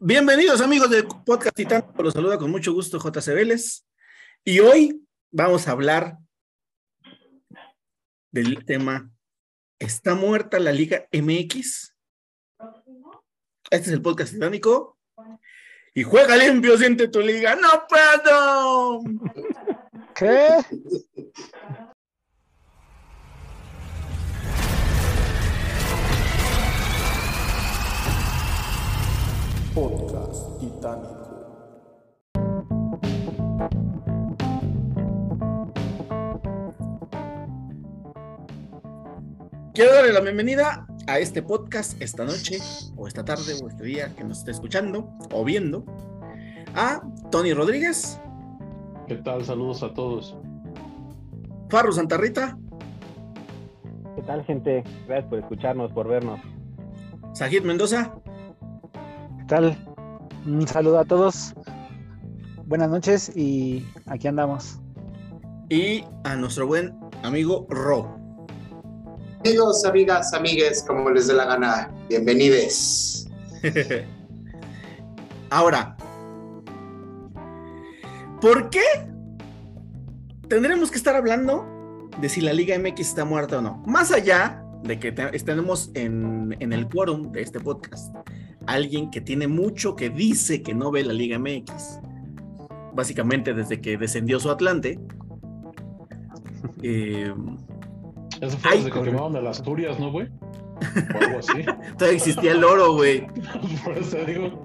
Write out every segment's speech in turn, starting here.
Bienvenidos amigos del podcast Titán, los saluda con mucho gusto JC Vélez, y hoy vamos a hablar del tema ¿Está muerta la Liga MX? Este es el podcast titánico. Y juega limpio, siente tu liga. ¡No puedo! ¿Qué? Podcast Titánico. Quiero darle la bienvenida a este podcast esta noche, o esta tarde, o este día que nos esté escuchando o viendo, a Tony Rodríguez, ¿Qué tal? Saludos a todos. Farru Santa Rita, ¿Qué tal, gente? Gracias por escucharnos, por vernos. Sajid Mendoza ¿Qué tal? Un saludo a todos. Buenas noches y aquí andamos. y a nuestro buen amigo Ro. Amigos, amigas, amigues, como les dé la gana, bienvenidos. Ahora, ¿por qué tendremos que estar hablando de si la Liga MX está muerta o no? Más allá de que te- tenemos en, en el quórum de este podcast alguien que tiene mucho que dice que no ve la Liga MX, básicamente desde que descendió su Atlante. Eh, Eso fue desde que quemaron las Asturias, ¿no, güey? O algo así. todavía existía el oro, güey. Por eso digo.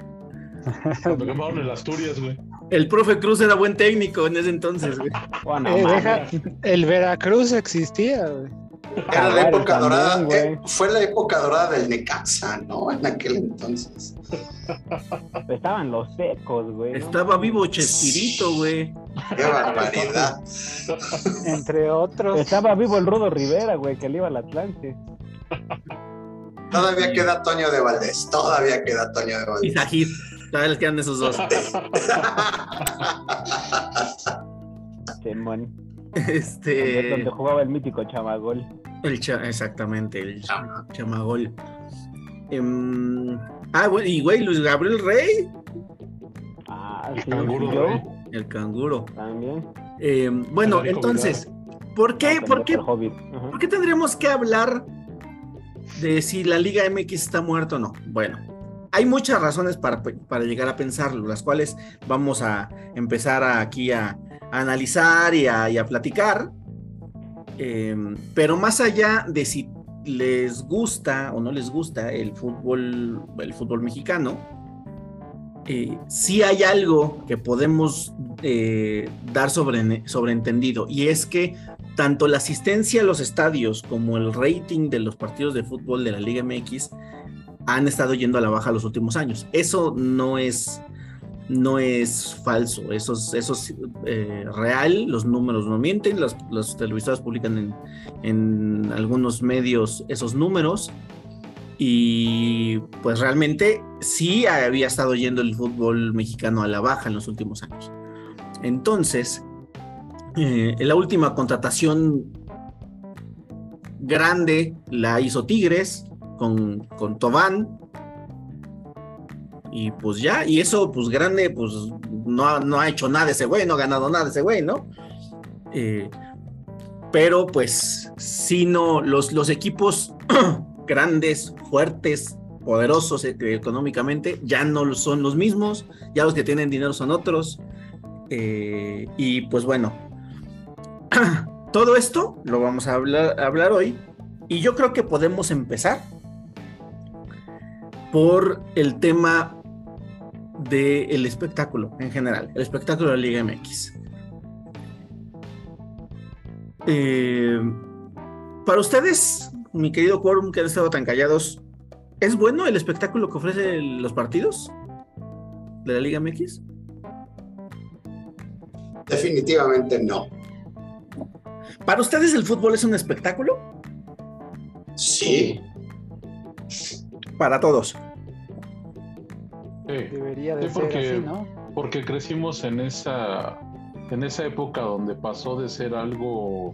Cuando quemaron el Asturias, güey. El profe Cruz era buen técnico en ese entonces, güey. Bueno, Eh, deja- el Veracruz existía, güey. Era la Cabrón, época también, dorada, eh, fue la época dorada del Necaxa, ¿no? En aquel entonces. Estaban los secos, güey. ¿no? Estaba vivo Chespirito, güey. Qué barbaridad. Entre otros. Estaba vivo el Rudo Rivera, güey, que le iba al Atlante. Todavía queda Toño de Valdés, todavía queda Toño de Y Valdés. Sajid. Todavía les quedan esos dos. Simón. Este. Donde jugaba el mítico Chamagol. El cha- exactamente, el chamagol. Em, ah, bueno, y güey, Luis Gabriel Rey, Ah, sí, Canguro, el canguro. también. Em, bueno, entonces, ¿por qué, por qué, por qué tendríamos que hablar de si la Liga MX está muerta o no? Bueno, hay muchas razones para, para llegar a pensarlo, las cuales vamos a empezar a- aquí a, analizar y a, platicar. Em, pero más allá de si les gusta o no les gusta el fútbol, el fútbol mexicano, eh, sí hay algo que podemos eh, dar sobre, sobreentendido y es que tanto la asistencia a los estadios como el rating de los partidos de fútbol de la Liga MX han estado yendo a la baja los últimos años. Eso no es, no es falso, eso es, eh, real, los números no mienten, los, los televisores publican en, en algunos medios esos números y pues realmente sí había estado yendo el fútbol mexicano a la baja en los últimos años. Entonces, eh, la última contratación grande la hizo Tigres con, con Tobán. Y pues ya, y eso pues grande, pues no, ha- no ha hecho nada ese güey, no ha ganado nada ese güey, ¿no? Eh, pero pues sí, no, los, los equipos grandes, fuertes, poderosos eh, económicamente, ya no son los mismos, ya los que tienen dinero son otros. Eh, y pues bueno, todo esto lo vamos a hablar, a hablar hoy. Y yo creo que podemos empezar por el tema del espectáculo en general, el espectáculo de la Liga MX. Eh, para ustedes, mi querido Quorum, que han estado tan callados, ¿es bueno el espectáculo que ofrecen los partidos de la Liga MX? Definitivamente no. ¿Para ustedes el fútbol es un espectáculo? Sí. Para todos. Sí. Debería de Sí, ser porque- así, ¿no? porque crecimos en esa en esa época donde pasó de ser algo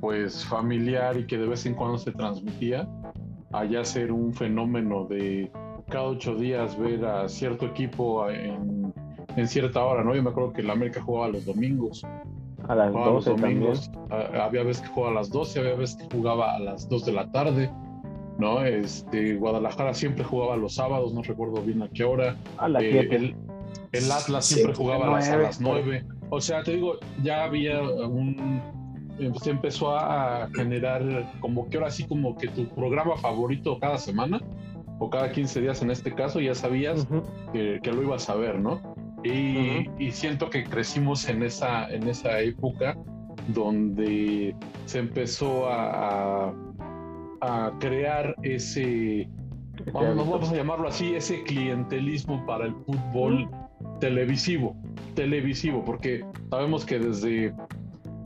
pues familiar y que de vez en cuando se transmitía a ya ser un fenómeno de cada ocho días ver a cierto equipo en, en cierta hora, ¿no? Yo me acuerdo que el América jugaba los domingos, A las jugaba los 12 también. domingos, a- había veces que jugaba a las 12, había veces que jugaba a las 2 de la tarde, ¿no? Este, Guadalajara siempre jugaba los sábados, no recuerdo bien a qué hora. A las Eh, 7. el, el Atlas Sí, siempre jugaba a las, a nueve. las 9. O sea, te digo, ya había un. em, Se empezó a generar como que ahora sí, como que tu programa favorito cada semana o cada 15 días en este caso, ya sabías que, que lo ibas a ver, ¿no? Y, y siento que crecimos en esa, en esa época donde se empezó a, a- a crear ese, vamos, vamos a llamarlo así, ese clientelismo para el fútbol televisivo, televisivo, porque sabemos que desde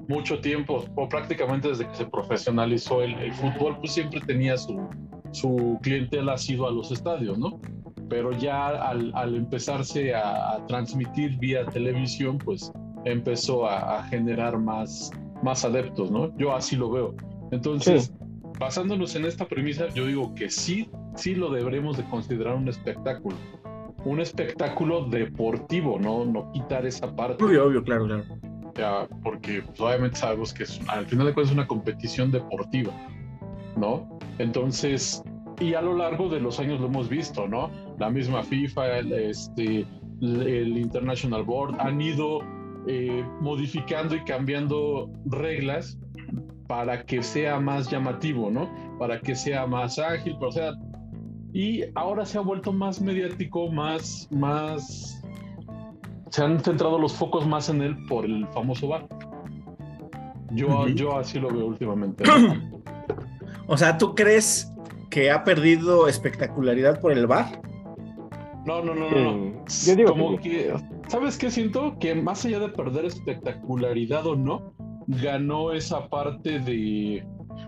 mucho tiempo, o prácticamente desde que se profesionalizó el, el fútbol, pues siempre tenía su, su clientela asiduo a los estadios, ¿no? Pero ya al, al empezarse a, a transmitir vía televisión, pues empezó a, a generar más, más adeptos, ¿no? Yo así lo veo. Entonces, basándonos en esta premisa, yo digo que sí, sí lo deberemos de considerar un espectáculo. Un espectáculo deportivo, ¿no? No quitar esa parte. Obvio, obvio, claro, claro. Sea, porque pues, obviamente sabemos que es, al final de cuentas es una competición deportiva, ¿no? Entonces, y a lo largo de los años lo hemos visto, ¿no? La misma FIFA, el, este, el International Board han ido eh, modificando y cambiando reglas para que sea más llamativo, ¿no? Para que sea más ágil, o sea, y ahora se ha vuelto más mediático, más, más se han centrado los focos más en él por el famoso bar. Yo, Ujú. yo así lo veo últimamente. O sea, ¿tú crees que ha perdido espectacularidad por el bar? No, no, no, no. no. Yo digo Como que que, ¿sabes qué siento? Que más allá de perder espectacularidad o no, ganó esa parte de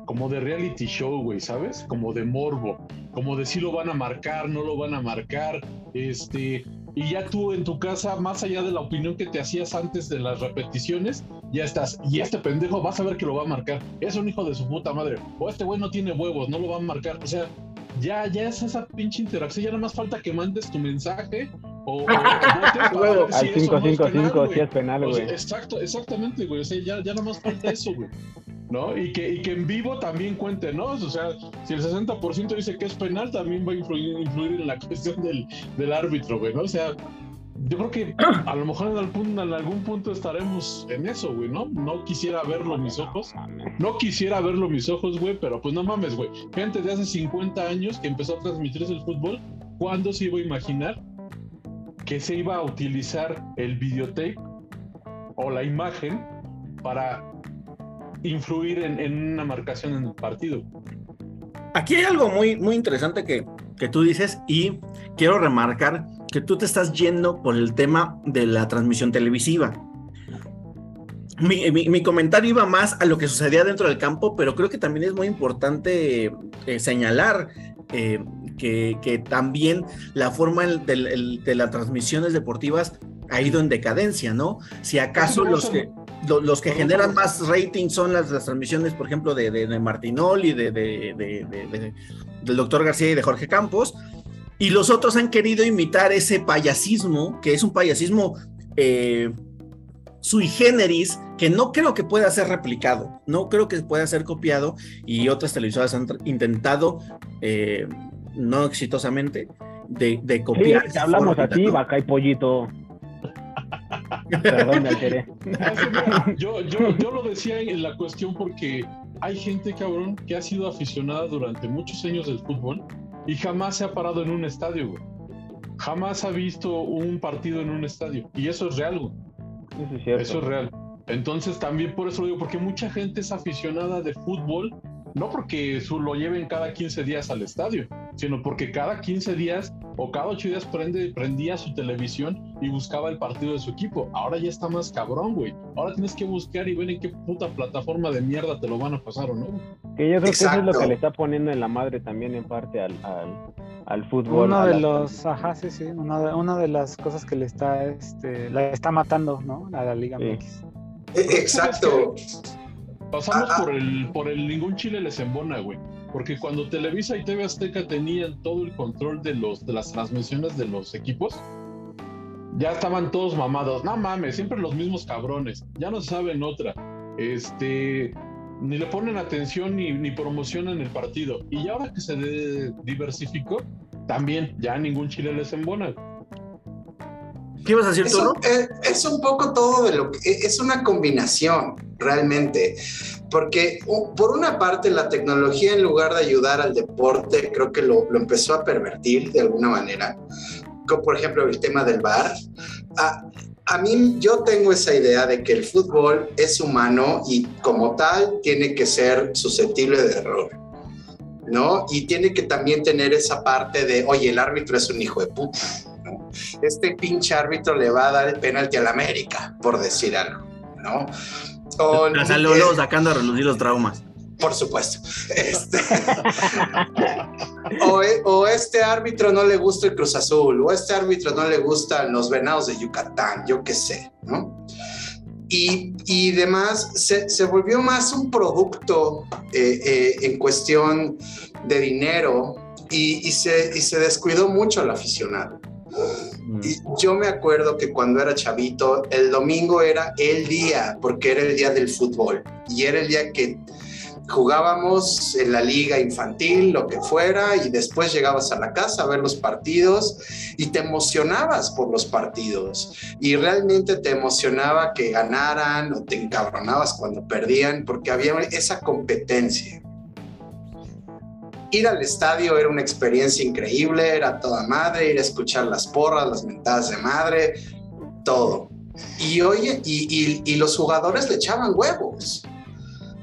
como de reality show, güey, ¿sabes? Como de morbo, como de si lo van a marcar, no lo van a marcar, este, y ya tú en tu casa, más allá de la opinión que te hacías antes de las repeticiones, ya estás, y este pendejo vas a ver que lo va a marcar, es un hijo de su puta madre, o este güey no tiene huevos, no lo va a marcar, o sea, ya, ya es esa pinche interacción, ya nada más falta que mandes tu mensaje o, o- o Al si eso no es penal, 555 güey. sí es penal, güey. exacto, exactamente, güey. O sea, ya, ya nada más falta eso, güey. ¿No? Y que, y que en vivo también cuente, ¿no? O sea, si el 60% dice que es penal, también va a influir, influir en la cuestión del, del árbitro, güey, ¿no? O sea, yo creo que a lo mejor en algún, en algún punto estaremos en eso, güey, ¿no? No quisiera verlo mis ojos. No quisiera verlo mis ojos, güey, pero pues no mames, güey. Gente de hace 50 años que empezó a transmitirse el fútbol, ¿cuándo se iba a imaginar que se iba a utilizar el videotape o la imagen para influir en, una marcación en el partido? Aquí hay algo muy, muy interesante que, que tú dices y quiero remarcar que tú te estás yendo por el tema de la transmisión televisiva. Mi, mi- mi comentario iba más a lo que sucedía dentro del campo, pero creo que también es muy importante eh, señalar eh, que, que también la forma de las transmisiones deportivas ha ido en decadencia, ¿no? Si acaso los que, los generan más rating son las, las transmisiones, por ejemplo, de, de, de Martinol y de, de- de- de- de- del doctor García y de Jorge Campos. Y los otros han querido imitar ese payasismo, que es un payasismo eh, sui generis, que no creo que pueda ser replicado, no creo que pueda ser copiado, y otras televisoras han intentado, eh, no exitosamente, de, de Sí, copiar. esa hablamos a ti, vaca y pollito. Perdón, me alteré. Yo, yo, yo lo decía en la cuestión porque hay gente, cabrón, que ha sido aficionada durante muchos años del fútbol y jamás se ha parado en un estadio, güey. Jamás ha visto un partido en un estadio. Y eso es real, güey. Eso es cierto. Eso es real. Entonces también por eso lo digo, porque mucha gente es aficionada de fútbol, no porque su, lo lleven cada 15 días al estadio, sino porque cada 15 días o cada 8 días prende, prendía su televisión y buscaba el partido de su equipo. Ahora ya está más cabrón, güey. Ahora tienes que buscar y ver en qué puta plataforma de mierda te lo van a pasar o no. Que yo creo que eso es lo que le está poniendo en la madre también en parte al, al, al fútbol. Uno de las- los, ajá, sí, sí, una de, una de las cosas que le está, este, la está matando, ¿no? A la Liga Sí. MX. E- Exacto. Pasamos Ah, ah. por el por el ningún chile les embona, güey. Porque cuando Televisa y TV Azteca tenían todo el control de los de las transmisiones de los equipos, ya estaban todos mamados. No mames, siempre los mismos cabrones. Ya no saben otra. Este ni le ponen atención ni, ni promocionan el partido. Y ya ahora que se de- diversificó, también ya ningún chile les embona. ¿Qué ibas a decir, Es un, eh, es un poco todo de lo que e, es una combinación realmente, porque por una parte la tecnología en lugar de ayudar al deporte creo que lo, lo empezó a pervertir de alguna manera, como por ejemplo el tema del bar. A, a mí yo tengo esa idea de que el fútbol es humano y como tal tiene que ser susceptible de error. ¿No? Y tiene que también tener esa parte de, oye, el árbitro es un hijo de puta, ¿no? este pinche árbitro le va a dar el penalti al América, por decir algo, ¿no? O, sacando a relucir los traumas. Por supuesto. Este, o, o este árbitro no le gusta el Cruz Azul, o este árbitro no le gustan los venados de Yucatán, yo qué sé, ¿no? Y, y demás, se, se volvió más un producto eh, eh, en cuestión de dinero y, y se, y se descuidó mucho al aficionado. Y yo me acuerdo que cuando era chavito, el domingo era el día, porque era el día del fútbol. Y era el día que jugábamos en la liga infantil, lo que fuera, y después llegabas a la casa a ver los partidos y te emocionabas por los partidos. Y realmente te emocionaba que ganaran o te encabronabas cuando perdían, porque había esa competencia ir al estadio era una experiencia increíble, era toda madre, ir a escuchar las porras, las mentadas de madre, todo. Y oye, y, y- los jugadores le echaban huevos.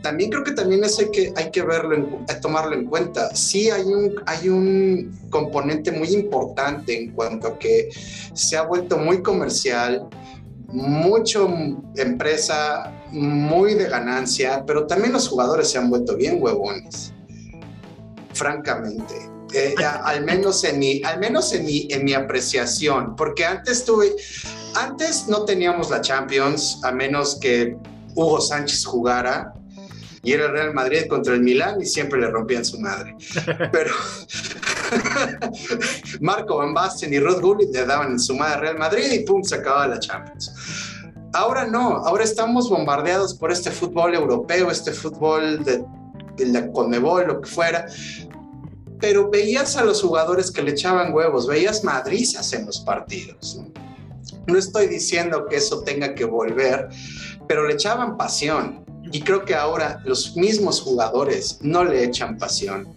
También creo que también eso hay que, hay que verlo, en- hay tomarlo en cuenta. Sí hay un, hay un componente muy importante en cuanto a que se ha vuelto muy comercial, mucho empresa, muy de ganancia, pero también los jugadores se han vuelto bien huevones francamente. Eh, al menos en mi, al menos en mi, en mi apreciación, porque antes tuve, antes no teníamos la Champions, a menos que Hugo Sánchez jugara y era el Real Madrid contra el Milán y siempre le rompían su madre. Pero Marco Van Basten y Rod Gullit le daban en su madre al Real Madrid y pum, se acababa la Champions. Ahora no, ahora estamos bombardeados por este fútbol europeo, este fútbol de, de la Conmebol, lo que fuera, pero veías a los jugadores que le echaban huevos, veías madrizas en los partidos. ¿no? No estoy diciendo que eso tenga que volver, pero le echaban pasión. Y creo que ahora los mismos jugadores no le echan pasión.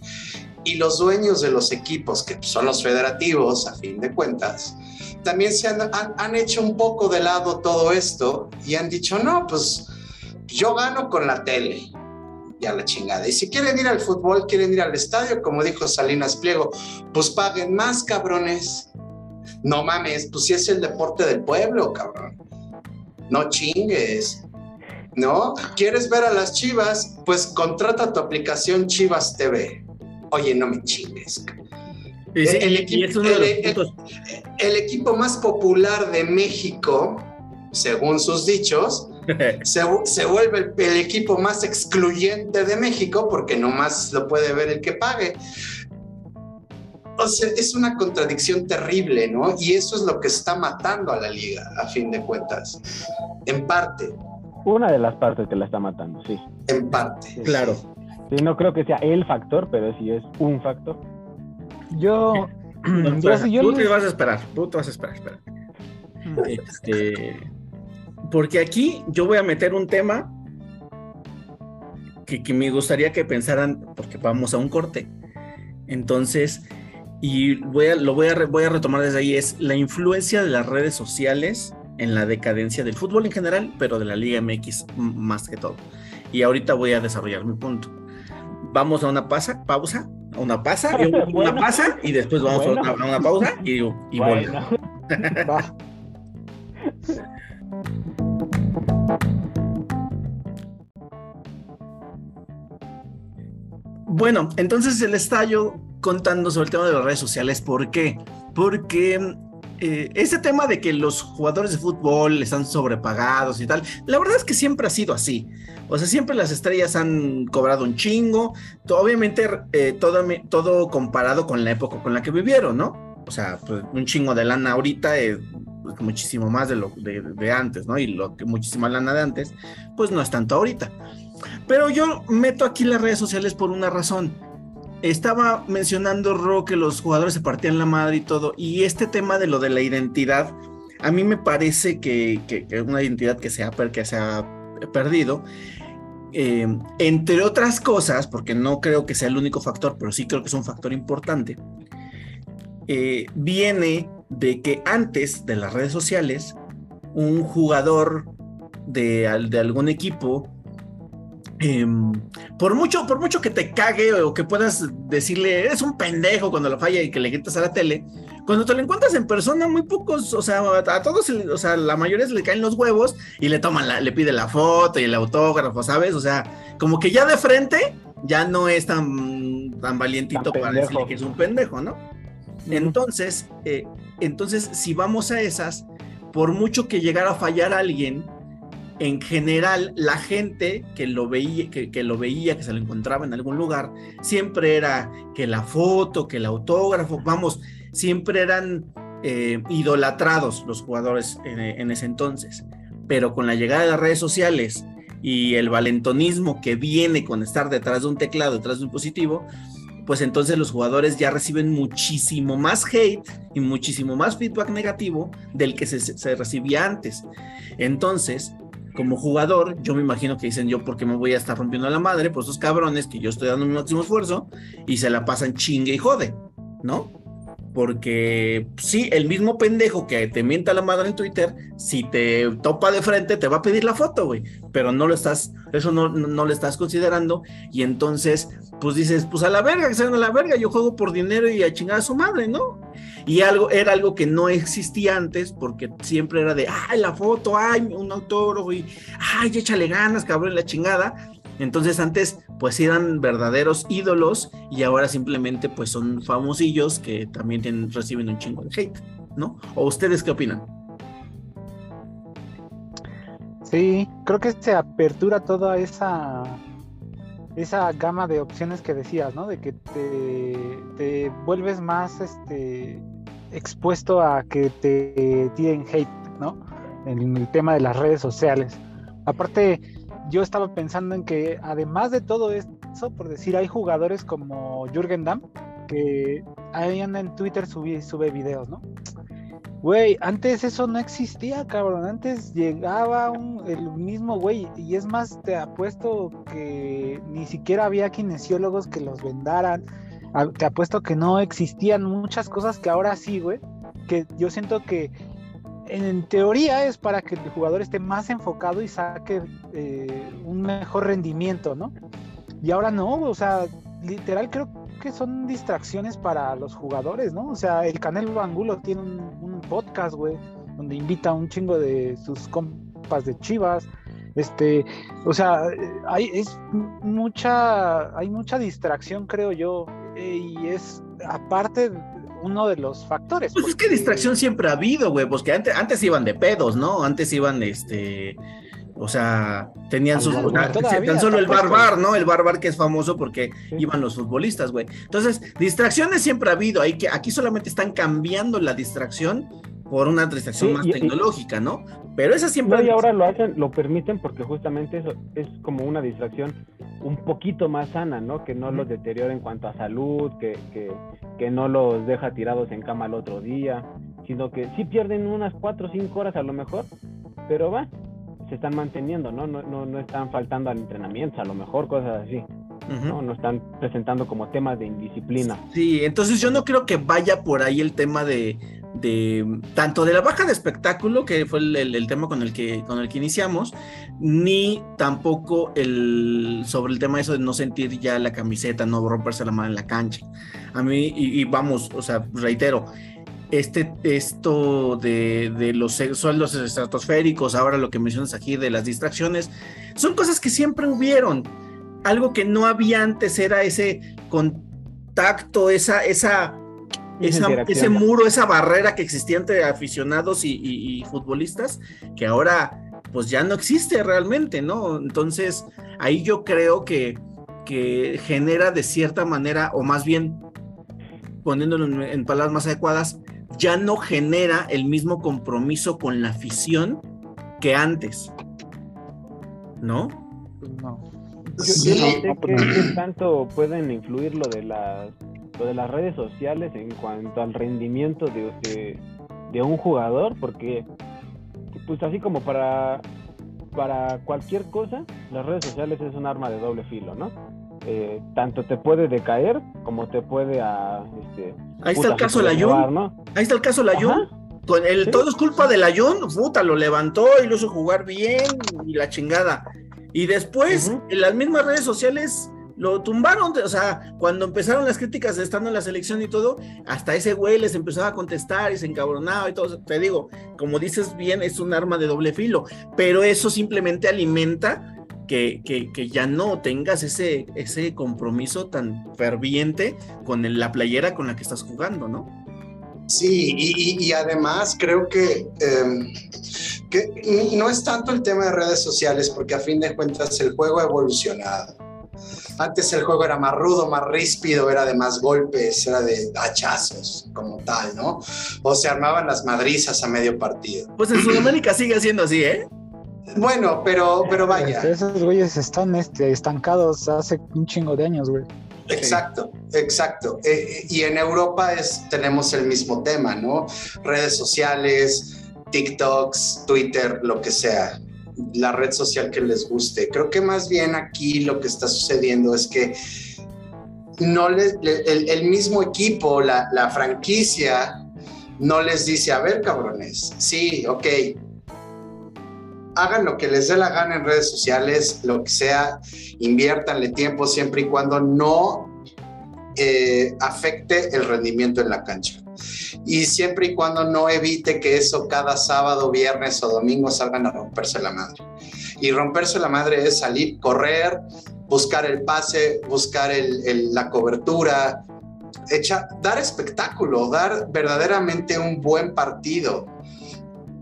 Y los dueños de los equipos, que son los federativos, a fin de cuentas, también se han, han, han hecho un poco de lado todo esto y han dicho, no, pues yo gano con la tele a la chingada. Y si quieren ir al fútbol, quieren ir al estadio, como dijo Salinas Pliego, pues paguen más, cabrones. No mames, pues si es el deporte del pueblo, cabrón. No chingues. ¿No? ¿Quieres ver a las chivas? Pues contrata tu aplicación Chivas TV. Oye, no me chingues. Sí, El equipo- y es uno de los el- el- puntos. El equipo más popular de México, según sus dichos, se, se vuelve el, el equipo más excluyente de México porque nomás lo puede ver el que pague. O sea, es una contradicción terrible, ¿no? Y eso es lo que está matando a la liga, a fin de cuentas. En parte, Una de las partes que la está matando, sí. en parte. Claro. Sí, no creo que sea el factor, pero sí es un factor. Yo, No, yo, espera, yo tú te vas a esperar, tú te vas a esperar, espera. Este, porque aquí yo voy a meter un tema que, que me gustaría que pensaran, porque vamos a un corte. Entonces, y voy a, lo voy a, voy a retomar desde ahí, es la influencia de las redes sociales en la decadencia del fútbol en general, pero de la Liga MX más que todo. Y ahorita voy a desarrollar mi punto. Vamos a una pasa- pausa Una pasa, y una Bueno. pasa y después vamos Bueno. a, una, a una pausa y, y. Bueno. Bueno, entonces les estaba yo contando sobre el tema de las redes sociales. ¿Por qué? Porque eh, ese tema de que los jugadores de fútbol están sobrepagados y tal, la verdad es que siempre ha sido así. O sea, siempre las estrellas han cobrado un chingo. Obviamente, eh, todo, todo comparado con la época con la que vivieron, ¿no? O sea, pues, un chingo de lana ahorita es pues, muchísimo más de lo de antes, ¿no? Y lo que muchísima lana de antes, pues no es tanto ahorita. Pero yo meto aquí las redes sociales por una razón. Estaba mencionando Ro que los jugadores se partían la madre y todo, y este tema de lo de la identidad, a mí me parece que, que una identidad que se ha, que se ha perdido, eh, entre otras cosas, porque no creo que sea el único factor, pero sí creo que es un factor importante, eh, viene de que antes de las redes sociales, un jugador de, de algún equipo em, por mucho, por mucho que te cague o que puedas decirle, eres un pendejo cuando lo falla y que le gritas a la tele, cuando te lo encuentras en persona, muy pocos, o sea, a todos, o sea, la mayoría se le caen los huevos y le toman la, le pide la foto y el autógrafo, ¿sabes? O sea, como que ya de frente ya no es tan, tan valientito Tan para decirle que es un pendejo, ¿no? Entonces, eh, entonces, si vamos a esas, por mucho que llegara a fallar alguien, en general, la gente que lo veía, que, que lo veía, que se lo encontraba en algún lugar, siempre era que la foto, que el autógrafo, vamos, siempre eran eh, idolatrados los jugadores en, en ese entonces. Pero con la llegada de las redes sociales y el valentonismo que viene con estar detrás de un teclado, detrás de un dispositivo, pues entonces los jugadores ya reciben muchísimo más hate y muchísimo más feedback negativo del que se, se recibía antes. Entonces, como jugador, yo me imagino que dicen yo, ¿por qué me voy a estar rompiendo la madre por esos cabrones que yo estoy dando mi máximo esfuerzo y se la pasan chingue y jode, ¿no? Porque sí, el mismo pendejo que te mienta la madre en Twitter, si te topa de frente, te va a pedir la foto, güey. Pero no lo estás, eso no, no, lo estás considerando. Y entonces, pues dices, pues a la verga, que se vayan a la verga, yo juego por dinero y a chingar a su madre, ¿no? Y algo, era algo que no existía antes, porque siempre era de, ay, la foto, ay, un autógrafo, y ay, échale ganas, cabrón, la chingada. Entonces antes pues eran verdaderos ídolos y ahora simplemente pues son famosillos que también tienen, reciben un chingo de hate, ¿no? ¿O ustedes qué opinan? Sí, creo que se apertura toda esa esa gama de opciones que decías, ¿no? De que te, te vuelves más este expuesto a que te tiren hate, ¿no? En el tema de las redes sociales. Aparte, yo estaba pensando en que además de todo eso, por decir, hay jugadores como Jürgen Damm que ahí anda en Twitter sube, sube videos, ¿no? Güey, antes eso no existía, cabrón. Antes llegaba el mismo güey. Y es más, te apuesto que ni siquiera había kinesiólogos que los vendaran. Te apuesto que no existían muchas cosas que ahora sí, güey. Que yo siento que en, teoría es para que el jugador esté más enfocado y saque eh, un mejor rendimiento, ¿no? Y ahora no, o sea, literal creo que son distracciones para los jugadores, ¿no? O sea, el Canelo Angulo tiene un, podcast, güey, donde invita a un chingo de sus compas de Chivas. Este, o sea, hay mucha, hay mucha distracción, creo yo, eh, y es aparte uno de los factores. Pues es que distracción siempre ha habido, güey, pues que antes, antes iban de pedos, ¿no? Antes iban, este, o sea, tenían sus, todavía, tan solo el barbar, ¿no? El barbar que es famoso porque Sí. iban los futbolistas, güey. Entonces, distracciones siempre ha habido, hay que, aquí solamente están cambiando la distracción por una distracción Sí, más y- y- tecnológica, ¿no? Pero esa siempre... No, y ahora lo hacen, lo permiten porque justamente eso es como una distracción un poquito más sana, ¿no? Que no los deteriora en cuanto a salud, que, que, que no los deja tirados en cama al otro día, sino que sí pierden unas cuatro o cinco horas a lo mejor, pero va, se están manteniendo, ¿no? No, no, no están faltando al entrenamiento, a lo mejor cosas así, Ujú. ¿no? No están presentando como temas de indisciplina. Sí, entonces yo no creo que vaya por ahí el tema de, de tanto de la baja de espectáculo, que fue el, tema con el, que, con el que iniciamos, ni tampoco el, sobre el tema eso de no sentir ya la camiseta, no romperse la mano en la cancha. A mí, y, y vamos, o sea, reitero, este, esto de, de los sueldos estratosféricos, ahora lo que mencionas aquí de las distracciones, son cosas que siempre hubieron. Algo que no había antes era ese contacto, esa, esa, Esa ese muro, esa barrera que existía entre aficionados y, y- y futbolistas, que ahora pues ya no existe realmente, ¿no? Entonces, ahí yo creo que, que genera de cierta manera, o más bien poniéndolo en, en palabras más adecuadas, ya no genera el mismo compromiso con la afición que antes, ¿no? No. Yo, Sí. yo no sé qué, qué tanto pueden influir lo de las lo de las redes sociales en cuanto al rendimiento de, de, de un jugador, porque pues así como para para cualquier cosa, las redes sociales es un arma de doble filo, ¿no? Eh, tanto te puede decaer como te puede a, este, Ahí está el caso de Layún. ¿no? Ahí está el caso de. Con el, Sí. Todo es culpa de Layún. Puta, lo levantó y lo hizo jugar bien y la chingada. Y después, en las mismas redes sociales lo tumbaron. O sea, cuando empezaron las críticas de estando en la selección y todo, hasta ese güey les empezaba a contestar y se encabronaba y todo. Te digo, como dices bien, es un arma de doble filo. Pero eso simplemente alimenta que, que- ya no tengas ese, ese compromiso tan ferviente con la playera con la que estás jugando, ¿no? Sí, y, además creo que, em, que no es tanto el tema de redes sociales, porque a fin de cuentas el juego ha evolucionado. Antes el juego era más rudo, más ríspido, era de más golpes, era de hachazos como tal, ¿no? O se armaban las madrizas a medio partido. Pues en Sudamérica sigue siendo así, ¿eh? Bueno, pero, pero vaya. Esos güeyes están este, estancados hace un chingo de años, güey. Exacto, exacto. Eh, eh, y en Europa es, tenemos el mismo tema, ¿no? Redes sociales, TikToks, Twitter, lo que sea, la red social que les guste. Creo que más bien aquí lo que está sucediendo es que no el, mismo equipo, la, la franquicia, no les dice, a ver, cabrones, sí, ok, hagan lo que les dé la gana en redes sociales, lo que sea, inviértanle tiempo siempre y cuando no eh, afecte el rendimiento en la cancha. Y siempre y cuando no evite que eso cada sábado, viernes o domingo salgan a romperse la madre. Y romperse la madre es salir, correr, buscar el pase, buscar la cobertura, dar espectáculo, dar verdaderamente un buen partido.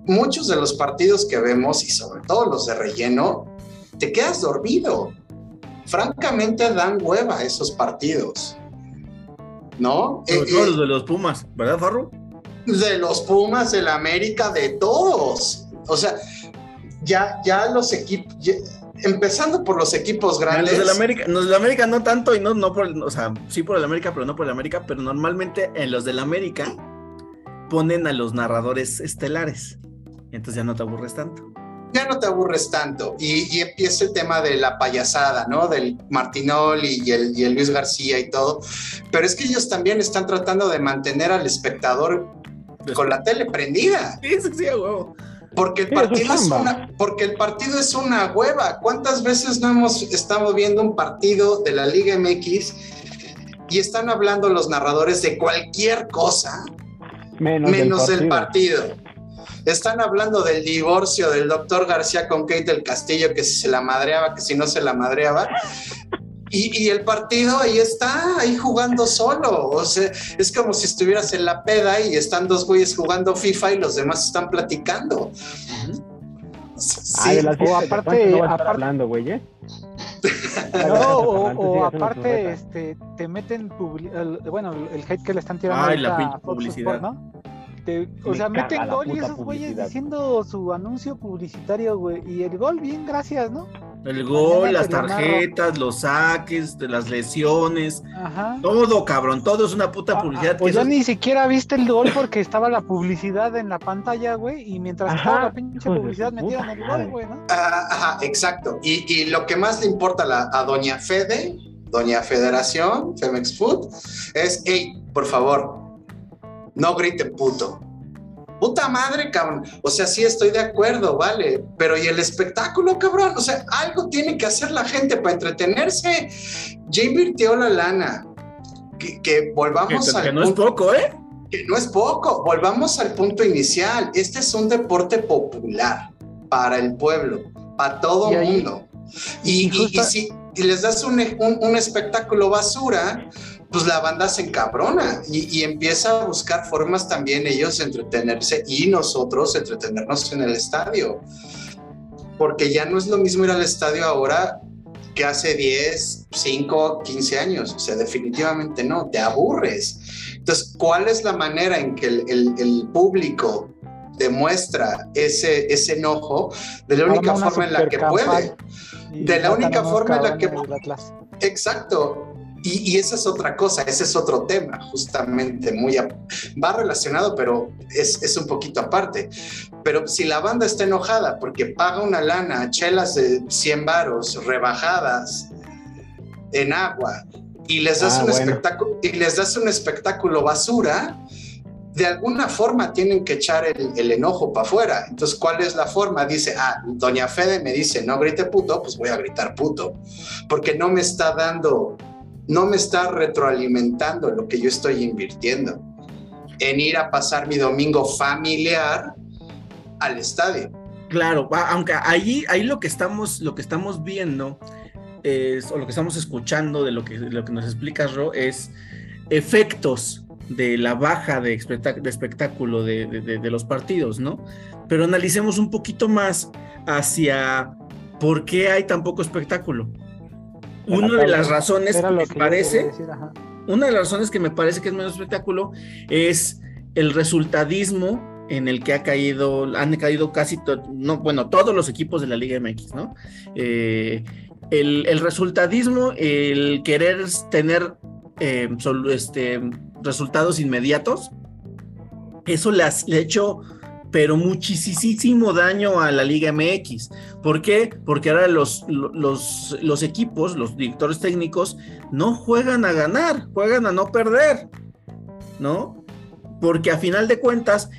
Muchos de los partidos que vemos, y sobre todo los de relleno, te quedas dormido. Francamente dan hueva esos partidos. ¿No? Sobre Eh, todo eh, los de los Pumas, ¿verdad, Farro? de los Pumas, del América, de todos. O sea, ya, ya los equipos, empezando por los equipos Los grandes. del América, los del América no tanto y no, no por, el- o sea, sí por el América, pero no por el América, pero normalmente en los del América ponen a los narradores estelares. Entonces ya no te aburres tanto. Ya no te aburres tanto. Y, y empieza el tema de la payasada, ¿no? Del Martinol y el, y el Luis García y todo. Pero es que ellos también están tratando de mantener al espectador con la tele prendida. Sí, sí, sí, a huevo. Porque el partido es una, porque el partido es una hueva. ¿Cuántas veces no hemos estado viendo un partido de la Liga MX y están hablando los narradores de cualquier cosa Menos, menos del el partido. Están hablando del divorcio del doctor García con Kate del Castillo, que si se la madreaba, que si no se la madreaba. Y, y el partido ahí está, ahí jugando solo. O sea, es como si estuvieras en la peda y están dos güeyes jugando FIFA y los demás están platicando. Sí, Ah, de las O aparte- no aparte- hablando, güey, ¿eh? No, o, aparte, este, te meten, bueno, el hate que le están tirando Ay, la pinche publicidad. Sport, ¿no? Te- o sea, meten gol y esos güeyes publicidad. diciendo su anuncio publicitario, güey. Y el gol, bien, gracias, ¿no? El gol, las tarjetas, los saques, de las lesiones, Ajá. todo, cabrón, todo es una puta Ah, publicidad. ah, pues que ya eso- ni siquiera viste el gol porque estaba la publicidad en la pantalla, güey. Y mientras Ajá, estaba la pinche publicidad metieron el gol, güey, ¿no? Ah, ajá, exacto. Y, y lo que más le importa a, la- a Doña Fede, Doña Federación, Femex Food, es, hey, por favor, no griten puto. Puta madre, cabrón. O sea, sí estoy de acuerdo, vale. Pero ¿y el espectáculo, cabrón? O sea, algo tiene que hacer la gente para entretenerse. Ya invirtió la lana. Que, que volvamos Que, al que no es poco, ¿eh? que no es poco. Volvamos al punto inicial. Este es un deporte popular para el pueblo, para todo el mundo. Y, y y- y justa- si y les das un, un- un espectáculo basura, pues la banda se encabrona y, y empieza a buscar formas también ellos de entretenerse y nosotros entretenernos en el estadio. Porque ya no es lo mismo ir al estadio ahora que hace 10, 5, 15 años. O sea, definitivamente no, te aburres. Entonces, ¿cuál es la manera en que el, el- el público demuestra ese, ese enojo? De la única forma en la que puede. De la única forma en la que-. Exacto. Y, y esa es otra cosa, ese es otro tema, justamente, muy a- va relacionado, pero es, es un poquito aparte. Pero si la banda está enojada porque paga una lana, chelas de 100 varos, rebajadas en agua, y les das Ah, un bueno. espectáculo, y les das un espectáculo basura, de alguna forma tienen que echar el, el enojo para afuera. Entonces, ¿cuál es la forma? Dice, ah, doña Fede me dice, no grite puto, pues voy a gritar puto, porque no me está dando, no me está retroalimentando lo que yo estoy invirtiendo en ir a pasar mi domingo familiar al estadio. Claro, aunque ahí, ahí lo que estamos, lo que estamos viendo es, o lo que estamos escuchando de lo que, lo que nos explicas, Ro, es efectos de la baja de, espectá- de espectáculo de los partidos, ¿no? Pero analicemos un poquito más hacia por qué hay tan poco espectáculo. Una de las razones que me que parece decir, una de las razones que me parece que es menos espectáculo es el resultadismo en el que ha caído, han caído casi, to- no, bueno, todos los equipos de la Liga MX, ¿no? Eh, el, el resultadismo, el querer tener eh, este, resultados inmediatos, eso le ha hecho, pero muchísimo daño a la Liga MX. ¿Por qué? Porque ahora los, los, equipos, los directores técnicos, no juegan a ganar, juegan a no perder, ¿no? Porque a final de cuentas,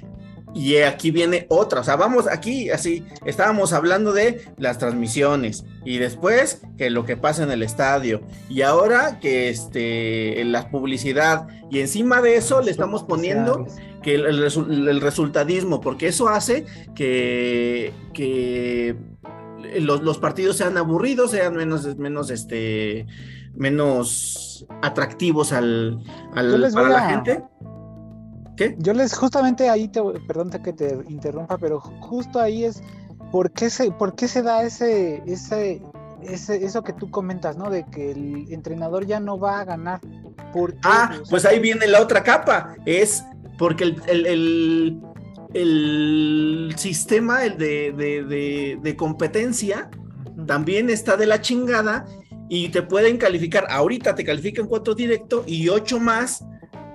y aquí viene otra, o sea, vamos aquí, así, estábamos hablando de las transmisiones y después que lo que pasa en el estadio y ahora que este, la publicidad y encima de eso le estamos poniendo que el, el el resultadismo, porque eso hace que, que los, los partidos sean aburridos, sean menos, menos, este, menos atractivos al, al- para voy la a- gente. ¿Qué? Yo les justamente ahí te perdón que te interrumpa, pero justo ahí es por qué se, por qué se da ese, ese, ese, eso que tú comentas, ¿no? De que el entrenador ya no va a ganar. Ah, O sea, pues ahí viene la otra capa. Es porque el, el- el- el sistema el de, de- de- de competencia también está de la chingada y te pueden calificar. Ahorita te califican cuatro directo y ocho más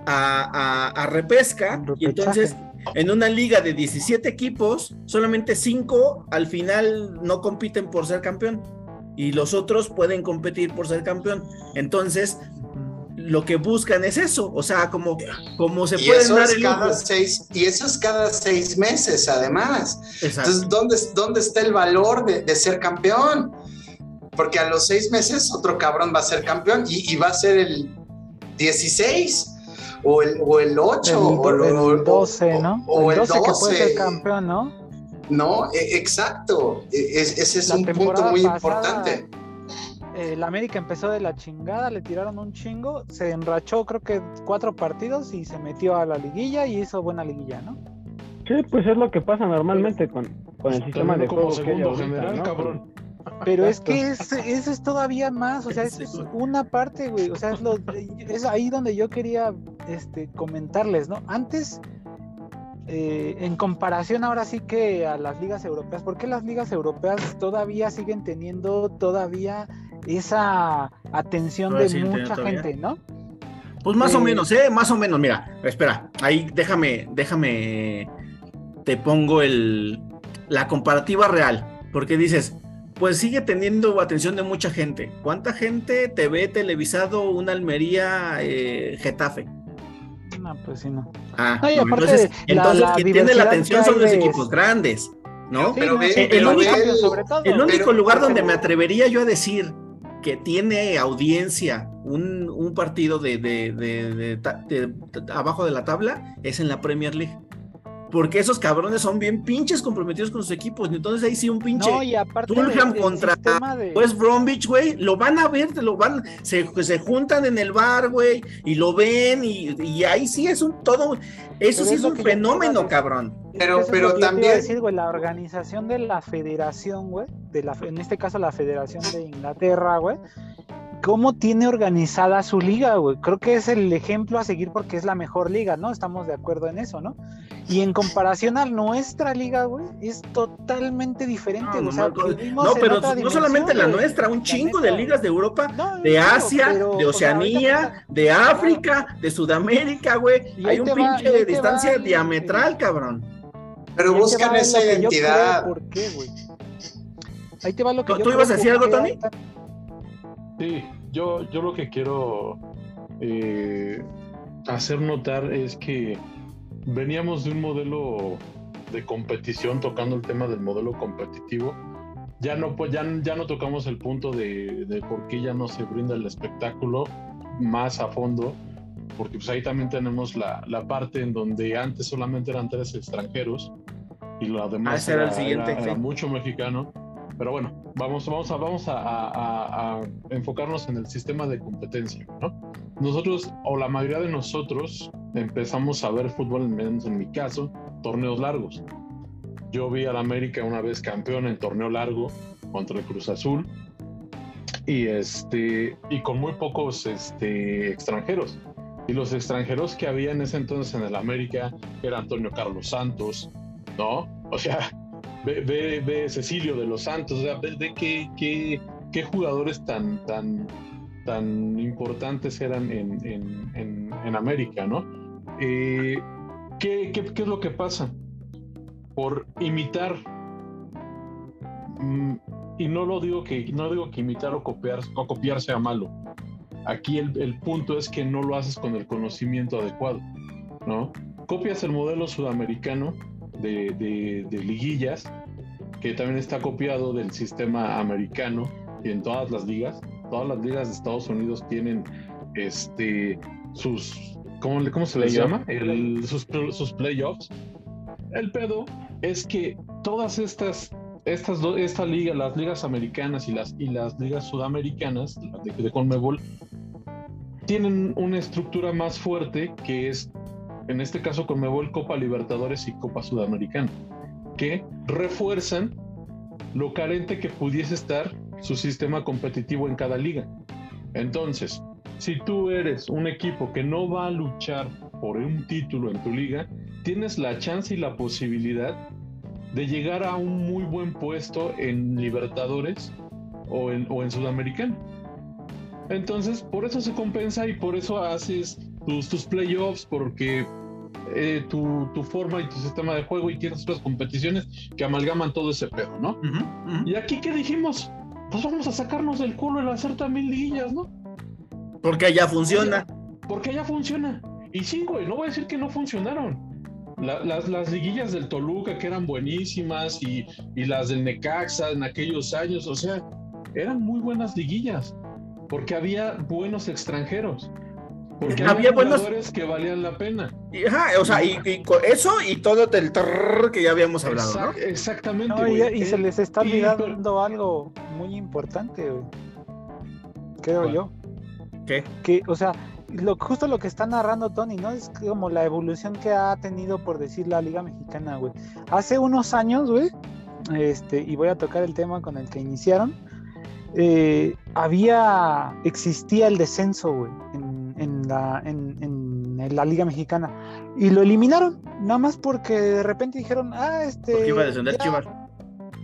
a, a- a repesca. Y entonces, en una liga de 17 equipos, solamente cinco al final no compiten por ser campeón. Y los otros pueden competir por ser campeón. Entonces. Lo que buscan es eso, o sea, como, como se eso, dar es el cada seis, y eso es cada seis meses, además. Exacto. Entonces, ¿dónde, dónde está el valor de, de ser campeón? Porque a los seis meses otro cabrón va a ser campeón y, y va a ser el 16 o el, o el 8 El, o, do- o- el 12, ¿no? o- o el el 12 que puede 12. ser campeón, ¿no? No, E- exacto. E- es- ese es La un punto muy pasada, importante. El América empezó de la chingada, le tiraron un chingo, se enrachó creo que cuatro partidos y se metió a la liguilla y hizo buena liguilla, ¿no? Sí, pues es lo que pasa normalmente con, con el sistema de como juego que ahorita, general, ¿no? cabrón. Pero es que ese- eso es todavía más, o sea, es una parte, güey, o sea, es, lo, es ahí donde yo quería este, comentarles, ¿no? Antes, eh, en comparación ahora sí que a las ligas europeas, ¿por qué las ligas europeas todavía siguen teniendo todavía esa atención de mucha gente, ¿no? Pues más o Eh, menos, ¿eh? Más o menos, mira, espera, ahí déjame, déjame, te pongo el, la comparativa real, porque dices, pues sigue teniendo atención de mucha gente. ¿Cuánta gente te ve televisado una Almería eh, Getafe? No, pues sí, no. Ah, No, entonces, la- entonces la quien tiene la atención son los de- equipos grandes, ¿no? Sí, pero no, sí, el único, sobre todo. El único Pero- lugar donde me atrevería yo a decir que tiene audiencia un, un partido de, de- de- abajo de la tabla es en la Premier League. Porque esos cabrones son bien pinches comprometidos con sus equipos. Entonces ahí sí un pinche No, y Fulham contra. West Bromwich, güey, lo van a ver, lo van, se, se juntan en el bar, güey, y lo ven, y, y ahí sí es un todo, eso Pero sí es es un fenómeno, cabrón. Pero- Eso pero también- decir, güey, la organización de la federación, güey, de la, en este caso la Federación de Inglaterra, güey, cómo tiene organizada su liga, güey. Creo que es el ejemplo a seguir porque es la mejor liga, ¿no? Estamos de acuerdo en eso, ¿no? Y en comparación a nuestra liga, güey, es totalmente diferente. No, o sea, no, pero no solamente la nuestra, un chingo neta, de ligas de Europa, No, de Asia, pero, de o sea, ahorita Oceanía, de África, de Sudamérica, güey. Hay un va- pinche distancia va el- diametral, cabrón. Pero buscan esa identidad. creo, ¿Por qué, güey? Ahí te va lo que ¿Tú- yo tú ibas a decir algo, Tony? Sí, yo, yo lo que quiero eh, hacer notar es que veníamos de un modelo de competición, tocando el tema del modelo competitivo. Ya no, pues, ya, ya no tocamos el punto de, de por qué ya no se brinda el espectáculo más a fondo, porque pues ahí también tenemos la, la parte en donde antes solamente eran tres extranjeros y lo Ah, demás ese era el siguiente, era- era sí. mucho mexicano. Pero bueno, vamos, vamos, a, vamos a, a- a- enfocarnos en el sistema de competencia, ¿no? Nosotros, o la mayoría de nosotros, empezamos a ver fútbol, menos en mi caso, torneos largos. Yo vi al América una vez campeón en torneo largo contra el Cruz Azul y, este, y con muy pocos este, extranjeros. Y los extranjeros que había en ese entonces en el América era Antonio Carlos Santos, ¿no? O sea, ve, Cecilio de los Santos, o sea, ve, qué, qué, qué jugadores tan, tan, tan importantes eran en, en, en, en América, ¿no? Eh, ¿qué, qué, qué es lo que pasa? Por imitar, mm, y no lo digo que, no digo que imitar o copiar, o copiar sea malo. Aquí el, el punto es que no lo haces con el conocimiento adecuado, ¿no? Copias el modelo sudamericano de, de, de liguillas, que también está copiado del sistema americano y en todas las ligas. Todas las ligas de Estados Unidos tienen este sus ¿cómo, se les llama? El- sus, sus playoffs. El pedo es que todas estas estas do- esta liga, las ligas americanas y las y las ligas sudamericanas de, de Conmebol tienen una estructura más fuerte que es en este caso Conmebol Copa Libertadores y Copa Sudamericana que refuerzan lo carente que pudiese estar su sistema competitivo en cada liga. Entonces, si tú eres un equipo que no va a luchar por un título en tu liga, tienes la chance y la posibilidad de llegar a un muy buen puesto en Libertadores o en, o en Sudamericano. Entonces, por eso se compensa y por eso haces tus, tus playoffs, porque eh, tu, tu forma y tu sistema de juego y tienes otras competiciones que amalgaman todo ese pedo, ¿no? Y aquí, ¿qué dijimos? Pues vamos a sacarnos del culo el hacer también liguillas, ¿no? Porque allá funciona. Porque ya funciona. Y sí, güey, no voy a decir que no funcionaron. La- las, las liguillas del Toluca, que eran buenísimas, y, y las del Necaxa en aquellos años, o sea, eran muy buenas liguillas. Porque había buenos extranjeros. Porque Había había, buenos- jugadores que valían la pena. Y, ajá, o sea, y, y con eso y todo el trrr que ya habíamos hablado, Exactamente. No, y, se Eh, les está olvidando algo muy importante, güey. Creo ¿Cuál? yo. ¿Qué? Que, o sea, lo, justo lo que está narrando Tony, ¿no? Es como la evolución que ha tenido, por decir, la Liga Mexicana, güey. Hace unos años, güey, este, y voy a tocar el tema con el que iniciaron, eh, había, existía el descenso, güey, en, en la, en, en- en la Liga Mexicana. Y lo eliminaron, nada más porque de repente dijeron, ah, este... Porque iba a descender ya- Chivas.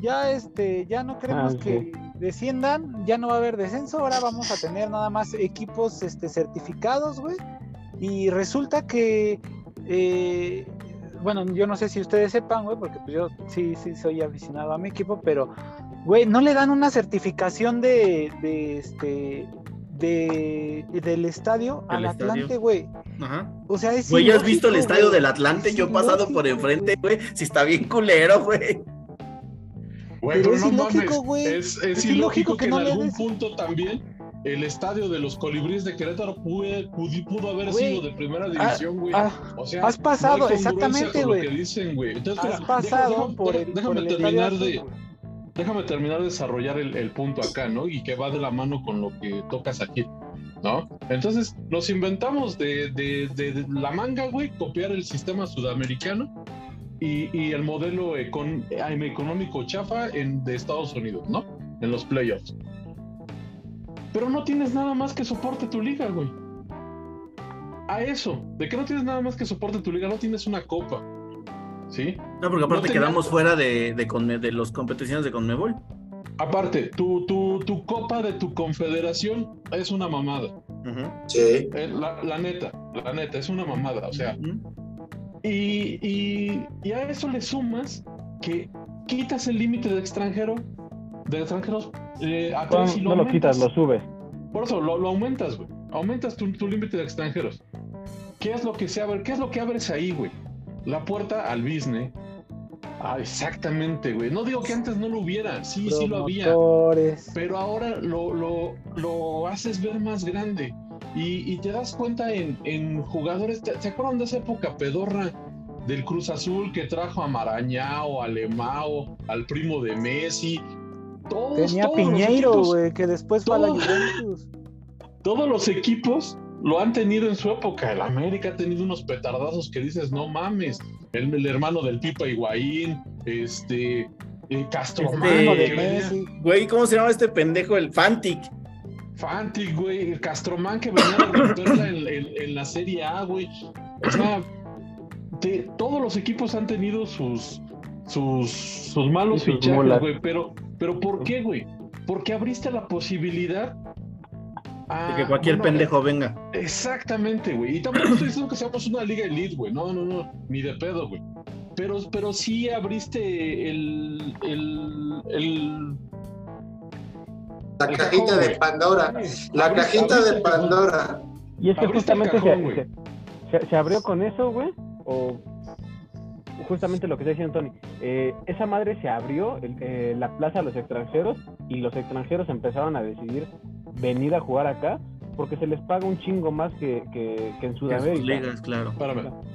ya este, ya no queremos Ah, que desciendan, ya no va a haber descenso, ahora vamos a tener nada más equipos este, certificados, güey. Y resulta que, eh, bueno, yo no sé si ustedes sepan, güey, porque pues yo sí, sí soy aficionado a mi equipo, pero, güey, no le dan una certificación de, de este, de, del estadio Del al estadio. Atlante, güey. Ajá. O sea, es Güey, ¿ya has visto el estadio güey. del Atlante? Es Yo he pasado por enfrente, güey. Si está bien culero, güey. Pero es no ilógico, güey. Es, es Es ilógico que, que no en algún des- punto también el estadio de los colibríes de Querétaro pudo, pudo, pudo haber sido de primera división, güey. Ah, o sea, has pasado, no exactamente, güey. que dicen, güey. Has pasado deja- por el, déjame por el terminar de azul, déjame terminar de desarrollar el, el punto acá, ¿no? Y que va de la mano con lo que tocas aquí, ¿no? Entonces, nos inventamos de, de- de- de la manga, güey, copiar el sistema sudamericano y, y el modelo econ- eh, económico chafa en, de Estados Unidos, ¿no? En los playoffs. Pero no tienes nada más que soporte tu liga, güey. A eso, de que no tienes nada más que soporte tu liga, no tienes una copa. ¿Sí? No, porque aparte No quedamos fuera de, de, las competiciones de Conmebol. Aparte, tu, tu, tu copa de tu confederación es una mamada. Sí. Eh, La, la neta, la neta, es una mamada. O sea. Y, y, y a eso le sumas que quitas el límite de extranjero, de extranjeros eh, a No, tres y no lo quitas, lo subes. Por eso lo, lo aumentas, güey. Aumentas tu, tu límite de extranjeros. ¿Qué es lo que se abre? ¿Qué es lo que abres ahí, güey? La puerta al business. Ah, exactamente, güey. No digo que antes no lo hubiera. Sí, sí lo había. Pero ahora lo, lo, lo haces ver más grande. Y, y te das cuenta en, en jugadores. ¿te, ¿Se acuerdan de esa época pedorra del Cruz Azul que trajo a Marañao, a Lemao, al primo de Messi? Todos, Tenía todos los Piñeiro, güey, que después fue a la. Juventus. todos los equipos lo han tenido en su época. El América ha tenido unos petardazos que dices, no mames. El, el hermano del Pipa Higuaín, este. eh, Castro Este- Mano de Messi. Güey, ¿cómo se llama este pendejo? El Fantic. Fantic, güey. El Castromán que venía a romperla en, en- en la Serie A, güey. O sea, todos los equipos han tenido sus. Sus, sus malos sus fichajes, güey. Pero, pero ¿por qué, güey? Porque abriste la posibilidad a. De que cualquier bueno, pendejo venga. Exactamente, güey. Y tampoco estoy diciendo que seamos una liga elite, güey. No, no, no. Ni de pedo, güey. Pero, pero sí abriste el. el. el. La el cajita cajón, de. Pandora. La cajita de. Pandora. Y es que Abriste justamente cajón, se, abrió con eso, güey. O justamente lo que está diciendo Tony. Eh, esa madre se abrió el- eh, la plaza a los extranjeros y los extranjeros empezaron a decidir venir a jugar acá porque se les paga un chingo más que, que- que en Sudamérica. ligas, claro.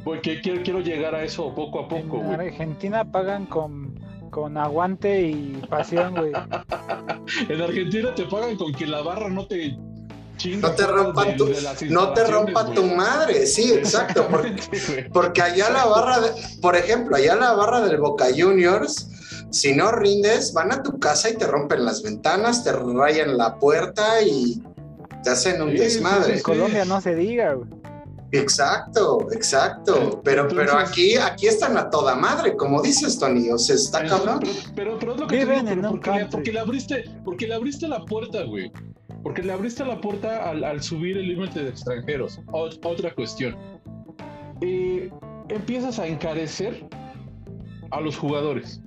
Porque quiero, quiero llegar a eso poco a poco, En güey. Argentina pagan con, con aguante y pasión, güey. En Argentina te pagan con que la barra no te chingue. No te rompa tu, no te rompa tu madre, sí, exacto. Porque, porque allá la barra, de- por ejemplo, allá la barra del Boca Juniors, si no rindes, van a tu casa y te rompen las ventanas, te rayan la puerta y te hacen un Sí, sí, desmadre. En Colombia no se diga, güey. Exacto, exacto. Pero, pero aquí, aquí están a toda madre, como dices, Tony. O sea, está Pero, cabrón. pero, pero es lo que te Viven digo, en pero un porque, porque le abriste, porque le abriste la puerta, güey. Porque le abriste la puerta al, al subir el límite de extranjeros. O- otra cuestión. Eh, empiezas a encarecer a los jugadores.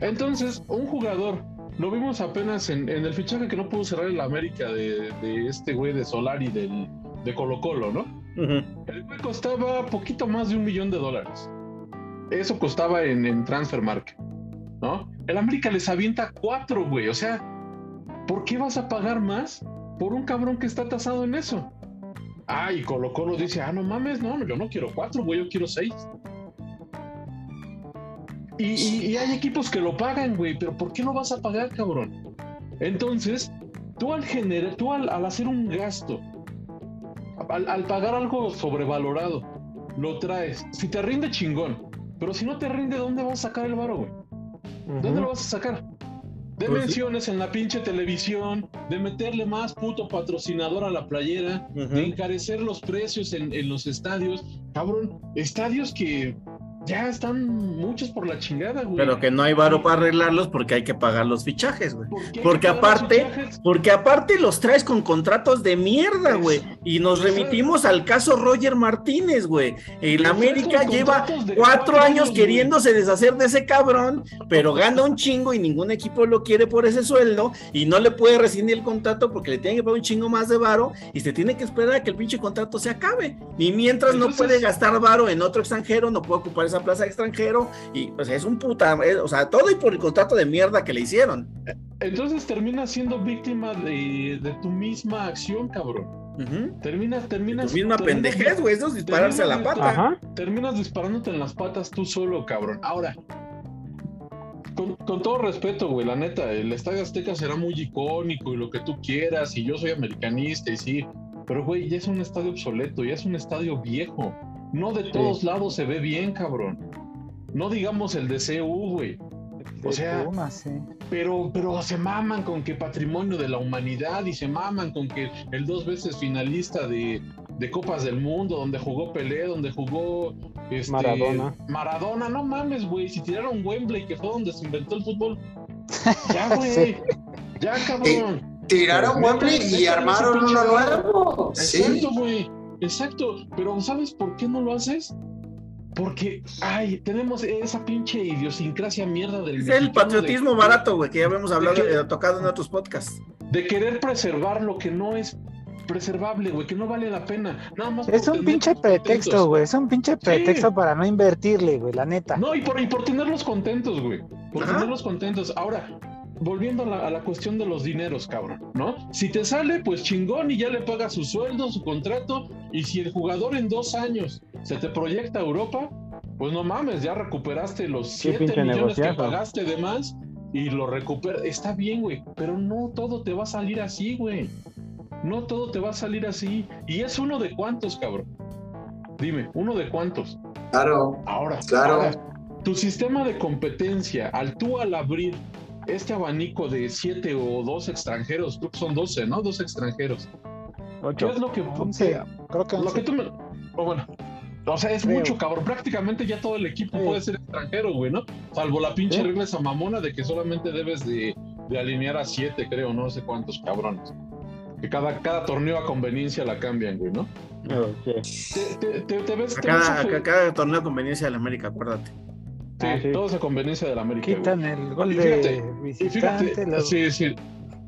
Entonces, un jugador, lo vimos apenas en, en el fichaje que no pudo cerrar el América de, de este güey de Solari del, de Colo Colo, ¿no? El güey costaba poquito más de un millón de dólares. Eso costaba en, en Transfer Market, ¿no? El América les avienta cuatro, güey. O sea, ¿por qué vas a pagar más por un cabrón que está tasado en eso? Ah, y Colo Colo dice, ah, no mames, no, yo no quiero cuatro, güey, yo quiero seis. Y, y- y hay equipos que lo pagan, güey, pero ¿por qué no vas a pagar, cabrón? Entonces, tú al generar, tú al, al hacer un gasto, al, al pagar algo sobrevalorado, lo traes. Si te rinde, chingón. Pero si no te rinde, ¿dónde vas a sacar el varo, güey? ¿Dónde lo vas a sacar? De Pues sí. menciones en la pinche televisión, de meterle más puto patrocinador a la playera, de encarecer los precios en, en los estadios. Cabrón, estadios que ya están muchos por la chingada, güey. Pero que no hay varo para arreglarlos porque hay que pagar los fichajes, güey. ¿Por qué hay que Porque aparte, porque aparte los traes con contratos de mierda, güey. Y nos remitimos al caso Roger Martínez, güey. El América lleva cuatro cuatro años años, queriéndose deshacer de ese cabrón, pero gana un chingo y ningún equipo lo quiere por ese sueldo y no le puede rescindir el contrato porque le tienen que pagar un chingo más de varo y se tiene que esperar a que el pinche contrato se acabe. Y mientras no puede gastar varo en otro extranjero, no puede ocupar esa plaza de extranjero y pues es un puta, eh, o sea, todo y por el contrato de mierda que le hicieron. Entonces terminas siendo víctima de, de tu misma acción, cabrón. Ujú. Terminas, terminas. Tu misma terminas- pendejez, güey, eso es dispararse a la pata. Ajá. Terminas disparándote en las patas tú solo, cabrón. Ahora, con, con todo respeto, güey, la neta, el Estadio Azteca será muy icónico y lo que tú quieras, y yo soy americanista y sí, pero güey, ya es un estadio obsoleto, ya es un estadio viejo. No de todos lados se ve bien, cabrón. No digamos el de CU, güey. O sea. Pero, pero se maman con que patrimonio de la humanidad y se maman con que el dos veces finalista de, de Copas del Mundo, donde jugó Pelé, donde jugó este, Maradona. Maradona, no mames, güey. Si tiraron Wembley, que fue donde se inventó el fútbol. Ya, güey. Sí. Ya, cabrón. Tiraron Wembley y armaron uno nuevo. Sí. Exacto, güey. Exacto. Pero ¿sabes por qué no lo haces? Porque, ay, tenemos esa pinche idiosincrasia mierda del Es el de- patriotismo barato, güey, que ya habíamos hablado, eh, tocado en otros podcasts. de querer preservar lo que no es preservable, güey, que no vale la pena. Nada más Es un pinche pretexto, güey. Es un pinche pretexto para no invertirle, güey, la neta. No, y por, y por tenerlos contentos, güey. Por Ajá. tenerlos contentos. Ahora, volviendo a la, a la cuestión de los dineros, cabrón, ¿no? Si te sale, pues chingón y ya le pagas su sueldo, su contrato. Y si el jugador en dos años se te proyecta a Europa, pues no mames, ya recuperaste los Qué 7 pinche millones que negociazo. pagaste de más y lo recuperas. Está bien, güey, pero no todo te va a salir así, güey. No todo te va a salir así. Y es uno de cuántos, cabrón. Dime, uno de cuántos. Claro. Ahora, Claro. ahora, tu sistema de competencia, al tú al abrir este abanico de siete o dos extranjeros, creo que son 12, ¿no? Dos extranjeros. ¿Qué Ocho. es lo que, Once, creo que lo que tú me... o bueno, o sea, es Creo. mucho, cabrón. Prácticamente ya todo el equipo Sí. puede ser extranjero, güey, ¿no? Salvo la pinche Sí. regla esa mamona de que solamente debes de, de alinear a siete, creo, no sé cuántos cabrones. Que cada, cada torneo a conveniencia la cambian, güey, ¿no? Sí. Te, te- te- te ves... A cada, a cada torneo de conveniencia de la América, acuérdate. Sí, Ah, sí. todo es a conveniencia de la América. güey. Quitan el gol Y de fíjate, Y visitante. fíjate, luego- sí, sí.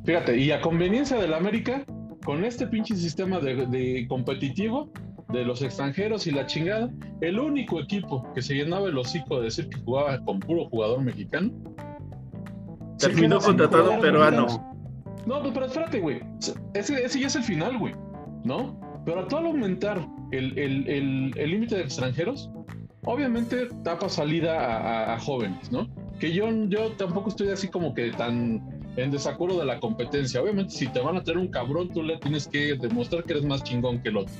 Fíjate, y a conveniencia del América, con este pinche sistema de, de competitivo de los extranjeros y la chingada, el único equipo que se llenaba el hocico de decir que jugaba con puro jugador mexicano. Terminó jugador peruano. No, pues, pero espérate, güey. Ese, ese ya es el final, güey. ¿No? Pero al aumentar el el- el- el límite de extranjeros, obviamente tapa salida a, a- a jóvenes, ¿no? Que yo, yo tampoco estoy así como que tan en desacuerdo de la competencia. Obviamente, si te van a traer un cabrón, tú le tienes que demostrar que eres más chingón que el otro.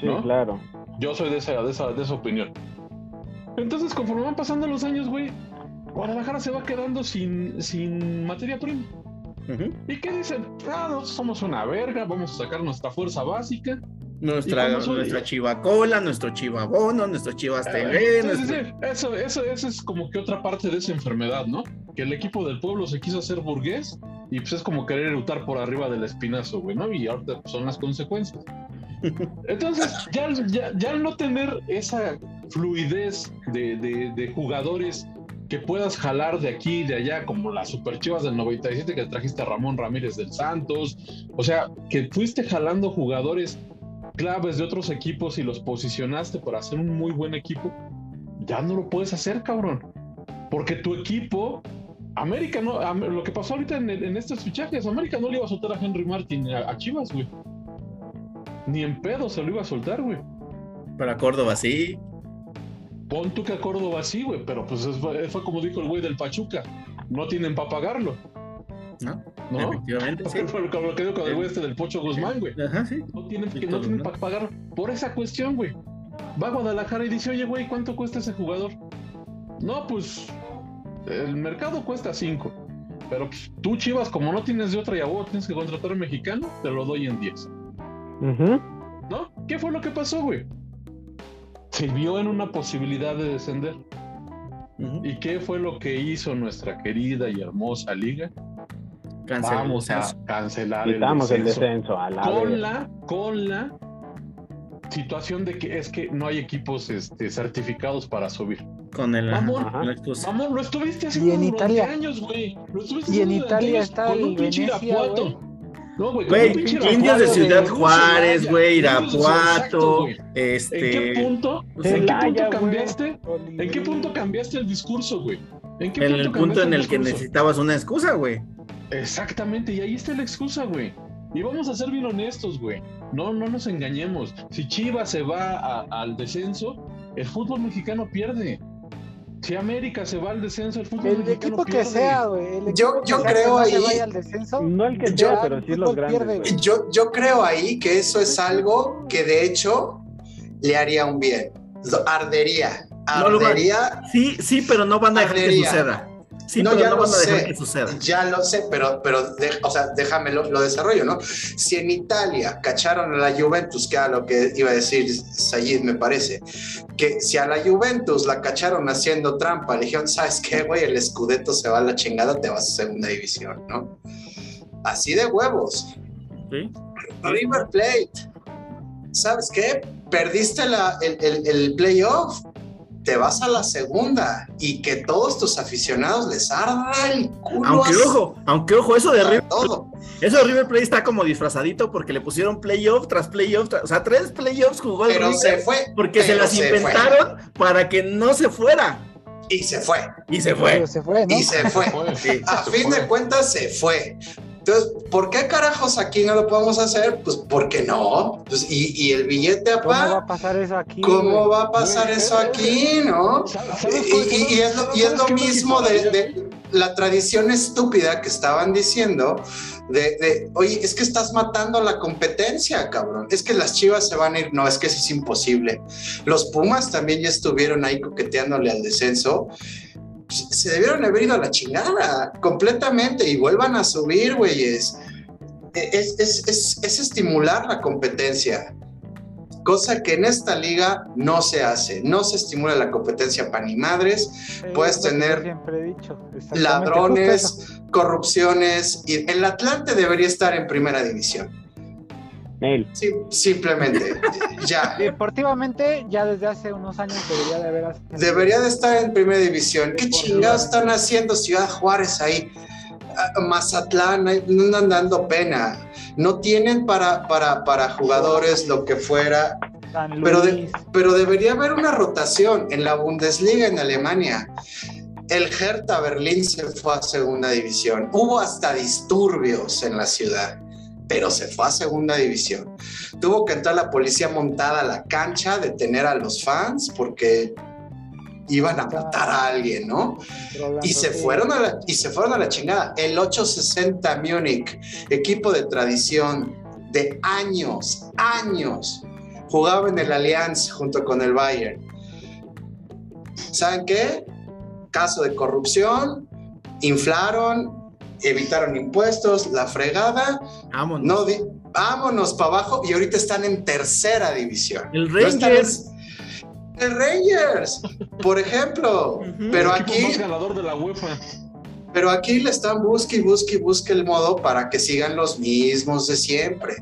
Sí, ¿No? claro. Yo soy de esa, de esa, de esa opinión. Entonces, conforme van pasando los años, güey, Guadalajara se va quedando sin, sin materia prima. ¿Y qué dicen? Ah, nosotros somos una verga, vamos a sacar nuestra fuerza básica. Nuestra, nuestra chivacola, nuestro chivabono, nuestro chivas TV, Eh, nuestro- sí, sí. Eso, eso, eso es como que otra parte de esa enfermedad, ¿no? Que el equipo del pueblo se quiso hacer burgués y pues es como querer erutar por arriba del espinazo, güey, ¿no? Y ahorita pues, son las consecuencias. Entonces, ya, ya, ya al no tener esa fluidez de, de- de jugadores que puedas jalar de aquí y de allá, como las Super Chivas del 97 que trajiste a Ramón Ramírez del Santos, o sea, que fuiste jalando jugadores claves de otros equipos y los posicionaste para hacer un muy buen equipo, ya no lo puedes hacer, cabrón. Porque tu equipo, América no, lo que pasó ahorita en, en estos fichajes, América no le iba a soltar a Henry Martin a, a Chivas, güey. Ni en pedo se lo iba a soltar, güey. para Córdoba, sí. Pon tú que a Córdoba sí, güey, pero pues es- fue, fue como dijo el güey del Pachuca. No tienen para pagarlo, ¿No? ¿no? Efectivamente, sí. Fue lo que lo que dijo con el güey este del Pocho Guzmán, güey. Ajá, sí. No tienen, Sí, que no tienen ¿no? para pagar por esa cuestión, güey. Va a Guadalajara y dice, oye, güey, ¿cuánto cuesta ese jugador? No, pues el mercado cuesta 5. Pero pues, tú, Chivas, como no tienes de otra y a vos tienes que contratar a un mexicano, te lo doy en 10. Ujú. ¿No? ¿Qué fue lo que pasó, güey? se vio en una posibilidad de descender. ¿Y qué fue lo que hizo nuestra querida y hermosa liga? Cancel- Vamos a cancelar el Quitamos el descenso. descenso a la con vez. la, con la situación de que es que no hay equipos este, certificados para subir. Con el. Mamón. excusa. Vamos, lo estuviste haciendo Y en Italia. años, güey. Lo estuviste Y en Italia años está con el un pinche Venecia, Irapuato. güey. No, güey, indios de Ciudad Juárez, Celaya. güey, exacto, Irapuato, güey. ¿En este. qué punto? pues, ¿En qué punto güey. cambiaste? ¿En qué punto cambiaste el discurso, güey? ¿En qué En el punto en el que necesitabas una excusa, güey. Exactamente, y ahí está la excusa, güey. Y vamos a ser bien honestos, güey. No, no nos engañemos. Si Chivas se va a- al descenso, el fútbol mexicano pierde. Si América se va al descenso, el fútbol El mexicano equipo que pierde. sea, güey. el Yo- equipo que yo sea creo no se ahí- vaya al descenso, No el que Yo- sea, pero sí el los grandes. pierde, güey. Yo, yo creo ahí que eso es algo que de hecho le haría un bien. Ardería. No lo va- Ardería. Sí, sí, pero no van a dejar que suceda. Sí, No, pero ya no lo van a dejar sé. que suceda. Ya lo sé, pero, pero de- o sea, déjame lo, lo desarrollo, ¿no? Si en Italia cacharon a la Juventus, que era lo que iba a decir Sayid, me parece, que si a la Juventus la cacharon haciendo trampa, le dijeron, ¿sabes qué, güey? El Scudetto se va a la chingada, te vas a segunda división, ¿no? Así de huevos. Sí. River Plate, ¿sabes qué? Perdiste la- el, el- el playoff, te vas a la segunda y que todos tus aficionados les arda el culo. Aunque a- ojo, aunque ojo, eso de River, todo. eso de River Plate está como disfrazadito porque le pusieron playoff tras playoff, tras- o sea, tres playoffs jugó el Pero River se fue. porque se las fue. inventaron para que no se fuera Y se fue. y se pero fue. se fue, ¿no? Y se fue. Fue. Sí. A Se fin fue. de cuentas se fue. Entonces, ¿por qué carajos aquí no lo podemos hacer? Pues porque no. Pues, y, y el billete, ¿Cómo va a pasar eso aquí? ¿cómo va a pasar eso aquí, no? ¿Sabes Y, y- es lo, y es lo mismo de la tradición estúpida que estaban diciendo de, de, oye, es que estás matando la competencia, cabrón. Es que las chivas se van a ir. No, es que eso es imposible. Los Pumas también ya estuvieron ahí coqueteándole al descenso. Se debieron haber ido a la chingada completamente y vuelvan a subir, güeyes. Es, es, es, es estimular la competencia cosa que en esta liga no se hace. No se estimula la competencia pan y madres, Eh, puedes tener siempre he dicho, ladrones, corrupciones. Y el Atlante debería estar en primera división. Sí, simplemente, ya. Deportivamente, ya desde hace unos años debería de haber. Debería de estar en primera división. ¿Qué chingados están haciendo Ciudad Juárez ahí? Ah, Mazatlán, ahí no andan dando pena. No tienen para, para, para jugadores lo que fuera. Pero, de- pero debería haber una rotación en la Bundesliga en Alemania. El Hertha Berlín se fue a segunda división. Hubo hasta disturbios en la ciudad, pero se fue a segunda división. Tuvo que entrar la policía montada a la cancha, detener a los fans porque iban a matar a alguien, ¿no? Y se fueron a la, y se fueron a la chingada. El 860 Múnich, equipo de tradición de años, años, jugaba en el Allianz junto con el Bayern. ¿Saben qué? Caso de corrupción, inflaron, evitaron impuestos, la fregada, Vámonos. no di- vámonos para abajo y ahorita están en tercera división. El Rangers. el Rangers, por ejemplo. Pero El aquí, más ganador de la UEFA. pero aquí le están busque y busque y busque el modo para que sigan los mismos de siempre.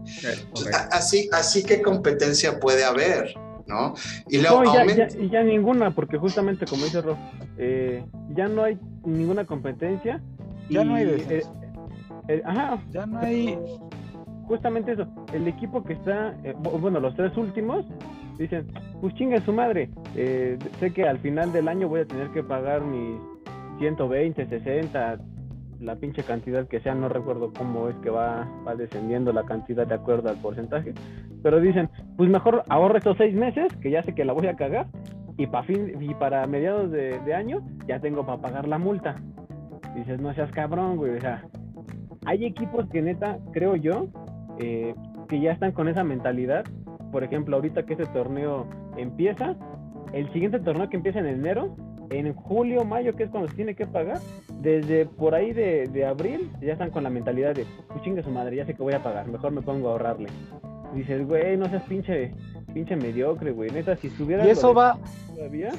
A- Así, así que competencia puede haber, ¿no? Y luego No, ya, ya ninguna, porque justamente como dice Rob, eh, ya no hay ninguna competencia. Ya no hay descenso. eh, eh, ajá, Ya no hay. justamente eso. El equipo que está, eh, bu- bueno, los tres últimos dicen, pues chinga su madre. eh, sé que al final del año voy a tener que pagar mis 120, 60, la pinche cantidad que sea, no recuerdo cómo es que va, va descendiendo la cantidad de acuerdo al porcentaje. Pero dicen, pues mejor ahorro estos seis meses, que ya sé que la voy a cagar, y, pa fin, y para mediados de, de año ya tengo para pagar la multa. Dices, no seas cabrón, güey. O sea, hay equipos que neta, creo yo, eh, que ya están con esa mentalidad. Por ejemplo, ahorita que este torneo empieza, el siguiente torneo que empieza en enero, en julio, mayo, que es cuando se tiene que pagar, desde por ahí de, de abril, ya están con la mentalidad de, pues chingue su madre, ya sé que voy a pagar, mejor me pongo a ahorrarle. Dices, güey, no seas pinche pinche mediocre, güey. Neta, si estuviera Y eso va, todavía.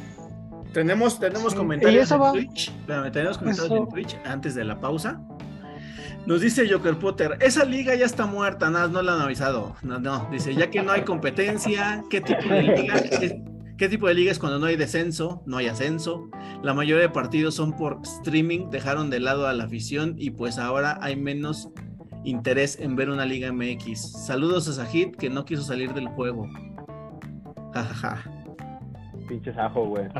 Tenemos, tenemos comentarios en Twitch. Espérame, tenemos comentarios Eso- en Twitch antes de la pausa. Nos dice Joker Potter, esa liga ya está muerta, nada, no la han avisado. No, no, dice, ya que no hay competencia, ¿qué tipo de liga? es- ¿Qué tipo de liga es cuando no hay descenso, no hay ascenso? La mayoría de partidos son por streaming, dejaron de lado a la afición y pues ahora hay menos interés en ver una liga MX. Saludos a Sajid que no quiso salir del juego. Ja, ja, ja. Pinche sajo, güey.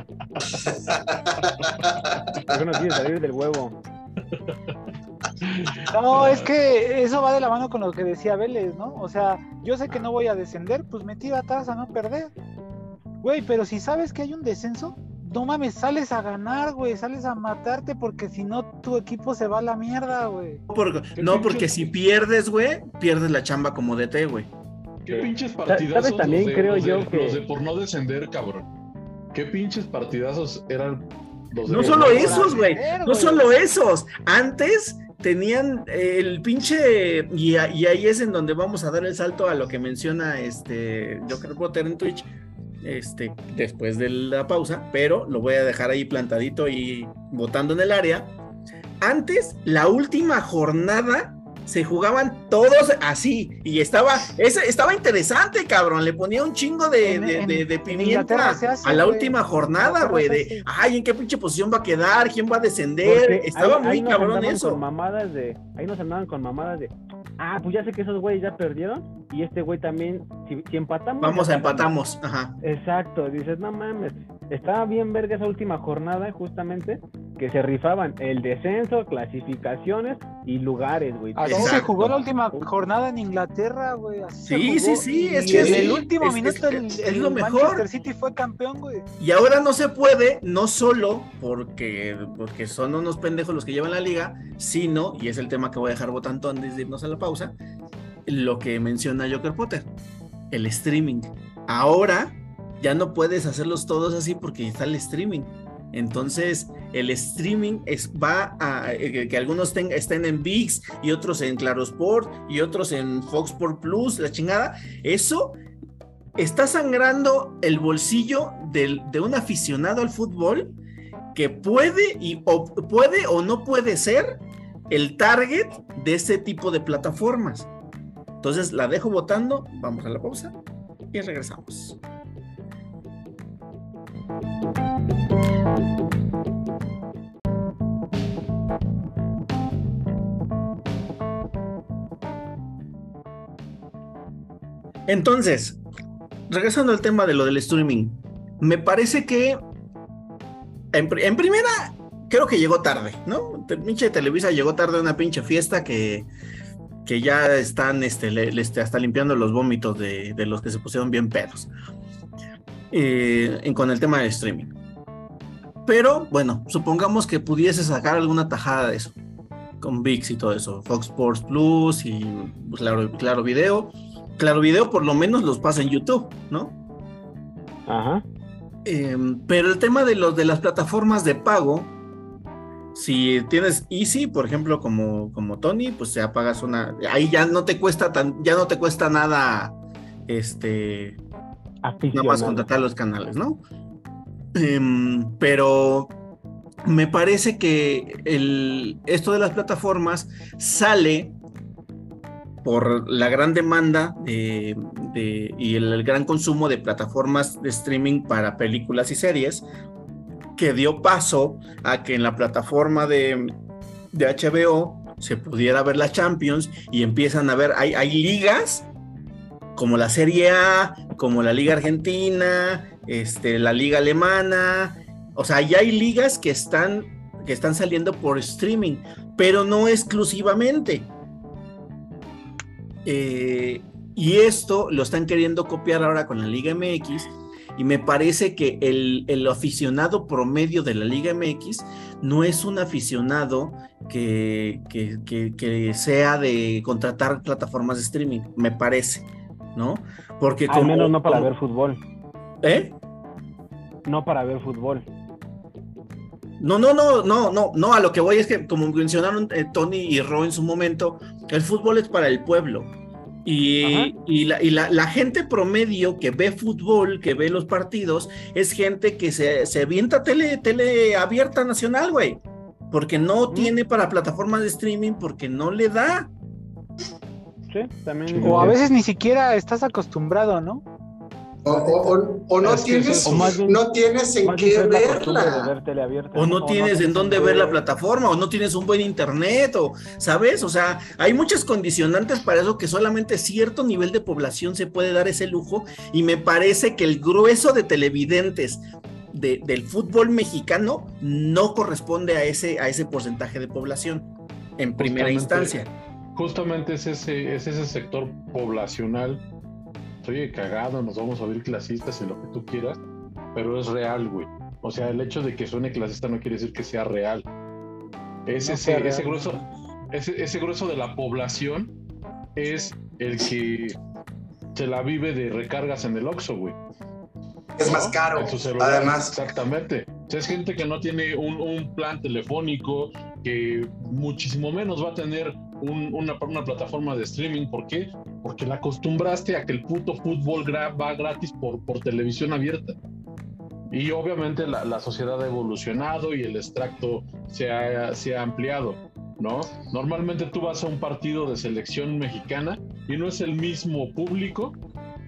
¿Por qué no quieres salir del huevo? No, es que eso va de la mano con lo que decía Vélez, ¿no? O sea, yo sé que no voy a descender, pues me tiro atrás a no perder. Güey, pero si sabes que hay un descenso, no mames, sales a ganar, güey, sales a matarte porque si no tu equipo se va a la mierda, güey. No, porque- no, porque si pierdes, güey, pierdes la chamba como DT, güey. Qué pinches ¿sabes partidazos. también los de- creo los de- yo que- Los de por no descender, cabrón. Qué pinches partidazos eran los de No solo esos, güey. No solo esos. Antes tenían eh, el pinche. Y ahí es en donde vamos a dar el salto a lo que menciona este Joker Potter en Twitch. Este, después de la pausa, pero lo voy a dejar ahí plantadito y votando en el área. Antes, la última jornada se jugaban todos así y estaba, ese, estaba interesante, cabrón. Le ponía un chingo de, En- de, en- de- de en pimienta hace, a la última jornada, güey. De, ay, ¿en qué pinche posición va a quedar? ¿Quién va a descender? Porque Estaba ahí- muy ahí cabrón eso. Con mamadas de, ahí nos andaban con mamadas de, ah, pues ya sé que esos güeyes ya perdieron y este güey también, si, si empatamos. Vamos a empatamos. Ajá. Exacto, dices, no mames, estaba bien verga esa última jornada justamente, que se rifaban el descenso, clasificaciones y lugares, güey. Así Exacto. se jugó la última jornada en Inglaterra, güey. así Sí, sí, sí, Y es que en el último es- minuto es- el, es el lo mejor. Manchester City fue campeón, güey. Y ahora no se puede, no solo porque, porque son unos pendejos los que llevan la liga, sino, y es el tema que voy a dejar votando antes de irnos a la pausa, lo que menciona Joker Potter, el streaming. Ahora ya no puedes hacerlos todos así porque está el streaming. Entonces, el streaming es, va a eh, que algunos ten- estén en VIX y otros en Claro Sport y otros en Fox Sport Plus, la chingada. Eso está sangrando el bolsillo de un aficionado al fútbol que puede y o, puede o no puede ser el target de este tipo de plataformas. Entonces la dejo votando, vamos a la pausa y regresamos. Entonces, regresando al tema de lo del streaming, me parece que en, pri- en primera creo que llegó tarde, ¿no? Pinche Televisa llegó tarde a una pinche fiesta que, que ya están este, le- le- este, hasta limpiando los vómitos de, de los que se pusieron bien pedos eh, con el tema del streaming. Pero bueno, supongamos que pudiese sacar alguna tajada de eso, con VIX y todo eso, Fox Sports Plus y pues, claro, claro Video. Claro Video por lo menos los pasa en YouTube, ¿no? Ajá. Em, pero el tema de los de las plataformas de pago, si tienes Easy, por ejemplo, como, como Tony, pues ya pagas una, ahí ya no te cuesta tan, ya no te cuesta nada, este, nada más Aficionado. contratar los canales, ¿no? Em, pero me parece que el, esto de las plataformas sale por la gran demanda de- de- y el, el gran consumo de plataformas de streaming para películas y series, que dio paso a que en la plataforma de, de HBO se pudiera ver la Champions y empiezan a ver, hay, hay ligas como la Serie A, como la Liga Argentina, este, la Liga Alemana, o sea, ya hay ligas que están, que están saliendo por streaming, pero no exclusivamente. Eh, y esto lo están queriendo copiar ahora con la Liga MX. Y me parece que el, el aficionado promedio de la Liga MX no es un aficionado que, que- que- que sea de contratar plataformas de streaming, me parece, ¿no? Porque Al como- menos no para como- ver fútbol. ¿Eh? No para ver fútbol. No, no, no, no, no, no, a lo que voy es que como mencionaron eh, Tony y Ro en su momento, el fútbol es para el pueblo. Y, y, la, y la, la gente promedio que ve fútbol, que ve los partidos, es gente que se, se avienta tele, tele abierta nacional, güey. Porque no tiene para plataformas de streaming, porque no le da. Sí, también. O a veces ni siquiera estás acostumbrado, ¿no? O, o- o- o no tienes, eso es- o más bien- no tienes en qué verla. O no tienes en dónde ver la plataforma plataforma, o no tienes un buen internet, o, ¿sabes? O sea, hay muchas condicionantes para eso que solamente cierto nivel de población se puede dar ese lujo, y me parece que el grueso de televidentes de- del fútbol mexicano no corresponde a ese, a ese porcentaje de población en primera Justamente- instancia. Justamente es ese, es ese sector poblacional. Oye, cagado, nos vamos a ver clasistas y lo que tú quieras, pero es real, güey. O sea, el hecho de que suene clasista no quiere decir que sea real. Es No ese, sea real. ese grueso, ese, ese grueso de la población es el que se la vive de recargas en el Oxxo, güey. Es ¿no? más caro, En su celular. además. Exactamente. O sea, es gente que no tiene un, un plan telefónico, que muchísimo menos va a tener un- una, una plataforma de streaming. ¿Por qué? Porque la acostumbraste a que el puto fútbol va gratis por, por televisión abierta. Y obviamente la, la sociedad ha evolucionado y el extracto se ha, se ha ampliado, ¿no? Normalmente tú vas a un partido de selección mexicana y no es el mismo público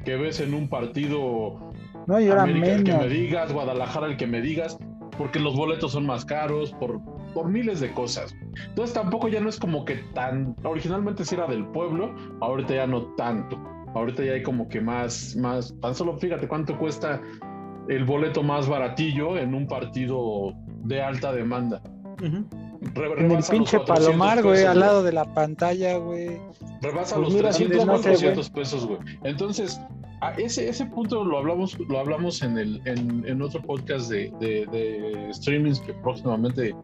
que ves en un partido No, y ahora América el que me menos. digas, Guadalajara el que me digas, porque los boletos son más caros, por, por miles de cosas. Entonces tampoco ya no es como que tan, originalmente sí era del pueblo, ahorita ya no tanto. Ahorita ya hay como que más, más, tan solo fíjate cuánto cuesta el boleto más baratillo en un partido de alta demanda. Ujú. Re- En el pinche 400 palomar, güey, al lado de la pantalla, güey. Rebasa Pues los mira, 300, no sé, 400 pesos, güey. Entonces, a ese, ese punto lo hablamos, lo hablamos en, el, en, en otro podcast de, de, de streamings que próximamente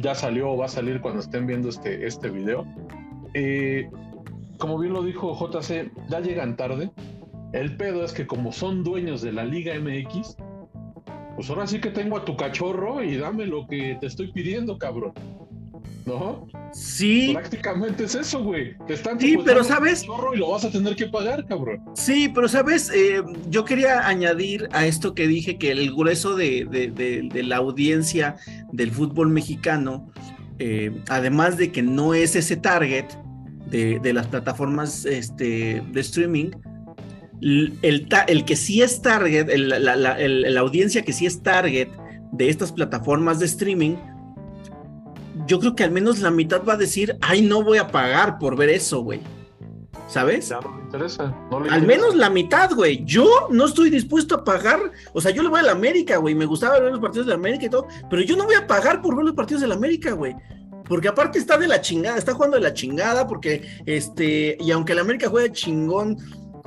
ya salió o va a salir cuando estén viendo este, este video. Eh, como bien lo dijo JC, ya llegan tarde. El pedo es que como son dueños de la Liga MX, pues ahora sí que tengo a tu cachorro y dame lo que te estoy pidiendo, cabrón. ¿No? Sí, Prácticamente es eso, güey. Te están Sí, pero ¿sabes? y lo vas a tener que pagar, cabrón. Sí, pero sabes, Eh, yo quería añadir a esto que dije que el grueso de, de- de- de la audiencia del fútbol mexicano, eh, además de que no es ese target de, las plataformas este, de streaming, el, que sí es target, el- la, la- el- la audiencia que sí es target de estas plataformas de streaming, yo creo que al menos la mitad va a decir, ay, no voy a pagar por ver eso, güey. ¿Sabes? Ya no le interesa. no le Al interesa. menos la mitad, güey. Yo no estoy dispuesto a pagar. O sea, yo le voy a la América, güey. Me gustaba ver los partidos de la América y todo. Pero yo no voy a pagar por ver los partidos de la América, güey. Porque aparte está de la chingada, está jugando de la chingada. Porque, este, y aunque la América juegue chingón,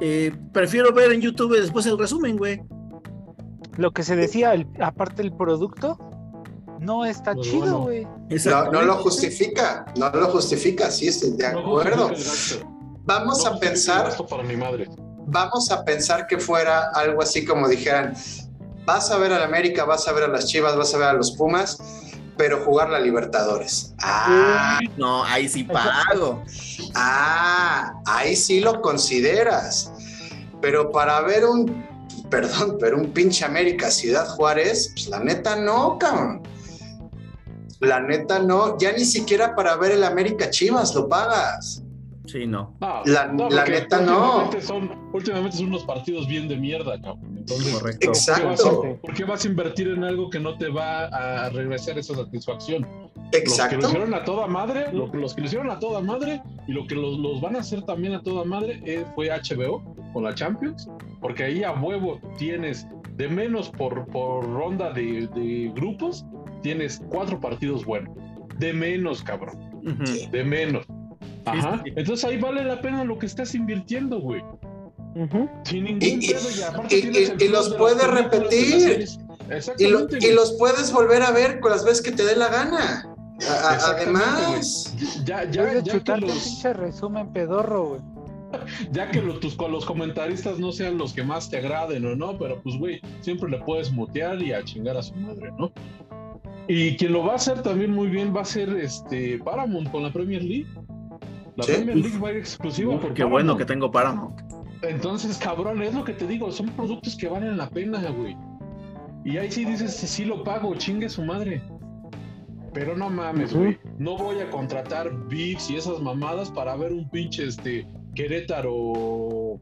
eh, prefiero ver en YouTube después el resumen, güey. Lo que se decía, el- aparte el producto, no está Pues chido, bueno. güey. No, no lo justifica, no lo justifica, sí estoy de acuerdo. Vamos No a pensar, gasto para mi madre. vamos a pensar que fuera algo así como dijeran, vas a ver a la América, vas a ver a las Chivas, vas a ver a los Pumas, pero jugar la Libertadores. Ah, No, ahí sí pago. ah, ahí sí lo consideras. Pero para ver un, perdón, pero un pinche América Ciudad Juárez, pues la neta no, cabrón. La neta no, ya ni siquiera para ver el América Chivas lo pagas. Sí, no. No, La- no, la neta, no. últimamente Son, últimamente son unos partidos bien de mierda, cabrón. Entonces, Correcto. ¿por qué, vas Exacto, a, por qué vas a invertir en algo que no te va a regresar esa satisfacción? Los que lo exacto. hicieron a toda madre, lo- los que lo hicieron a toda madre y lo que los, los van a hacer también a toda madre eh, fue HBO con la Champions, porque ahí a huevo tienes de menos por, por ronda de, de grupos, tienes cuatro partidos buenos. De menos, cabrón. De menos. Ajá. sí. Entonces ahí vale la pena lo que estás invirtiendo, güey. Ujú. Sin ningún Y- y- pedo. Y, aparte y- tienes y- el y plus los de las puede películas, de las repetir. Y, lo- y güey. los puedes volver a ver con las veces que te dé la gana. A- a- Exactamente, además, Ya, Ya, ya, de ya que los, resumen pedorro, güey. ya que los, tus, los comentaristas no sean los que más te agraden o no, pero pues, güey, siempre le puedes mutear y a chingar a su madre, ¿no? Y quien lo va a hacer también muy bien va a ser este Paramount con la Premier League. La Sí. Premier League va a ir exclusiva por Qué bueno que tengo Paramount. Entonces, cabrón, es lo que te digo, son productos que valen la pena, güey. Y ahí sí dices, sí, sí lo pago, chingue su madre. Pero no mames, güey. No voy a contratar VIX y esas mamadas para ver un pinche este Querétaro.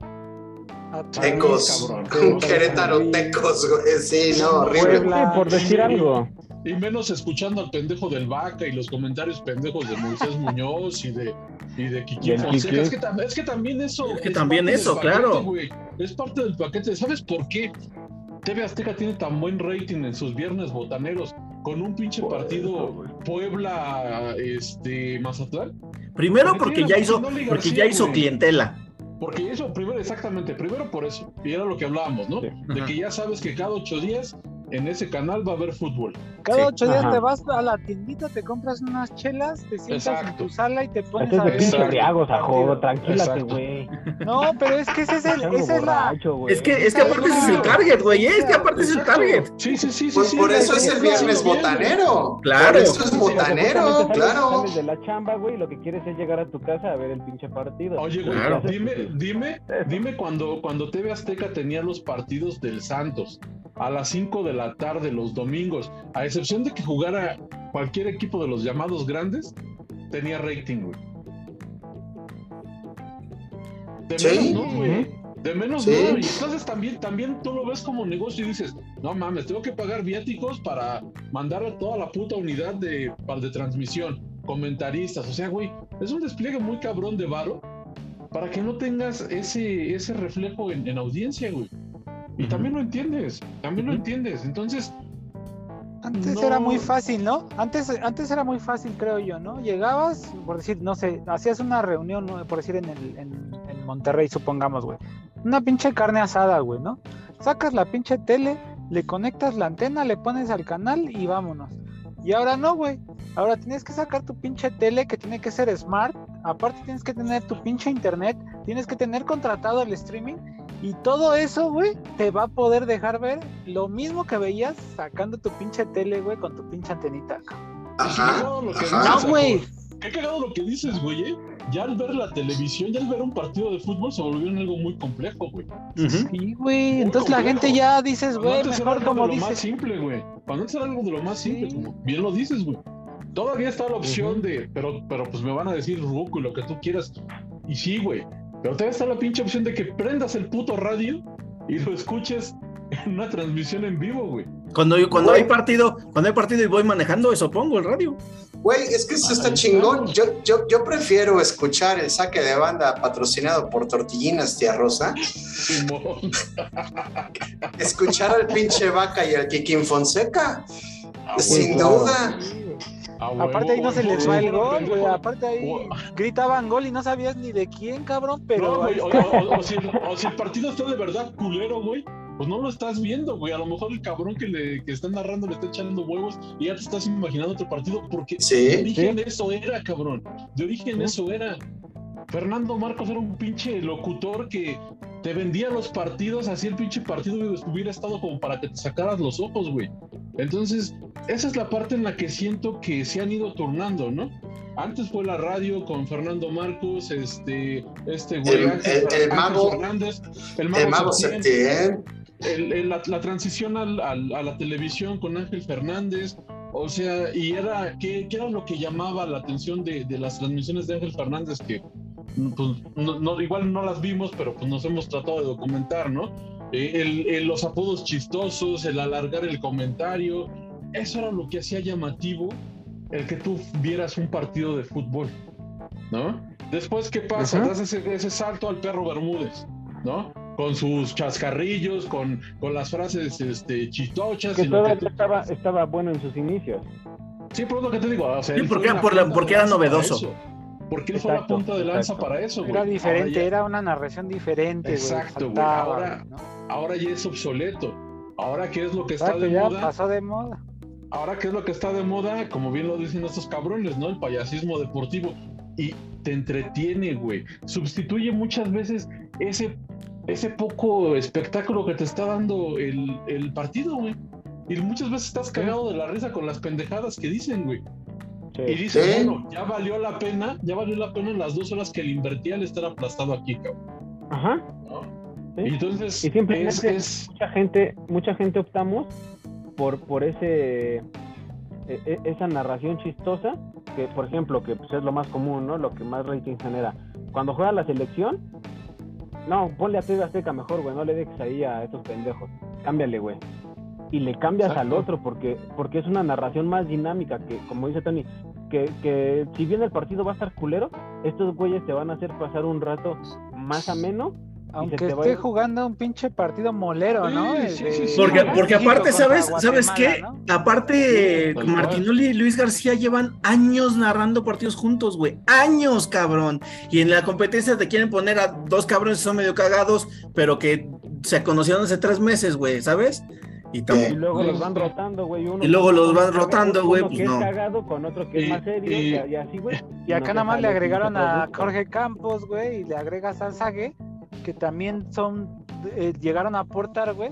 Tecos. Un Querétaro Tecos, güey. Sí, no, horrible. Sí, por decir algo. Y menos escuchando al pendejo del Vaca y los comentarios pendejos de Moisés Muñoz y de, y de Kiki Fonseca. Es que, tam- es que también eso. Es que también eso, paquete, claro. Es parte del paquete. ¿Sabes por qué? TV Azteca tiene tan buen rating en sus viernes botaneros con un pinche partido. Puebla este Mazatlán. Primero Porque ya hizo, Oli porque García, ya hizo clientela. Porque eso, primero, exactamente, primero por eso. Y era lo que hablábamos, ¿no? Sí. De Ajá. que ya sabes que cada ocho días en ese canal va a haber fútbol. Cada Sí. ocho días Ajá. te vas a la tiendita, te compras unas chelas, te sientas Exacto. en tu sala y te pones Este es a ver. ajo, tranquílate, güey. No, pero es que ese es el, esa es la. Es que, es que aparte ese es el target, güey. Es que aparte es el target. Sí, sí, sí. sí, Pues sí, por eso es el viernes botanero. Claro. Por eso es botanero, claro. De la chamba, güey, lo que quieres es llegar a tu casa a ver el pinche partido. Oye, güey, Claro. dime, dime, dime cuando, cuando TV Azteca tenía los partidos del Santos a las 5 de la tarde los domingos, a excepción de que jugara cualquier equipo de los llamados grandes, tenía rating, güey. De Sí. menos no, güey. De menos Sí. no. Y entonces también, también tú lo ves como negocio y dices, no mames, tengo que pagar viáticos para mandar a toda la puta unidad de, de transmisión, comentaristas. O sea, güey, es un despliegue muy cabrón de varo para que no tengas ese, ese reflejo en, en audiencia, güey. Y también lo entiendes, también lo entiendes. Entonces, Antes No. era muy fácil, ¿no? Antes, antes era muy fácil, creo yo, ¿no? Llegabas, por decir, no sé, hacías una reunión, ¿no? por decir, en, el, en, en Monterrey, supongamos, güey. Una pinche carne asada, güey, ¿no? Sacas la pinche tele, le conectas la antena, le pones al canal y vámonos. Y ahora no, güey. Ahora tienes que sacar tu pinche tele que tiene que ser smart. Aparte tienes que tener tu pinche internet. Tienes que tener contratado el streaming. Y todo eso, güey, te va a poder dejar ver lo mismo que veías sacando tu pinche tele, güey, con tu pinche antenita. Ajá. dices, No, güey. Qué cagado lo que dices, güey. ¿eh? Ya al ver la televisión, ya al ver un partido de fútbol, se volvió en algo muy complejo, güey. Sí, güey. Entonces la gente ya dices, güey, mejor algo como de lo más dices. simple, güey. Cuando antes era algo de lo más simple, Sí. como bien lo dices, güey. Todavía está la opción de, pero, pero pues me van a decir Ruco y lo que tú quieras. Y sí, güey. Pero todavía está la pinche opción de que prendas el puto radio y lo escuches en una transmisión en vivo, güey. Cuando, yo- cuando Güey. hay partido, cuando hay partido y voy manejando, eso pongo el radio. Güey, es que eso está chingón. Yo, yo, yo prefiero escuchar el saque de banda patrocinado por Tortillinas Tía Rosa, escuchar al pinche Vaca y al Kikín Fonseca. A Sin duda. Huevo, Aparte ahí no se les va el gol, güey. Aparte ahí gritaban gol y no sabías ni de quién, cabrón, pero No, güey, o, está. o- o si, o si el partido está de verdad culero, güey, pues no lo estás viendo, güey. A lo mejor el cabrón que le que está narrando le está echando huevos y ya te estás imaginando otro partido porque de Sí. origen eso era, cabrón. De origen Sí. eso era. Fernando Marcos era un pinche locutor que te vendía los partidos, así el pinche partido hubiera estado como para que te sacaras los ojos, güey. Entonces, esa es la parte en la que siento que se han ido turnando, ¿no? Antes fue la radio con Fernando Marcos, este, este güey, El- el- mago- Fernández, el mago, El mago Septién, Septién. la, la transición al- al- a la televisión con Ángel Fernández, o sea, y era, ¿qué, qué era lo que llamaba la atención de, de las transmisiones de Ángel Fernández? Que pues, no, no- igual no las vimos, pero pues nos hemos tratado de documentar, ¿no? Eh, el- el- los apodos chistosos, el alargar el comentario, eso era lo que hacía llamativo el que tú vieras un partido de fútbol, ¿no? Después, ¿qué pasa? Das ese, ese salto al perro Bermúdez, ¿no? Con sus chascarrillos, con, con las frases este, chistochas. Que y lo tú- estaba, estaba bueno en sus inicios. Sí, por lo que te digo. O sea, Sí, porque- por la- porque era novedoso. Porque él fue la punta de lanza exacto. para eso, güey. Era Ahora diferente, ya- era una narración diferente, güey. Exacto, güey. faltaba, Ahora- güey, ¿no? Ahora ya es obsoleto. Ahora, ¿qué es lo que está Exacto, de ya moda? pasó de moda. Ahora, ¿qué es lo que está de moda? Como bien lo dicen estos cabrones, ¿no? El payasismo deportivo. Y te entretiene, güey. Sustituye muchas veces ese, ese poco espectáculo que te está dando el, el partido, güey. Y muchas veces estás cagado de la risa con las pendejadas que dicen, güey. Sí. Y dices, Sí. bueno, ya valió la pena, ya valió la pena las dos horas que le invertí al estar aplastado aquí, cabrón. Ajá. ¿no? Sí. Y entonces, Y simplemente es, es- mucha gente, mucha gente optamos por, por ese e- e- esa narración chistosa, que por ejemplo, que pues, es lo más común, ¿no? Lo que más rating genera. Cuando juega la selección, no, ponle a TV Azteca mejor, güey, no le dejes ahí a esos pendejos. Cámbiale, güey. Y le cambias al otro porque, porque es una narración más dinámica que, como dice Tony, que, que si bien el partido va a estar culero, estos güeyes te van a hacer pasar un rato más ameno Aunque esté vaya- jugando un pinche partido molero, ¿no? Sí, sí, sí, sí. Porque, porque aparte, ¿sabes, ¿sabes qué? Aparte, cual. Martinoli y Luis García llevan años narrando partidos juntos, güey. Años, cabrón. Y en la competencia te quieren poner a dos cabrones que son medio cagados, pero que se conocieron hace tres meses, güey, ¿sabes? Y luego los van rotando, güey. uno- Y luego los van rotando, güey, que pues es no. cagado con otro que es Y- más serio y- y, y así, güey. Y acá no nada más le agregaron a. Jorge Campos, güey, y le agregas al Zague, que también son, eh, llegaron a aportar, güey.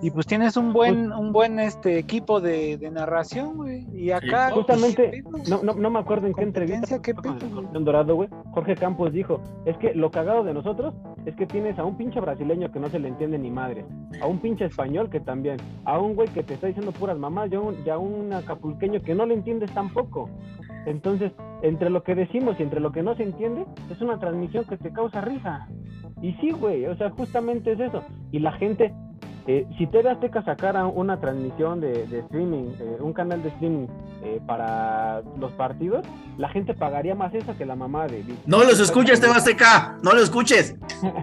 Y pues tienes un buen, un buen este equipo de, de narración, güey. Y acá, pues, Justamente. No, no, no me acuerdo en qué entrevista ¿qué? Escorpión Dorado, güey. Jorge Campos dijo, es que lo cagado de nosotros es que tienes a un pinche brasileño que no se le entiende ni madre, a un pinche español que también, a un güey que te está diciendo puras mamás, y a un, y a un acapulqueño que no le entiendes tampoco. Entonces, entre lo que decimos y entre lo que no se entiende, es una transmisión que te causa risa. Y sí, güey, o sea, justamente es eso. Y la gente, eh, si TV Azteca sacara una transmisión de, de streaming, eh, un canal de streaming eh, para los partidos, la gente pagaría más esa que la mamá de... No los escuches, Tebasteca. No lo escuches.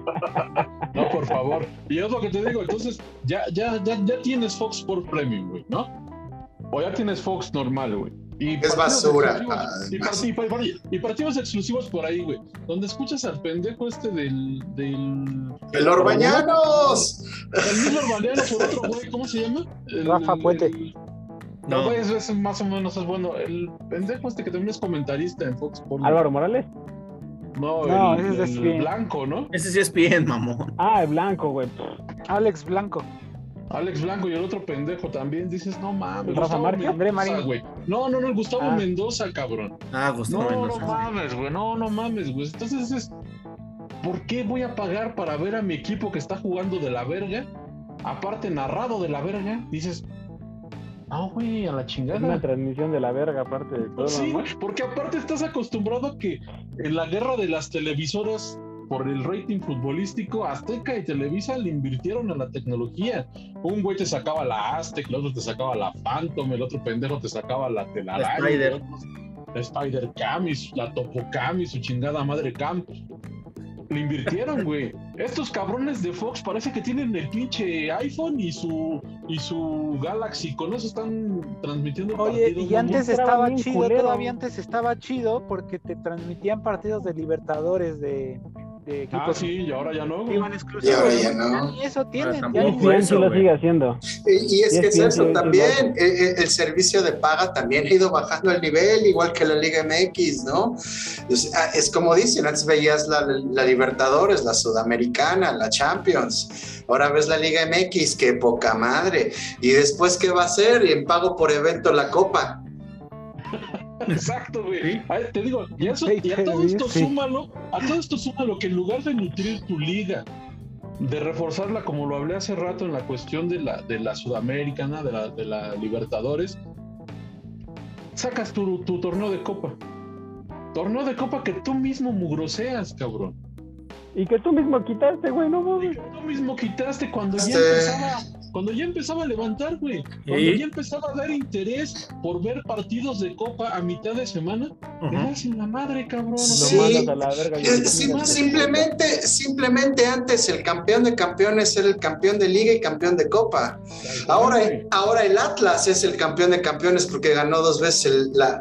No, por favor. Y es lo que te digo, entonces ya, ya, ya, ya tienes Fox Sports Premium, güey, ¿no? O ya tienes Fox normal, güey. Y Es basura, exclusivos- Y, part- y y partidos exclusivos por ahí, güey. Donde escuchas al pendejo este del. del ¡El Orbañanos! El mismo Orbañano por otro güey, ¿cómo se llama? El- Rafa Puente. el- No, güey, es, es más o menos es bueno. El pendejo este que también es comentarista en Fox Sports. Álvaro Morales. No, No, el, ese es el blanco, ¿no? Ese sí es bien, mamón. Ah, el blanco, güey. Alex Blanco. Alex Blanco y el otro pendejo también. Dices, no mames. ¿Rafa Gustavo Márquez? André Marín. güey. No, no, no, Gustavo Ah. Mendoza, cabrón. Ah, Gustavo No, no Mendoza. mames, güey. No, no mames, güey. Entonces es. ¿Por qué voy a pagar para ver a mi equipo que está jugando de la verga? Aparte, narrado de la verga. Dices, no, güey, a la Es chingada. una transmisión de la verga, aparte de todo. Sí, ¿no? güey, porque aparte estás acostumbrado a que en la guerra de las televisoras por el rating futbolístico, Azteca y Televisa le invirtieron a la tecnología. Un güey te sacaba la Aztec, el otro te sacaba la Phantom, el otro pendejo te sacaba la telaraña, La Spider. la Spider Cam y su- la Topo Cam y su chingada madre Cam. Le invirtieron, güey. Estos cabrones de Fox parece que tienen el pinche iPhone y su y su Galaxy. Con eso están transmitiendo Oye, partidos, y antes Estaba chido, culero. todavía antes estaba chido porque te transmitían partidos de Libertadores de, de Ah, sí, y ahora ya no, iban exclusivos. Y ahora ya no. Ni eso tienen. Ya eso, sí lo sigue haciendo. Y, y es que es eso también, eh, eh, el servicio de paga también ha ido bajando el nivel, igual que la Liga MX, ¿no? Es, ah, es como dicen, antes veías la, la Libertadores, la Sudamericana, la Champions, ahora ves la Liga MX, qué poca madre, y después qué va a hacer, y en pago por evento la Copa. Exacto, güey. Ay, Te digo, y, eso, y a todo esto sí. súmalo, a todo esto súmalo que en lugar de nutrir tu liga, de reforzarla como lo hablé hace rato en la cuestión de la, de la Sudamericana, de la, de la Libertadores, sacas tu, tu torneo de copa. Torneo de copa que tú mismo mugroseas, cabrón. Y que tú mismo quitaste, güey, no Y mames. que tú mismo quitaste cuando ya Sí. empezaba, cuando ya empezaba a levantar, güey. Cuando ya empezaba a dar interés por ver partidos de copa a mitad de semana, das en la madre, cabrón. Sí. a la verga Eh, sim- simplemente, simplemente antes el campeón de campeones era el campeón de liga y campeón de copa. Ahora, ahora el Atlas es el campeón de campeones porque ganó dos veces el- la,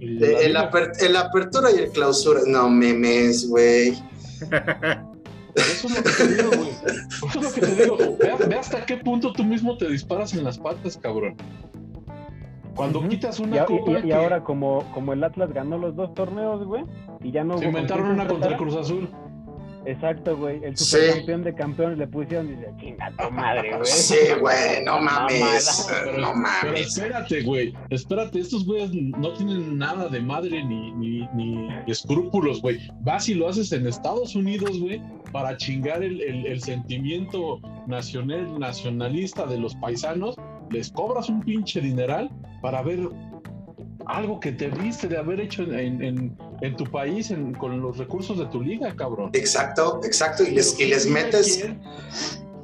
aper- el apertura y el clausura. No memes, güey. Eso es lo que te digo, güey. Eso es lo que te digo. Ve, ve hasta qué punto tú mismo te disparas en las patas, cabrón. Cuando Ujú. quitas una copa. y- y que ahora como, como el Atlas ganó los dos torneos, güey, y ya no se inventaron una contra el Cruz Azul. Exacto, güey. El Sí. supercampeón de campeones le pusieron y dice, chinga tu madre, güey. Sí, güey, no mames. Mamada. Pero, No pero mames. espérate, güey. Espérate, estos güeyes no tienen nada de madre ni, ni, ni escrúpulos, güey. Vas y lo haces en Estados Unidos, güey, para chingar el, el- el sentimiento nacional, nacionalista de los paisanos. Les cobras un pinche dineral para ver algo que te viste de haber hecho en, en- en tu país en- con los recursos de tu liga, cabrón. Exacto, exacto. Y les, y les ¿quién metes,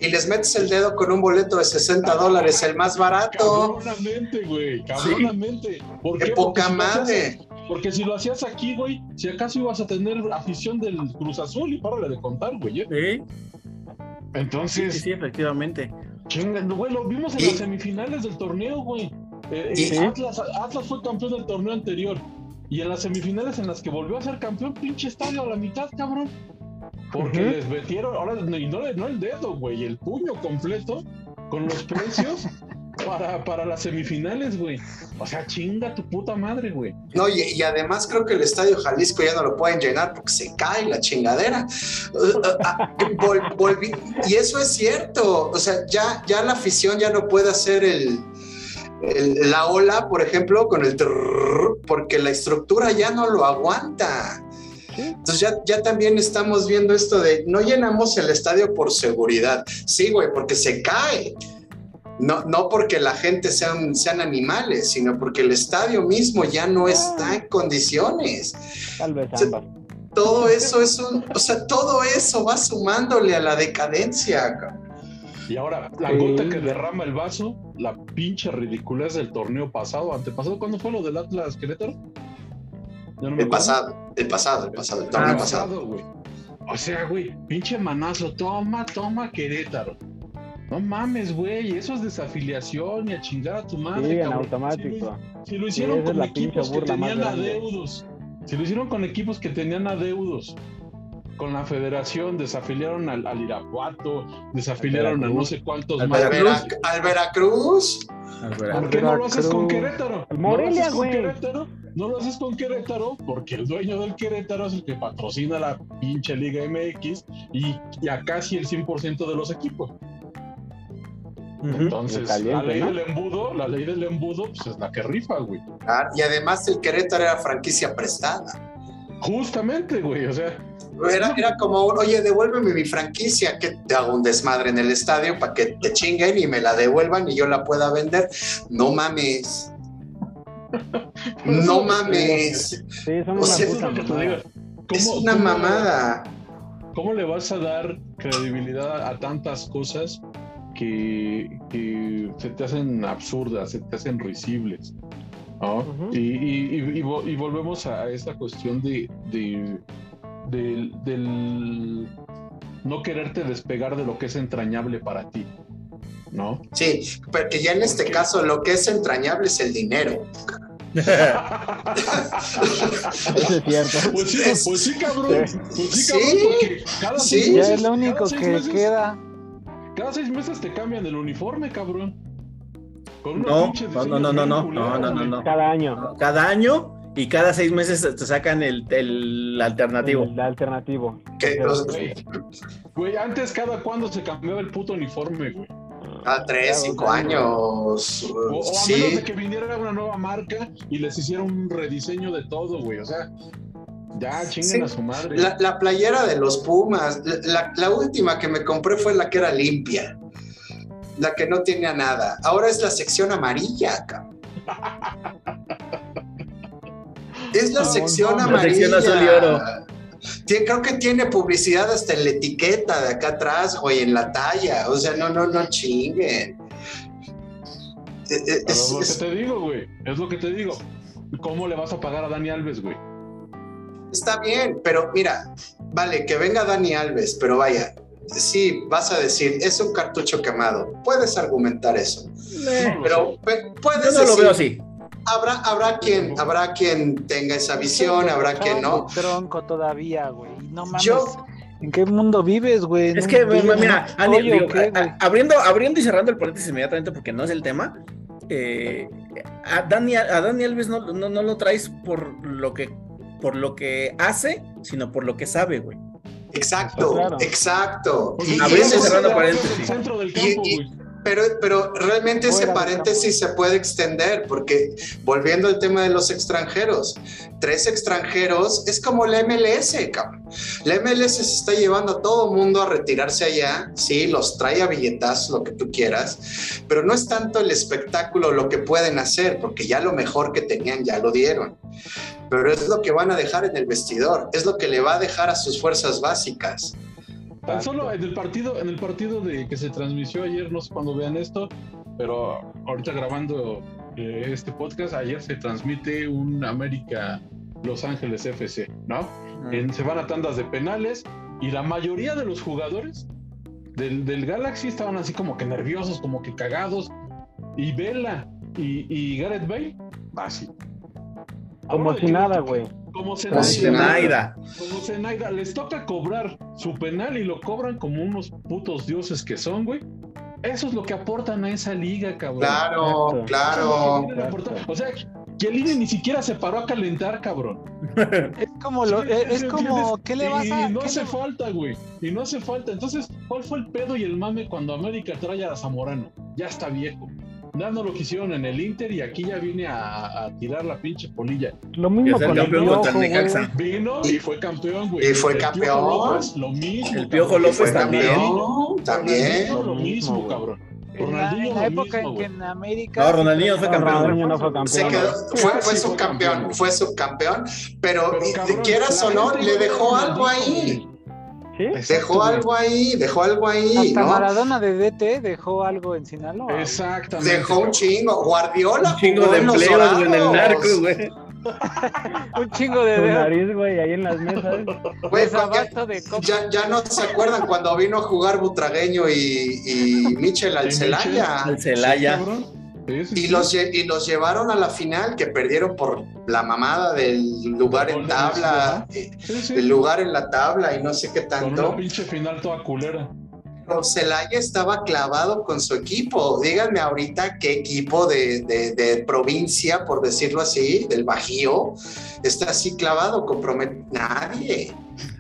y les metes el dedo con un boleto de 60 dólares, el más barato. Cabronamente, güey, cabronamente. ¿Por Qué qué? poca Porque si lo hacías- madre. Porque si lo hacías aquí, güey, si acaso ibas a tener afición del Cruz Azul y párale de contar, güey. ¿eh? Sí, sí, Entonces, sí, efectivamente. chinga, güey, lo vimos en Y- las semifinales del torneo, güey. Eh, eh, Atlas, Atlas fue campeón del torneo anterior. Y en las semifinales en las que volvió a ser campeón, pinche estadio a la mitad, cabrón. Porque les metieron, ahora y no, no el dedo, güey, el puño completo con los precios para, para las semifinales, güey. O sea, chinga tu puta madre, güey. No, y, y además creo que el Estadio Jalisco ya no lo pueden llenar porque se cae la chingadera. Uh, uh, ah, vol- volví- y eso es cierto. O sea, ya, ya la afición ya no puede hacer el, el- la ola, por ejemplo, con el trrr, porque la estructura ya no lo aguanta. Entonces ya, ya también estamos viendo esto de no llenamos el estadio por seguridad. Sí, güey, porque se cae. No, no porque la gente sean, sean animales, sino porque el estadio mismo ya no está en condiciones. Tal vez ambas. Todo eso es un, o sea, todo eso va sumándole a la decadencia. Y ahora, la Sí. gota que derrama el vaso, la pinche ridiculez del torneo pasado, antepasado, ¿cuándo fue lo del Atlas Querétaro? No me El acuerdo. pasado, el pasado, el pasado, el torneo Ah, pasado. güey. O sea, güey, pinche manazo, toma, toma Querétaro. No mames, güey, eso es desafiliación y a chingar a tu madre. Sí, en automático. Si lo hicieron con equipos que tenían adeudos, si lo hicieron con equipos que tenían adeudos, con la federación, desafiliaron al, al Irapuato, desafiliaron a no sé cuántos Al más. Al, Veracruz. Al ¿Por qué no lo haces con. Querétaro? ¿No Morelia, haces con güey. Querétaro? No lo haces con Querétaro porque el dueño del Querétaro es el que patrocina la pinche Liga MX y, y a casi el 100% de los equipos. Entonces, Caliente, la ley ¿no? del embudo, la ley del embudo, pues es la que rifa, güey. ah, y además el Querétaro era franquicia prestada. Justamente, güey, o sea, Era, era como, un, oye, devuélveme mi franquicia, que te hago un desmadre en el estadio para que te chinguen y me la devuelvan y yo la pueda vender. No mames. No mames. Sí, O una sea, es te mamada. Es ¿Cómo- una mamada. ¿Cómo le vas a dar credibilidad a tantas cosas que, que se te hacen absurdas, se te hacen risibles? y, y- y- y vo- y volvemos a esta cuestión de, de- del, del no quererte despegar de lo que es entrañable para ti, ¿no? Sí, porque ya en este qué? caso lo que es entrañable es el dinero. Eso es cierto. Pues sí, Es- pues sí, cabrón. Sí. Pues sí, Sí. cabrón, porque cada Sí. seis Ya meses- es lo único que meses- queda. Cada seis meses te cambian el uniforme, cabrón. Con No, no, no, no, no, no, no, no. Cada año. Cada año y cada seis meses te sacan el, el alternativo. El alternativo. Güey, Güey, antes cada cuándo se cambiaba el puto uniforme, güey. a tres, cinco años. O, o a menos Sí, de que viniera una nueva marca y les hiciera un rediseño de todo, güey. O sea, ya chinguen Sí. a su madre. la, la playera de los Pumas, la, la última que me compré fue la que era limpia, la que no tenía nada. Ahora es la sección amarilla, cabrón. Es la No, sección no, la amarilla. sección azul y oro. Tie- Creo que tiene publicidad hasta en la etiqueta de acá atrás, güey, en la talla. O sea, no, no, no chinguen. Eh, Pero es- es lo es- que te digo, güey. Es lo que te digo. ¿Cómo le vas a pagar a Dani Alves, güey? Está bien, pero mira, vale, que venga Dani Alves, pero vaya, sí, vas a decir, es un cartucho quemado. Puedes argumentar eso, No lo pero sé. pe- yo puedes no lo veo así. Habrá, habrá quien, habrá quien tenga esa visión, habrá quien no. Tronco todavía, güey. No mames. Yo, ¿En qué mundo vives, güey? Es ¿No que, en mira, Andy, hoyo digo, o qué, a- güey? a- abriendo, abriendo y cerrando el paréntesis inmediatamente porque no es el tema. eh, a, Dani, a Dani Alves no, no, no lo traes por lo que por lo que hace, sino por lo que sabe, güey. Exacto, Claro. exacto. Y- y Abriendo y cerrando el paréntesis. centro del campo, y- güey. Pero, pero realmente ese paréntesis se puede extender porque volviendo al tema de los extranjeros, tres extranjeros es como la MLS, cabrón. La MLS se está llevando a todo mundo a retirarse allá, sí, los trae a billetazos, lo que tú quieras, pero no es tanto el espectáculo lo que pueden hacer, porque ya lo mejor que tenían ya lo dieron. Pero es lo que van a dejar en el vestidor, es lo que le va a dejar a sus fuerzas básicas. Tan solo en el partido, en el partido de que se transmitió ayer, no sé cuándo vean esto, pero ahorita grabando eh, este podcast, ayer se transmite un América Los Ángeles FC, ¿no? En- se van a tandas de penales y la mayoría de los jugadores del, del Galaxy estaban así como que nerviosos, como que cagados. Y Vela y, y Gareth Bale, así. Como si nada, güey. Como se Como Zenaida, les toca cobrar su penal y lo cobran como unos putos dioses que son, güey. Eso es lo que aportan a esa liga, cabrón. Claro, Exacto. claro. Es lo que. O sea, Chiellini ni siquiera se paró a calentar, cabrón. Es como, lo, Sí, es, como. ¿qué le vas y a...? no qué hace le- falta, güey. Y no hace falta. Entonces, ¿cuál fue el pedo y el mame cuando América trae a Zamorano? Ya está viejo. Ya no lo quisieron en el Inter y aquí ya viene a, a tirar la pinche polilla. Lo mismo con el Piojo. Vino y fue campeón, güey. Y fue El Piojo campeón. López, lo mismo. El Piojo. López Fue también. también. Ronaldinho, lo Lo mismo, cabrón. Ronaldinho en la época mismo, en que en América... No, Ronaldinho fue No, campeón. Ronaldinho no fue Se campeón. quedó, fue, fue subcampeón, campeón. fue subcampeón, pero, Pero, cabrón, quieras o no, le dejó algo ahí. Dejó algo ahí, dejó algo ahí, Hasta ¿no? Maradona de DT dejó algo en Sinaloa. Exactamente. Dejó un chingo. Guardiola Un chingo de empleos en el narco, güey. Un chingo de dedos. nariz, güey, ahí en las mesas. Güey, de coca. ya, ya no se acuerdan cuando vino a jugar Butragueño y, y Michel al Celaya. Al Celaya. Sí. Sí, sí, Y sí. los, y los llevaron a la final que perdieron por la mamada del lugar en tabla, eh, el lugar en la tabla y no sé qué Con una tanto. pinche final toda culera. Pero Celaya estaba clavado con su equipo. Díganme ahorita qué equipo de, de- de provincia, por decirlo así, del Bajío, está así clavado, compromete nadie.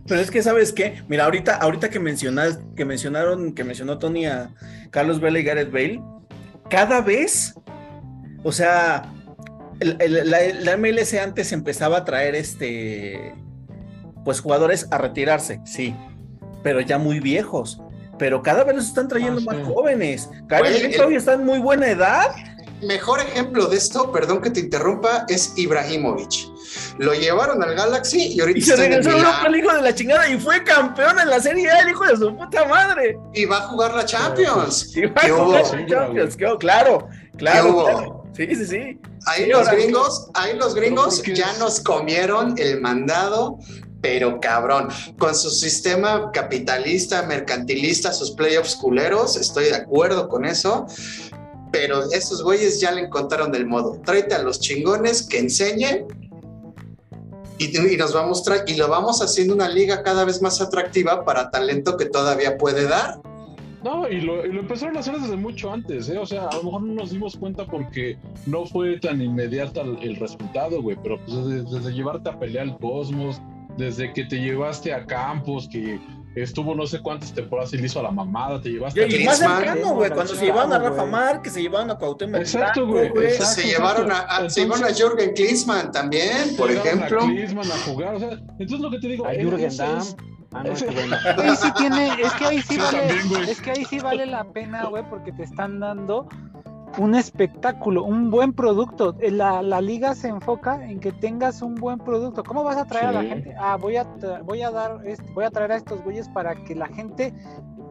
Pero es que, ¿sabes qué? Mira, ahorita, ahorita que mencionas, que mencionaron, que mencionó Tony a Carlos Vela y Gareth Bale, cada vez, o sea, el- el- la, la MLS antes empezaba a traer este, pues jugadores a retirarse, sí, pero ya muy viejos. Pero cada vez los están trayendo Ah, más sí. jóvenes. Bale el- todavía está en muy buena edad. Mejor ejemplo de esto, perdón que te interrumpa, es Ibrahimovic. Lo llevaron al Galaxy y ahorita Y se está en el regresó a el hijo de la chingada y fue campeón en la Serie A, el hijo de su puta madre. y va a jugar la Champions. Y va a ¿Qué jugar hubo? en Champions, claro, claro, ¿Qué hubo? claro. Sí, sí, sí. Ahí Sí, los gringos, ahí los gringos ya nos comieron el mandado, pero cabrón, con su sistema capitalista, mercantilista, sus playoffs culeros, estoy de acuerdo con eso. Pero esos güeyes ya le encontraron el modo. Tráete a los chingones que enseñen y, y nos vamos y lo vamos haciendo una liga cada vez más atractiva para talento que todavía puede dar. No, y lo, y lo empezaron a hacer desde mucho antes, ¿eh? O sea, a lo mejor no nos dimos cuenta porque no fue tan inmediata el, el resultado, güey, pero pues desde, desde llevarte a pelear al Cosmos, desde que te llevaste a Campos, que estuvo no sé cuántas temporadas y le hizo a la mamada, te llevaste Y, a y más cercano, güey, cuando se llevaron a Rafa que se llevaron a Cuauhtémoc Exacto, güey, se llevaron a, a- se llevaron a Jürgen Klinsmann también, por ejemplo. A Klinsmann a jugar, o sea, entonces lo que te digo, A es- Jürgen Damm. Es- Ah, no, no. Ahí sí tiene, es que ahí sí Sí, vale, también, es que ahí sí vale la pena, güey, porque te están dando un espectáculo, un buen producto. Eh, La, la liga se enfoca en que tengas un buen producto. ¿Cómo vas a traer a la gente? Ah, voy a voy a dar, este, voy a traer a estos güeyes para que la gente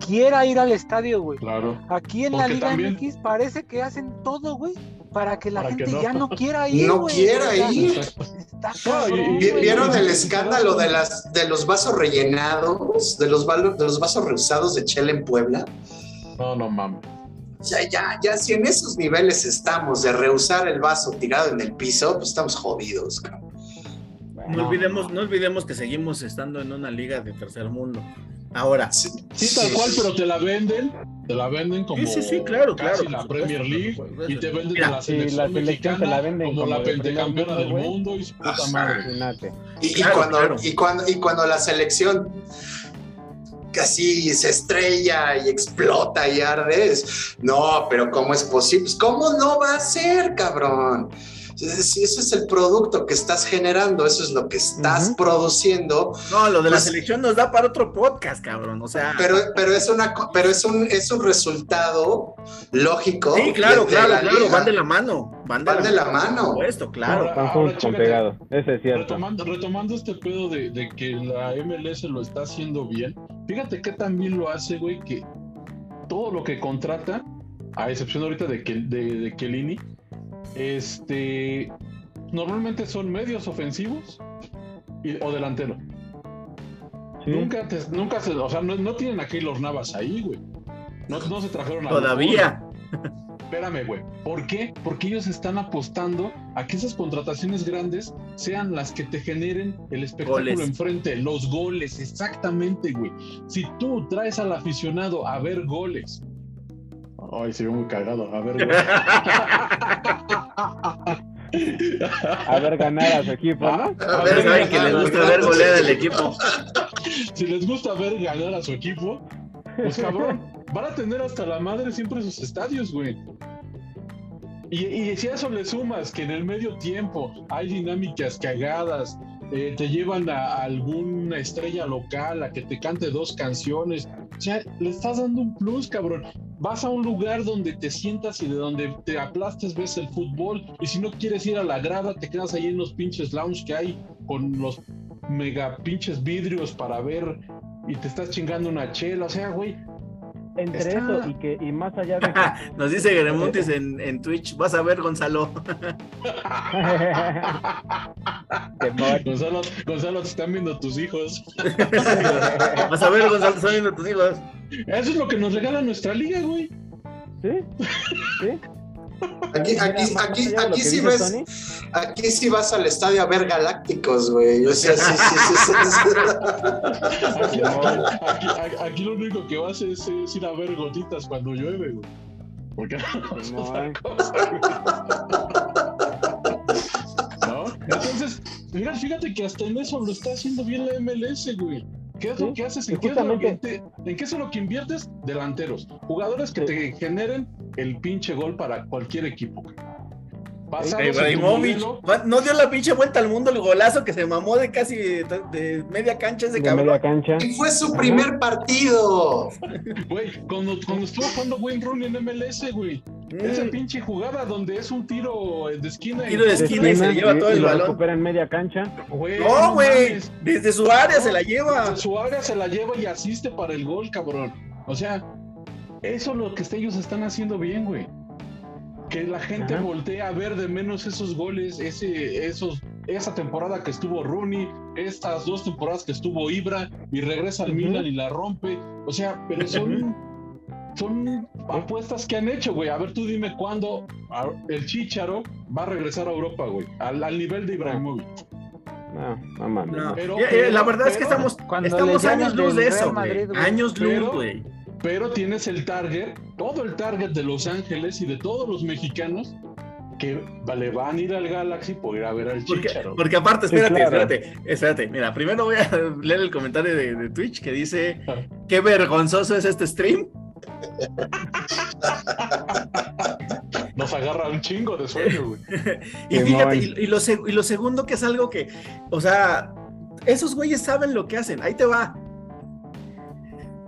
quiera ir al estadio, güey. Claro. Aquí en la Liga también- MX parece que hacen todo, güey, para que la Para que gente no. ya no quiera ir. No quiera ir. Está. ¿Vieron el escándalo de las de los vasos rellenados, de los, de los vasos reusados de Chela en Puebla? No, no mames. Ya, ya, ya, si en esos niveles estamos de reusar el vaso tirado en el piso, pues estamos jodidos, cabrón. No olvidemos, no olvidemos que seguimos estando en una liga de tercer mundo. Ahora, Sí, Sí, tal cual, pero te la venden, te la venden como Sí, sí, sí, claro, casi claro, la Premier League y te venden Mira, la selección, la selección mexicana te la venden como, como la mundo, del güey. mundo y su puta Ah, madre. Y, cuando, claro. y, cuando, y cuando la selección casi se estrella y explota y arde. Es, no, pero ¿cómo es posible? Pues, ¿Cómo no va a ser, cabrón? Si ese es el producto que estás generando, eso es lo que estás produciendo, No, lo de la Pues- selección nos da para otro podcast, cabrón. O sea. pero, pero es una pero es un es un resultado lógico. sí, claro, de- claro, la claro. liga. Van de la mano. Van de, Van de la mano. Por supuesto, claro. Ahora- ahora, chécate. pegados. Eso es cierto. Retomando, retomando este pedo de, de que la MLS lo está haciendo bien, fíjate que también lo hace, güey, que todo lo que contrata, a excepción ahorita de, que, de, de Chiellini, este, normalmente son medios ofensivos y- o delantero. Sí. Nunca, te- nunca se, o sea, no, no tienen a Keylor Navas ahí, güey. No, no se trajeron a Todavía. Espérame, güey. ¿Por qué? Porque ellos están apostando a que esas contrataciones grandes sean las que te generen el espectáculo Goles. enfrente, los goles, exactamente, güey. Si tú traes al aficionado a ver goles. Ay, se ve muy cagado, a ver goles. A ver ganar a su equipo, ¿no? A Ya ver, saben que les gusta ver goleada del equipo. si les gusta ver ganar a su equipo, pues cabrón, van a tener hasta la madre siempre sus estadios, güey. Y, y si a eso le sumas que en el medio tiempo hay dinámicas cagadas, eh, te llevan a, alguna estrella local a que te cante dos canciones, o sea, le estás dando un plus, cabrón. Vas a un lugar donde te sientas y de donde te aplastes, ves el fútbol, y si no quieres ir a la grada, te quedas ahí en los pinches lounge que hay con los mega pinches vidrios para ver y te estás chingando una chela, o sea, güey. Entre Está- eso y que y más allá de que Nos dice Geremontis en, en Twitch. Vas a ver, Gonzalo. Gonzalo, Gonzalo, te están viendo tus hijos. Vas a ver, Gonzalo, están viendo tus hijos. Eso es lo que nos regala nuestra liga, güey. ¿Sí? ¿Sí? Aquí, aquí, aquí, aquí sí ves, aquí sí vas al estadio a ver galácticos, güey. O sea, sí, sí, sí, sí, sí. Aquí, lo único que vas es, es ir a ver gotitas cuando llueve, güey. Porque. ¿No? Entonces, mira, fíjate que hasta en eso lo está haciendo bien la MLS, güey. ¿Qué es lo que haces? y ¿En qué, es lo que te- ¿En qué es lo que inviertes? Delanteros. Jugadores que Sí. te generen el pinche gol para cualquier equipo. Ibrahimovic. No dio la pinche vuelta al mundo el golazo que se mamó de casi de, de media cancha ese de cabrón. media cancha. Y fue su primer partido. Güey, cuando, cuando estuvo jugando Wayne Rooney en MLS, güey. Esa pinche jugada donde es un tiro de esquina. y- Tiro de esquina y se lleva todo y el lo balón. recupera en media cancha. Güey, No, güey. Desde su área se la lleva. Su área se la lleva y asiste para el gol, cabrón. O sea, eso es lo que ellos están haciendo bien, güey. Que la gente Ajá. voltee a ver de menos esos goles, ese, esos, esa temporada que estuvo Rooney, estas dos temporadas que estuvo Ibra y regresa al. Milan y la rompe. O sea, pero son, son apuestas que han hecho, güey. A ver, tú dime cuándo a- el Chicharo va a regresar a Europa, güey. Al, al nivel de Ibrahimovic. No, no mames. No, Pero- eh, eh, la pero- verdad es que estamos, Cuando estamos años luz de eso, Madrid, güey. güey. Años luz, güey. pero tienes el target, todo el target de Los Ángeles y de todos los mexicanos que le van a ir al Galaxy por ir a ver al Porque, Chicharo. porque aparte, Sí, espérate, claro. espérate, espérate. Mira, primero voy a leer el comentario de, de Twitch que dice: Ah. Qué vergonzoso es este stream. Nos agarra un chingo de sueño, güey. Y fíjate, y, y lo, seg- y lo segundo que es algo que, o sea, esos güeyes saben lo que hacen. Ahí te va.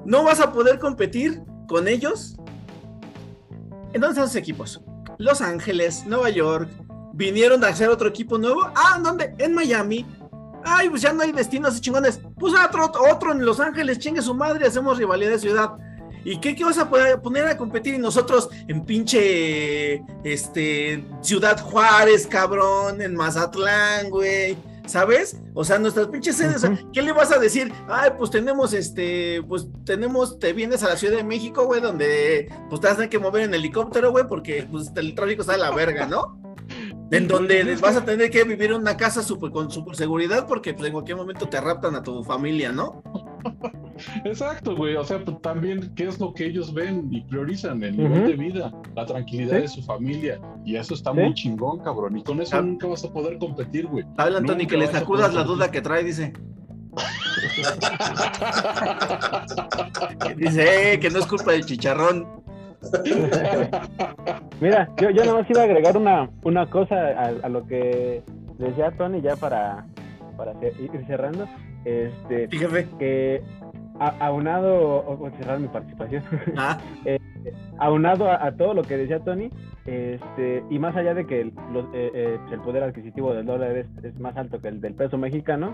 No vas a poder competir con ellos. ¿En dónde están sus equipos? Los Ángeles, Nueva York. Vinieron a hacer otro equipo nuevo. Ah, ¿en dónde? En Miami. Ay, pues ya no hay destinos chingones. Pues otro, otro en Los Ángeles, chingue su madre, hacemos rivalidad de ciudad. ¿Y qué, qué vas a poner a competir? Y nosotros en pinche este, Ciudad Juárez, cabrón, en Mazatlán, güey. ¿Sabes? O sea, nuestras pinches sedes, o sea, ¿qué le vas a decir? Ay, pues tenemos este, pues tenemos, te vienes a la Ciudad de México, güey, donde pues te vas a tener que mover en helicóptero, güey, porque pues el tráfico está de la verga, ¿no? En donde vas a tener que vivir en una casa super, con super seguridad porque pues, en cualquier momento te raptan a tu familia, ¿no? Exacto, güey. O sea, pues, también, ¿qué es lo que ellos ven y priorizan? El nivel de vida, la tranquilidad Sí. de su familia. Y eso está Sí. muy chingón, cabrón. Y con eso Ah. nunca vas a poder competir, güey. Habla Nunca que le sacudas la competir. duda que trae, dice. Dice, eh, que no es culpa del chicharrón. Mira, yo, yo nada más iba a agregar una, una cosa a, a lo que decía Tony ya para, para ir cerrando. Este, Fíjate. que aunado, o, o cerrar mi participación, Ah, aunado a, a todo lo que decía Tony, este, y más allá de que el, los- eh, eh, pues, el poder adquisitivo del dólar es, es más alto que el del peso mexicano,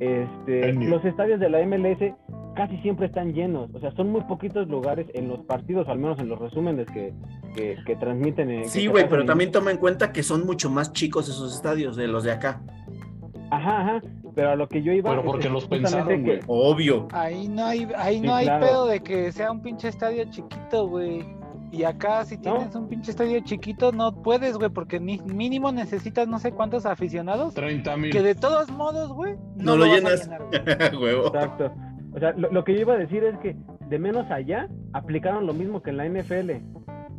este, los estadios de la MLS casi siempre están llenos, o sea, son muy poquitos lugares en los partidos, o al menos en los resúmenes que, que, que transmiten. eh, sí, güey, pero también toma en cuenta que son mucho más chicos esos estadios de los de acá. Ajá, ajá, pero a lo que yo iba... Pero es porque los pensaron, que- güey. Obvio. Ahí no hay, ahí Sí, no hay claro. pedo de que sea un pinche estadio chiquito, güey. Y acá si No. tienes un pinche estadio chiquito no puedes, güey, porque ni mínimo necesitas no sé cuántos aficionados. 30 mil. Que de todos modos, güey, No lo llenas. llenar, güey. Huevo. Exacto. O sea, lo, lo que yo iba a decir es que de menos allá aplicaron lo mismo que en la NFL.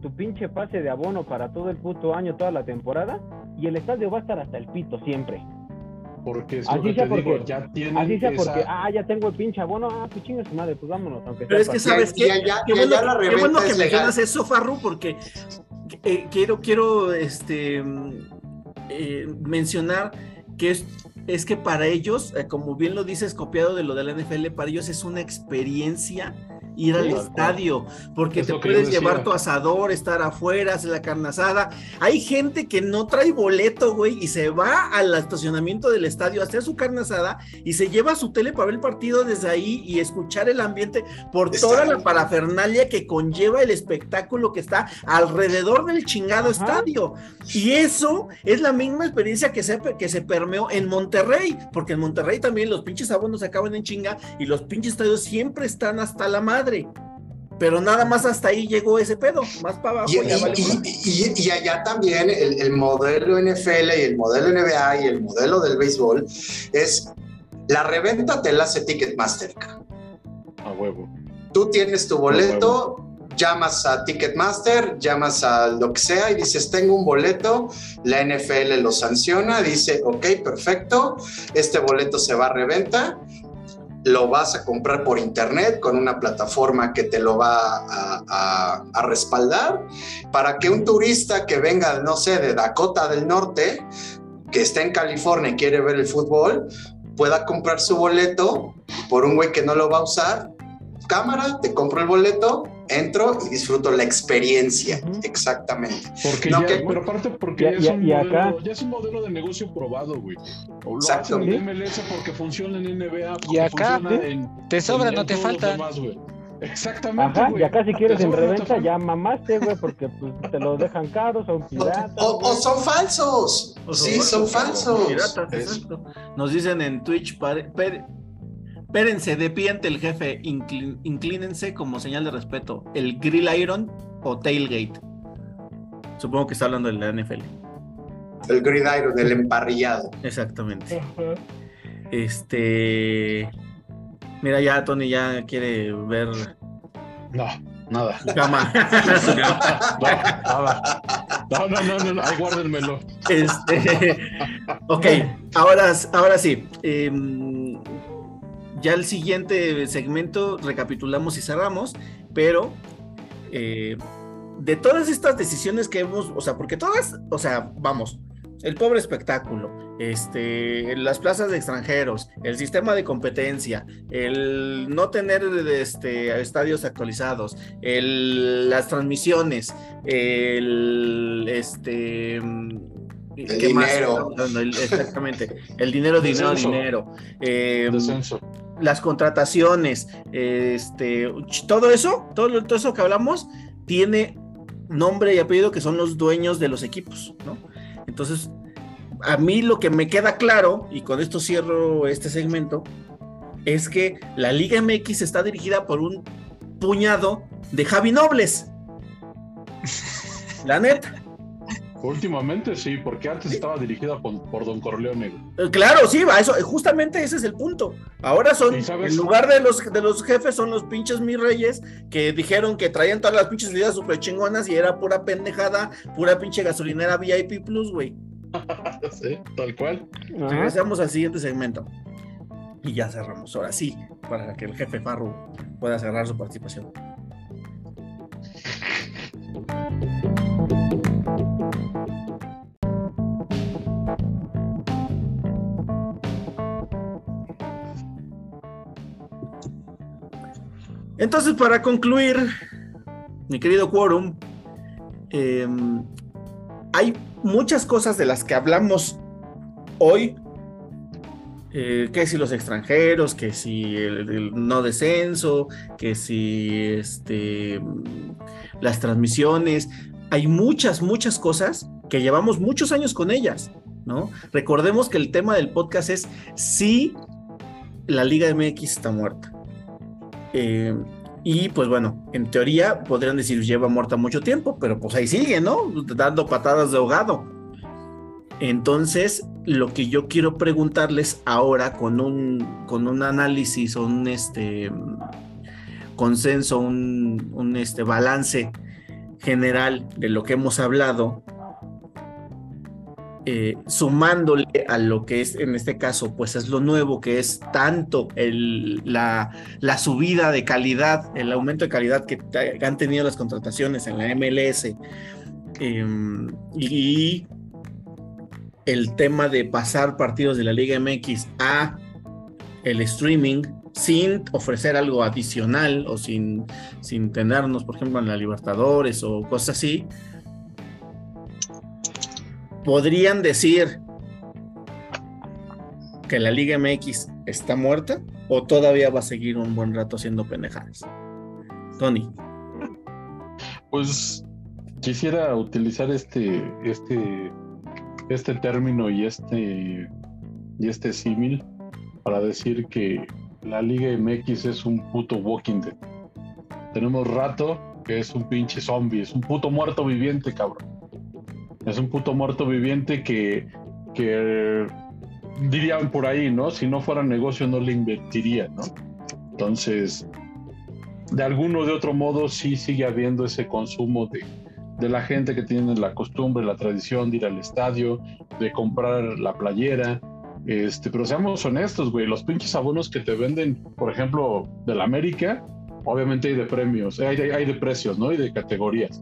Tu pinche pase de abono para todo el puto año, toda la temporada, y el estadio va a estar hasta el pito siempre. Porque es Así lo que sea te digo, porque- ya tienen Así sea esa- porque, ah, ya tengo el pinche abono, ah, pues chinga su madre, pues vámonos, aunque Pero sea es que sabes qué, qué bueno, qué bueno que mencionas eso, Farru, porque eh, quiero, quiero este, eh, mencionar que es, es que para ellos, eh, como bien lo dices, copiado de lo de la NFL, para ellos es una experiencia ir al estadio, porque te puedes llevar tu asador, estar afuera, hacer la carne asada. Hay gente que no trae boleto, güey, y se va al estacionamiento del estadio a hacer su carne asada y se lleva su tele para ver el partido desde ahí y escuchar el ambiente por toda la parafernalia que conlleva el espectáculo que está alrededor del chingado Ajá. estadio. Y eso es la misma experiencia que se, que se permeó en Monterrey, porque en Monterrey también los pinches abonos se acaban en chinga y los pinches estadios siempre están hasta la madre. Pero nada más hasta ahí llegó ese pedo, más para abajo Y, ya y- y- madre. y- y allá también el, el modelo NFL y el modelo NBA y el modelo del béisbol es la reventa te la hace Ticketmaster. A huevo. Tú tienes tu boleto, llamas a Ticketmaster, llamas a lo que sea y dices, tengo un boleto, la NFL lo sanciona, dice, ok, perfecto, este boleto se va a reventa, lo vas a comprar por internet con una plataforma que te lo va a, respaldar, para que un turista que venga, no sé, de Dakota del Norte, que está en California y quiere ver el fútbol, pueda comprar su boleto por un güey que no lo va a usar. Cámara, te compro el boleto, entro y disfruto la experiencia. Exactamente. Porque No, ya, que- pero aparte porque Ya- ya, es ya- un y modelo, acá- ya es un modelo de negocio probado, güey. O Lo Exacto. hacen en MLS porque funciona en NBA, porque Y acá, funciona en, Te sobra, en- no en te falta. demás. Exactamente, Ajá, y acá si quieres en reventa ya mamaste, güey, porque pues te lo dejan caro, son piratas. O, güey. o son falsos. O Sí, son falsos. Piratas, Es- exacto. Nos dicen en Twitch, pare- per- espérense de pie ante el jefe, inclin- inclínense como señal de respeto. El grill iron o tailgate. Supongo que está hablando de la NFL. El gridiron, el emparrillado. Exactamente. Este. Mira, ya Tony ya quiere ver No, nada. cama. No, no, no, no, no, ahí guárdenmelo. Este, ok, ahora, ahora sí. em, ya el siguiente segmento recapitulamos y cerramos, pero eh, de todas estas decisiones que hemos, o sea, porque todas, o sea, vamos, el pobre espectáculo, este, las plazas de extranjeros, el sistema de competencia, el no tener este, estadios actualizados, el- las transmisiones, el este El ¿qué más? dinero. El- exactamente, el dinero, dinero, Descenso. dinero. eh, Descenso. Las contrataciones, este, todo eso, todo, todo eso que hablamos, tiene nombre y apellido que son los dueños de los equipos, ¿no? Entonces, a mí lo que me queda claro, y con esto cierro este segmento, es que la Liga MX está dirigida por un puñado de Javi Nobles. La neta. Últimamente sí, porque antes estaba dirigida por, por Don Corleone. Eh, Claro, sí, va, eso, justamente ese es el punto. Ahora son, en lugar de los, de los jefes, son los pinches mis reyes que dijeron que traían todas las pinches vidas súper chingonas y era pura pendejada, pura pinche gasolinera VIP Plus, güey. Sí, tal cual. Regresamos al siguiente segmento. Y ya cerramos. Ahora sí, para que el jefe Farru pueda cerrar su participación. Entonces, para concluir, mi querido Quorum, eh, hay muchas cosas de las que hablamos hoy, eh, que si los extranjeros, que si el, el no descenso, que si este, las transmisiones, hay muchas, muchas cosas que llevamos muchos años con ellas, ¿no? Recordemos que el tema del podcast es si la Liga MX está muerta. Eh, y pues bueno, en teoría podrían decir lleva muerta mucho tiempo, pero pues ahí sigue, ¿no? Dando patadas de ahogado. Entonces, lo que yo quiero preguntarles ahora con un, con un análisis un este, consenso, un, un este, balance general de lo que hemos hablado, eh, sumándole a lo que es en este caso, pues es lo nuevo, que es tanto la, la, subida de calidad, el aumento de calidad que han tenido las contrataciones en la MLS eh, y el tema de pasar partidos de la Liga MX a el streaming sin ofrecer algo adicional o sin, sin tenernos, por ejemplo, en la Libertadores o cosas así, podrían decir que la Liga MX está muerta o todavía va a seguir un buen rato haciendo pendejadas. Tony. Pues quisiera utilizar este, este, este término y este, y este símil para decir que la Liga MX es un puto Walking Dead. Tenemos rato que es un pinche zombie, es un puto muerto viviente, cabrón. Es un puto muerto viviente que, que dirían por ahí, ¿no? Si no fuera negocio no le invertiría, ¿no? Entonces, de alguno de otro modo sí sigue habiendo ese consumo de, de la gente que tiene la costumbre, la tradición de ir al estadio, de comprar la playera, este, pero seamos honestos, güey, los pinches abonos que te venden, por ejemplo, del América, obviamente hay de premios, hay, hay, de precios, ¿no? Y de categorías.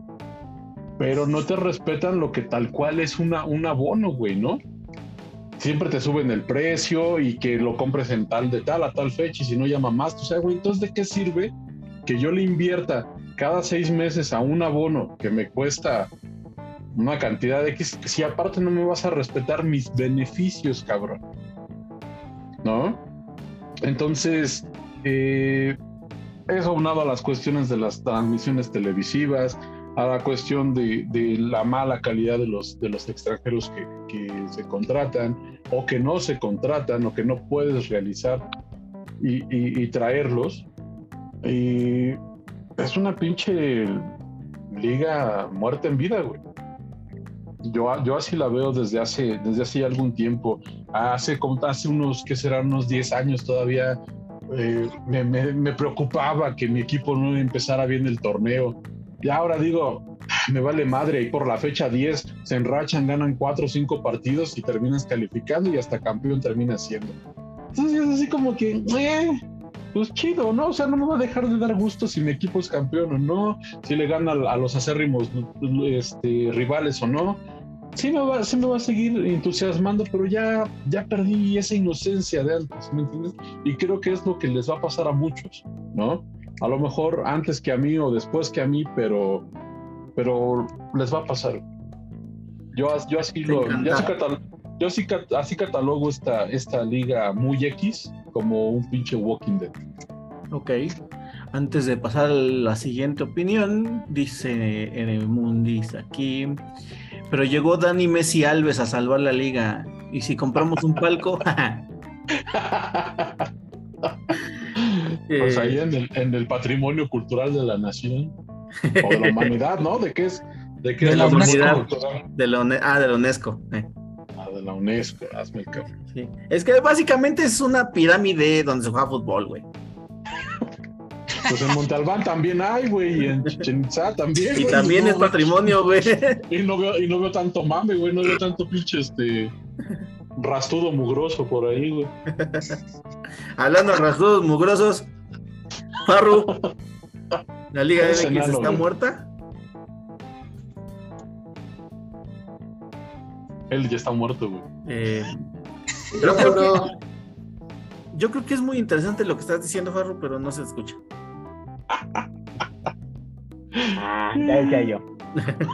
Pero no te respetan lo que tal cual es una, un abono, güey, ¿no? Siempre te suben el precio y que lo compres en tal de tal a tal fecha y si no llama más, o sea, güey, entonces ¿de qué sirve que yo le invierta cada seis meses a un abono que me cuesta una cantidad de X, si aparte no me vas a respetar mis beneficios, cabrón. ¿No? Entonces, eh, eso unado a las cuestiones de las transmisiones televisivas, a la cuestión de, de la mala calidad de los, de los extranjeros que, que, se contratan o que no se contratan o que no puedes realizar y, y, traerlos. Y es una pinche liga muerta en vida, güey. Yo, yo así la veo desde hace, desde hace algún tiempo. Hace, hace unos, que serán unos 10 años todavía, eh, me, me, preocupaba que mi equipo no empezara bien el torneo. Y ahora digo, me vale madre, y por la fecha 10 se enrachan, ganan 4 o 5 partidos y terminas calificando y hasta campeón termina siendo. Entonces es así como que, eh, pues chido, ¿no? O sea, no me va a dejar de dar gusto si mi equipo es campeón o no, si le gana a los acérrimos este, rivales o no. Sí me, va, sí me va a seguir entusiasmando, pero ya, ya perdí esa inocencia de antes, ¿me entiendes? Y creo que es lo que les va a pasar a muchos, ¿no? A lo mejor antes que a mí o después que a mí, pero, pero les va a pasar. Yo, yo así lo, yo así, catal, yo así, así catalogo esta, esta liga muy X como un pinche Walking Dead. Ok. Antes de pasar a la siguiente opinión, dice Eremundis aquí. Pero llegó Dani Messi Alves a salvar la liga. Y si compramos un palco. pues ahí en el, en el, patrimonio cultural de la nación. O de la humanidad, ¿no? ¿De qué es? ¿De, qué de es la, humanidad? De la, ah, de la UNESCO. Eh de la UNESCO, hazme el. Sí. Es que básicamente es una pirámide donde se juega fútbol, güey. Pues en Montalbán también hay, güey, y en Chichen Itza también. Y wey, también no, es patrimonio, güey. Y no veo, y no veo tanto mame, güey, no veo tanto pinche este rastudo mugroso por ahí, güey. Hablando de rasgos mugrosos, Farru, ¿la Liga MX está güey. muerta? Él ya está muerto, güey. Eh, Yo creo creo- yo creo que es muy interesante lo que estás diciendo, Farru, pero no se escucha. Ah, ya decía yo.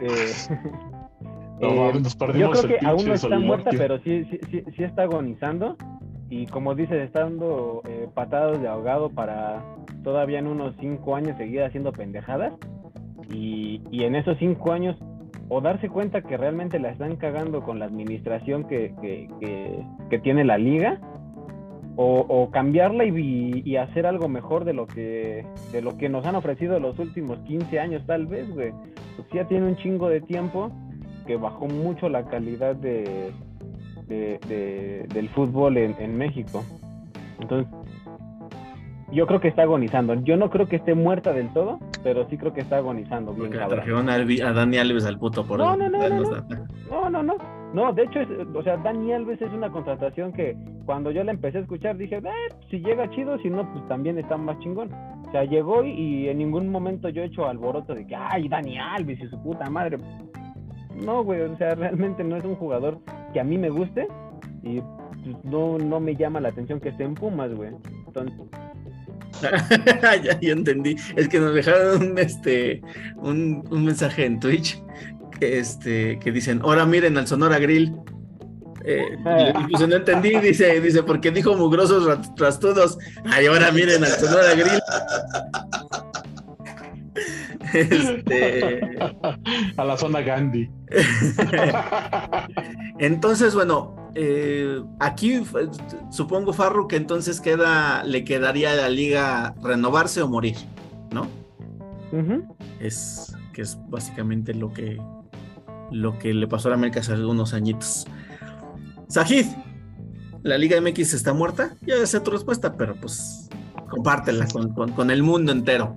Este. No, eh, mames, nos yo perdimos creo que el aún pinche no está muerta, pero sí, sí, sí, sí está agonizando. Y como dices, está dando eh, patadas de ahogado para todavía en unos cinco años seguir haciendo pendejadas. Y, y en esos cinco años, o darse cuenta que realmente la están cagando con la administración que, que, que- que tiene la liga, o, o cambiarla y, y hacer algo mejor de lo que de lo que nos han ofrecido los últimos 15 años, tal vez, güey. Pues ya tiene un chingo de tiempo que bajó mucho la calidad de, de- de- del fútbol en, en México. Entonces, yo creo que está agonizando. Yo no creo que esté muerta del todo, pero sí creo que está agonizando bien Porque trajeron a, a Dani Alves al puto por No, no, no, no, no. está- No, no, no. No, de hecho, es- o sea, Dani Alves es una contratación que cuando yo la empecé a escuchar dije, eh, si llega chido, si no, pues también está más chingón. O sea, llegó y, y en ningún momento yo he hecho alboroto de que, ay, Dani Alves y su puta madre. No, güey, o sea, realmente no es un jugador que a mí me guste y pues, no, no me llama la atención que esté en Pumas, güey. Entonces, ya, entendí. Es que nos dejaron un, este, un, un mensaje en Twitch que, este, que dicen, ahora miren al Sonora Grill. Eh, pues no entendí, dice, dice, porque dijo mugrosos trastudos. Ay, ahora miren al Sonora Grill. Este, A la zona Gandhi. entonces, bueno, eh, aquí supongo, Farru, que entonces queda, le quedaría a la liga renovarse o morir, ¿no? es que es básicamente lo que lo que le pasó a la América hace algunos añitos. Sajid, ¿la Liga MX está muerta? Ya sé tu respuesta, pero pues compártela con, con- con el mundo entero.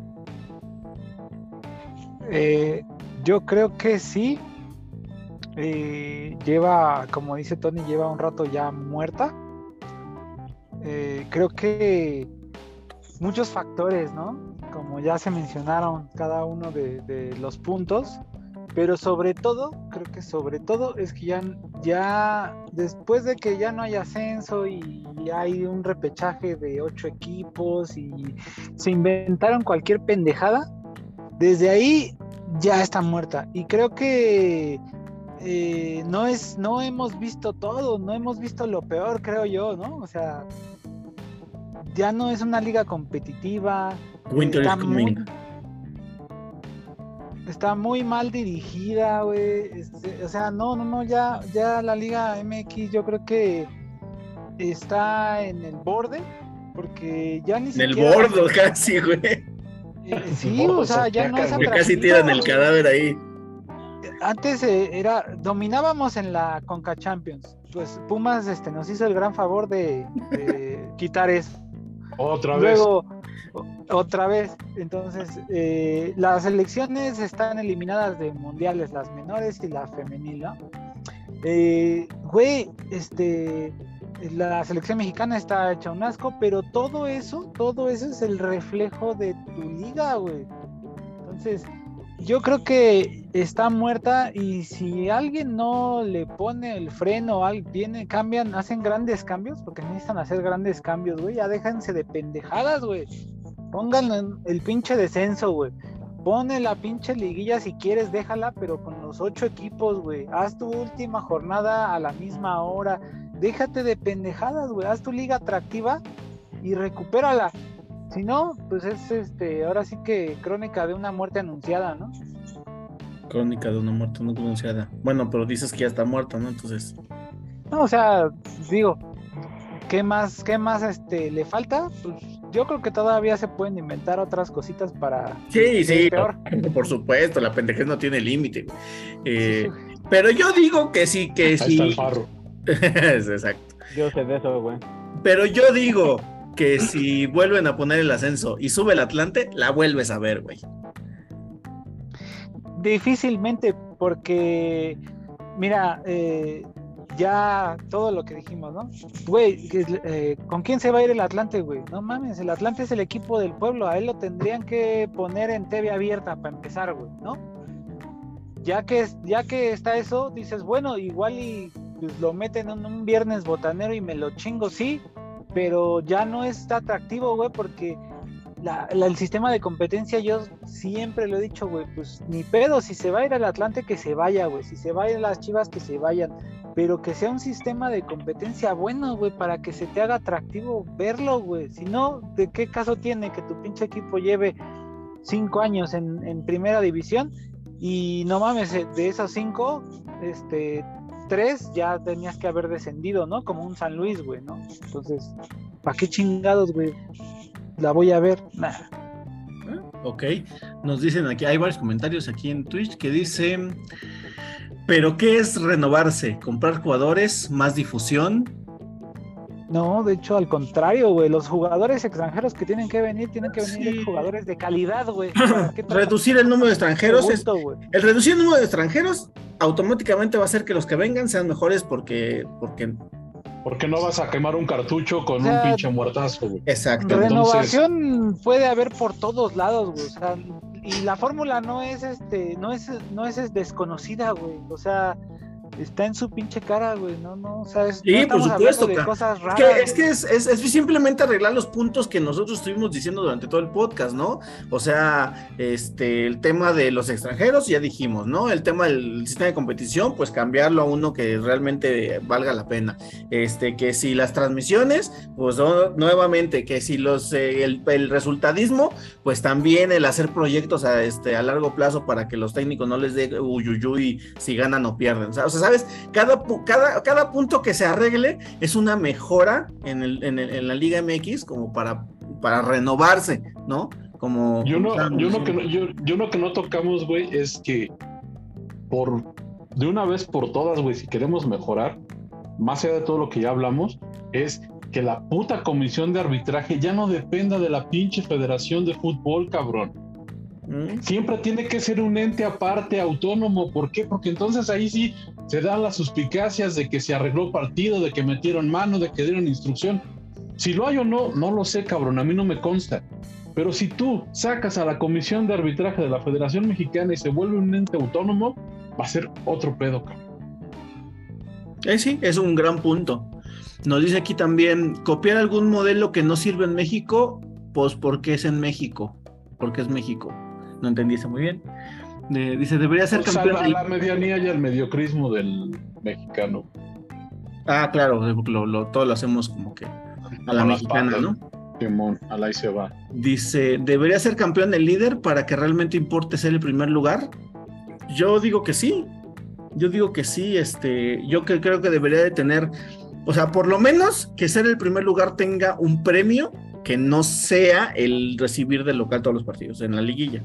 Eh, yo creo que sí. Eh, lleva, como dice Tony, lleva un rato ya muerta. Eh, creo que muchos factores, ¿no? Como ya se mencionaron cada uno de, de los puntos, pero sobre todo, creo que sobre todo es que ya, ya después de que ya no hay ascenso y hay un repechaje de ocho equipos y se inventaron cualquier pendejada, desde ahí ya está muerta. Y creo que eh, no es, no hemos visto todo, no hemos visto lo peor, creo yo, ¿no? O sea, ya no es una liga competitiva. Winter está is coming. muy- Está muy mal dirigida, güey. este, o sea, no, no, no, ya, ya la Liga MX yo creo que está en el borde, porque ya ni En el siquiera... bordo casi, güey. Eh, sí, o sea, ya no es Que casi tiran el cadáver ahí. Antes eh, era, dominábamos en la Conca Champions. Pues Pumas este, nos hizo el gran favor de, de quitar eso. Otra vez. Luego, o- otra vez. Entonces, eh, las elecciones están eliminadas de mundiales, las menores y la femenil, ¿no? Eh, güey, este, la selección mexicana está hecha un asco, pero todo eso, todo eso es el reflejo de tu liga, güey. Entonces, yo creo que está muerta y si alguien no le pone el freno, viene, cambian, hacen grandes cambios, porque necesitan hacer grandes cambios, güey, ya déjense de pendejadas, güey. Pónganlo en el pinche descenso, güey. Pone la pinche liguilla si quieres, déjala, pero con los ocho equipos, güey. Haz tu última jornada a la misma hora. Déjate de pendejadas, güey. Haz tu liga atractiva y recupérala. Si no, pues es este, ahora sí que crónica de una muerte anunciada, ¿no? Crónica de una muerte no pronunciada. Bueno, pero dices que ya está muerta, ¿no? Entonces, No, o sea, digo, ¿qué más, qué más este le falta? Pues yo creo que todavía se pueden inventar otras cositas para sí, sí, peor. por supuesto, la pendejez no tiene límite. Eh, Sí, sí. pero yo digo que sí, que Ahí está el sí. Exacto. yo sé de eso, güey. Pero yo digo que si vuelven a poner el ascenso y sube el Atlante, la vuelves a ver, güey. Difícilmente, porque, mira, eh, ya todo lo que dijimos, ¿no? Güey, eh, ¿con quién se va a ir el Atlante, güey? No mames, el Atlante es el equipo del pueblo, a él lo tendrían que poner en TV abierta para empezar, güey, ¿no? Ya que, ya que está eso, dices, bueno, igual y pues, lo meten en un viernes botanero y me lo chingo, sí, pero ya no está atractivo, güey, porque el sistema de competencia, yo siempre lo he dicho, güey, pues ni pedo, si se va a ir al Atlante, que se vaya, güey, si se va a ir las chivas, que se vayan, pero que sea un sistema de competencia bueno, güey, para que se te haga atractivo verlo, güey, si no, ¿de qué caso tiene que tu pinche equipo lleve cinco años en, en primera división? Y no mames, eh, de esos cinco, este, tres ya tenías que haber descendido, ¿no? Como un San Luis, güey, ¿no? Entonces, ¿para qué chingados, güey? la voy a ver. Nah. Ok, nos dicen aquí, hay varios comentarios aquí en Twitch que dicen, pero ¿qué es renovarse? ¿Comprar jugadores? ¿Más difusión? No, de hecho, al contrario, güey. Los jugadores extranjeros que tienen que venir, tienen que venir jugadores de calidad, güey. reducir el número de extranjeros. es, el reducir el número de extranjeros automáticamente va a hacer que los que vengan sean mejores porque, porque porque no vas a quemar un cartucho con un pinche muertazo, güey. Exacto. Renovación puede haber por todos lados, güey. O sea, y la fórmula no es este, no es, no es desconocida, güey. O sea, está en su pinche cara, güey. No, no, o sea, sí, por supuesto, de cosas raras, es que, es, que es, es, simplemente arreglar los puntos que nosotros estuvimos diciendo durante todo el podcast, ¿no? O sea, este, el tema de los extranjeros, ya dijimos, ¿no? El tema del sistema de competición, pues cambiarlo a uno que realmente valga la pena. Este, que si las transmisiones, pues nuevamente, que si los, eh, el, el, resultadismo, pues también el hacer proyectos a, este, a largo plazo para que los técnicos no les dé uyuyuy si ganan o pierden. O sea, ¿sabes? Cada, cada, cada punto que se arregle es una mejora en, el, en, la Liga MX como para, para renovarse, ¿no? Como, yo, no, yo, no que no, yo, yo lo que no tocamos, güey, es que por de una vez por todas, güey, si queremos mejorar, más allá de todo lo que ya hablamos, es que la puta comisión de arbitraje ya no dependa de la pinche federación de fútbol, cabrón. Mm. Siempre tiene que ser un ente aparte, autónomo. ¿Por qué? Porque entonces ahí sí se dan las suspicacias de que se arregló partido, de que metieron mano, de que dieron instrucción. Si lo hay o no, no lo sé, cabrón, a mí no me consta. Pero si tú sacas a la Comisión de Arbitraje de la Federación Mexicana y se vuelve un ente autónomo, va a ser otro pedo, cabrón. Eh, sí, es un gran punto. Nos dice aquí también, copiar algún modelo que no sirve en México, pues porque es en México, porque es México. No entendiste muy bien dice, debería ser pues campeón. A la, medianía y al mediocrismo del mexicano. Ah, claro, lo, todo lo hacemos como que a la mexicana, ¿no? Simón, a la ahí se va. Dice, ¿debería ser campeón el líder para que realmente importe ser el primer lugar? Yo digo que sí. Yo digo que sí, este, yo creo que debería de tener, o sea, por lo menos que ser el primer lugar tenga un premio que no sea el recibir del local todos los partidos en la liguilla.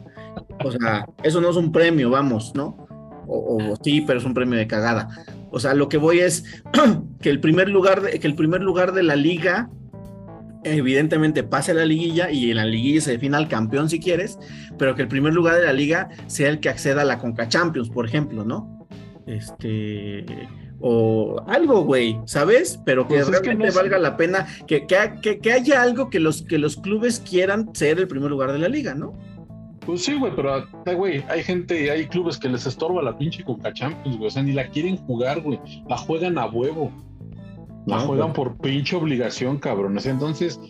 O sea, eso no es un premio, vamos, ¿no? O, sí, pero es un premio de cagada. O sea, lo que voy es que el primer lugar de, que el primer lugar de la liga evidentemente pase a la liguilla y en la liguilla se defina al campeón si quieres, pero que el primer lugar de la liga sea el que acceda a la Conca Champions, por ejemplo, ¿no? Este o algo, güey, ¿sabes? Pero que pues realmente valga la pena, que, que, que, haya algo que los, que los clubes quieran ser el primer lugar de la liga, ¿no? Pues sí, güey, pero, eh, güey, hay gente, hay clubes que les estorba la pinche Coca Champions, güey, o sea, ni la quieren jugar, güey, la juegan a huevo, la juegan por pinche obligación, cabrón, entonces,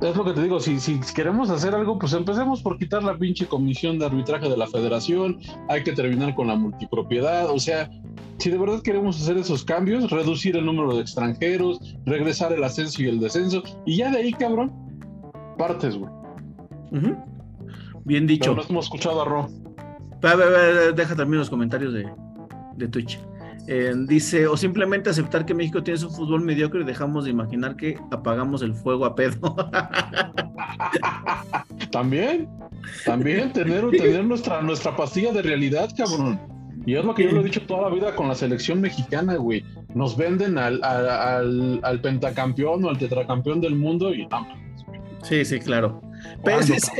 es lo que te digo, si, si queremos hacer algo, pues empecemos por quitar la pinche comisión de arbitraje de la federación, hay que terminar con la multipropiedad, o sea, si de verdad queremos hacer esos cambios, reducir el número de extranjeros, regresar el ascenso y el descenso, y ya de ahí, cabrón, partes, güey. Bien dicho. Pero no hemos escuchado a Ro. Deja también los comentarios de, de Twitch. Dice, o simplemente aceptar que México tiene su fútbol mediocre y dejamos de imaginar que apagamos el fuego a pedo. también, también tener, tener nuestra, nuestra pastilla de realidad, cabrón. Y es lo que yo lo he dicho toda la vida con la selección mexicana, güey. Nos venden al, al, al, pentacampeón o al tetracampeón del mundo y Sí, sí, claro. Pero sí, sí,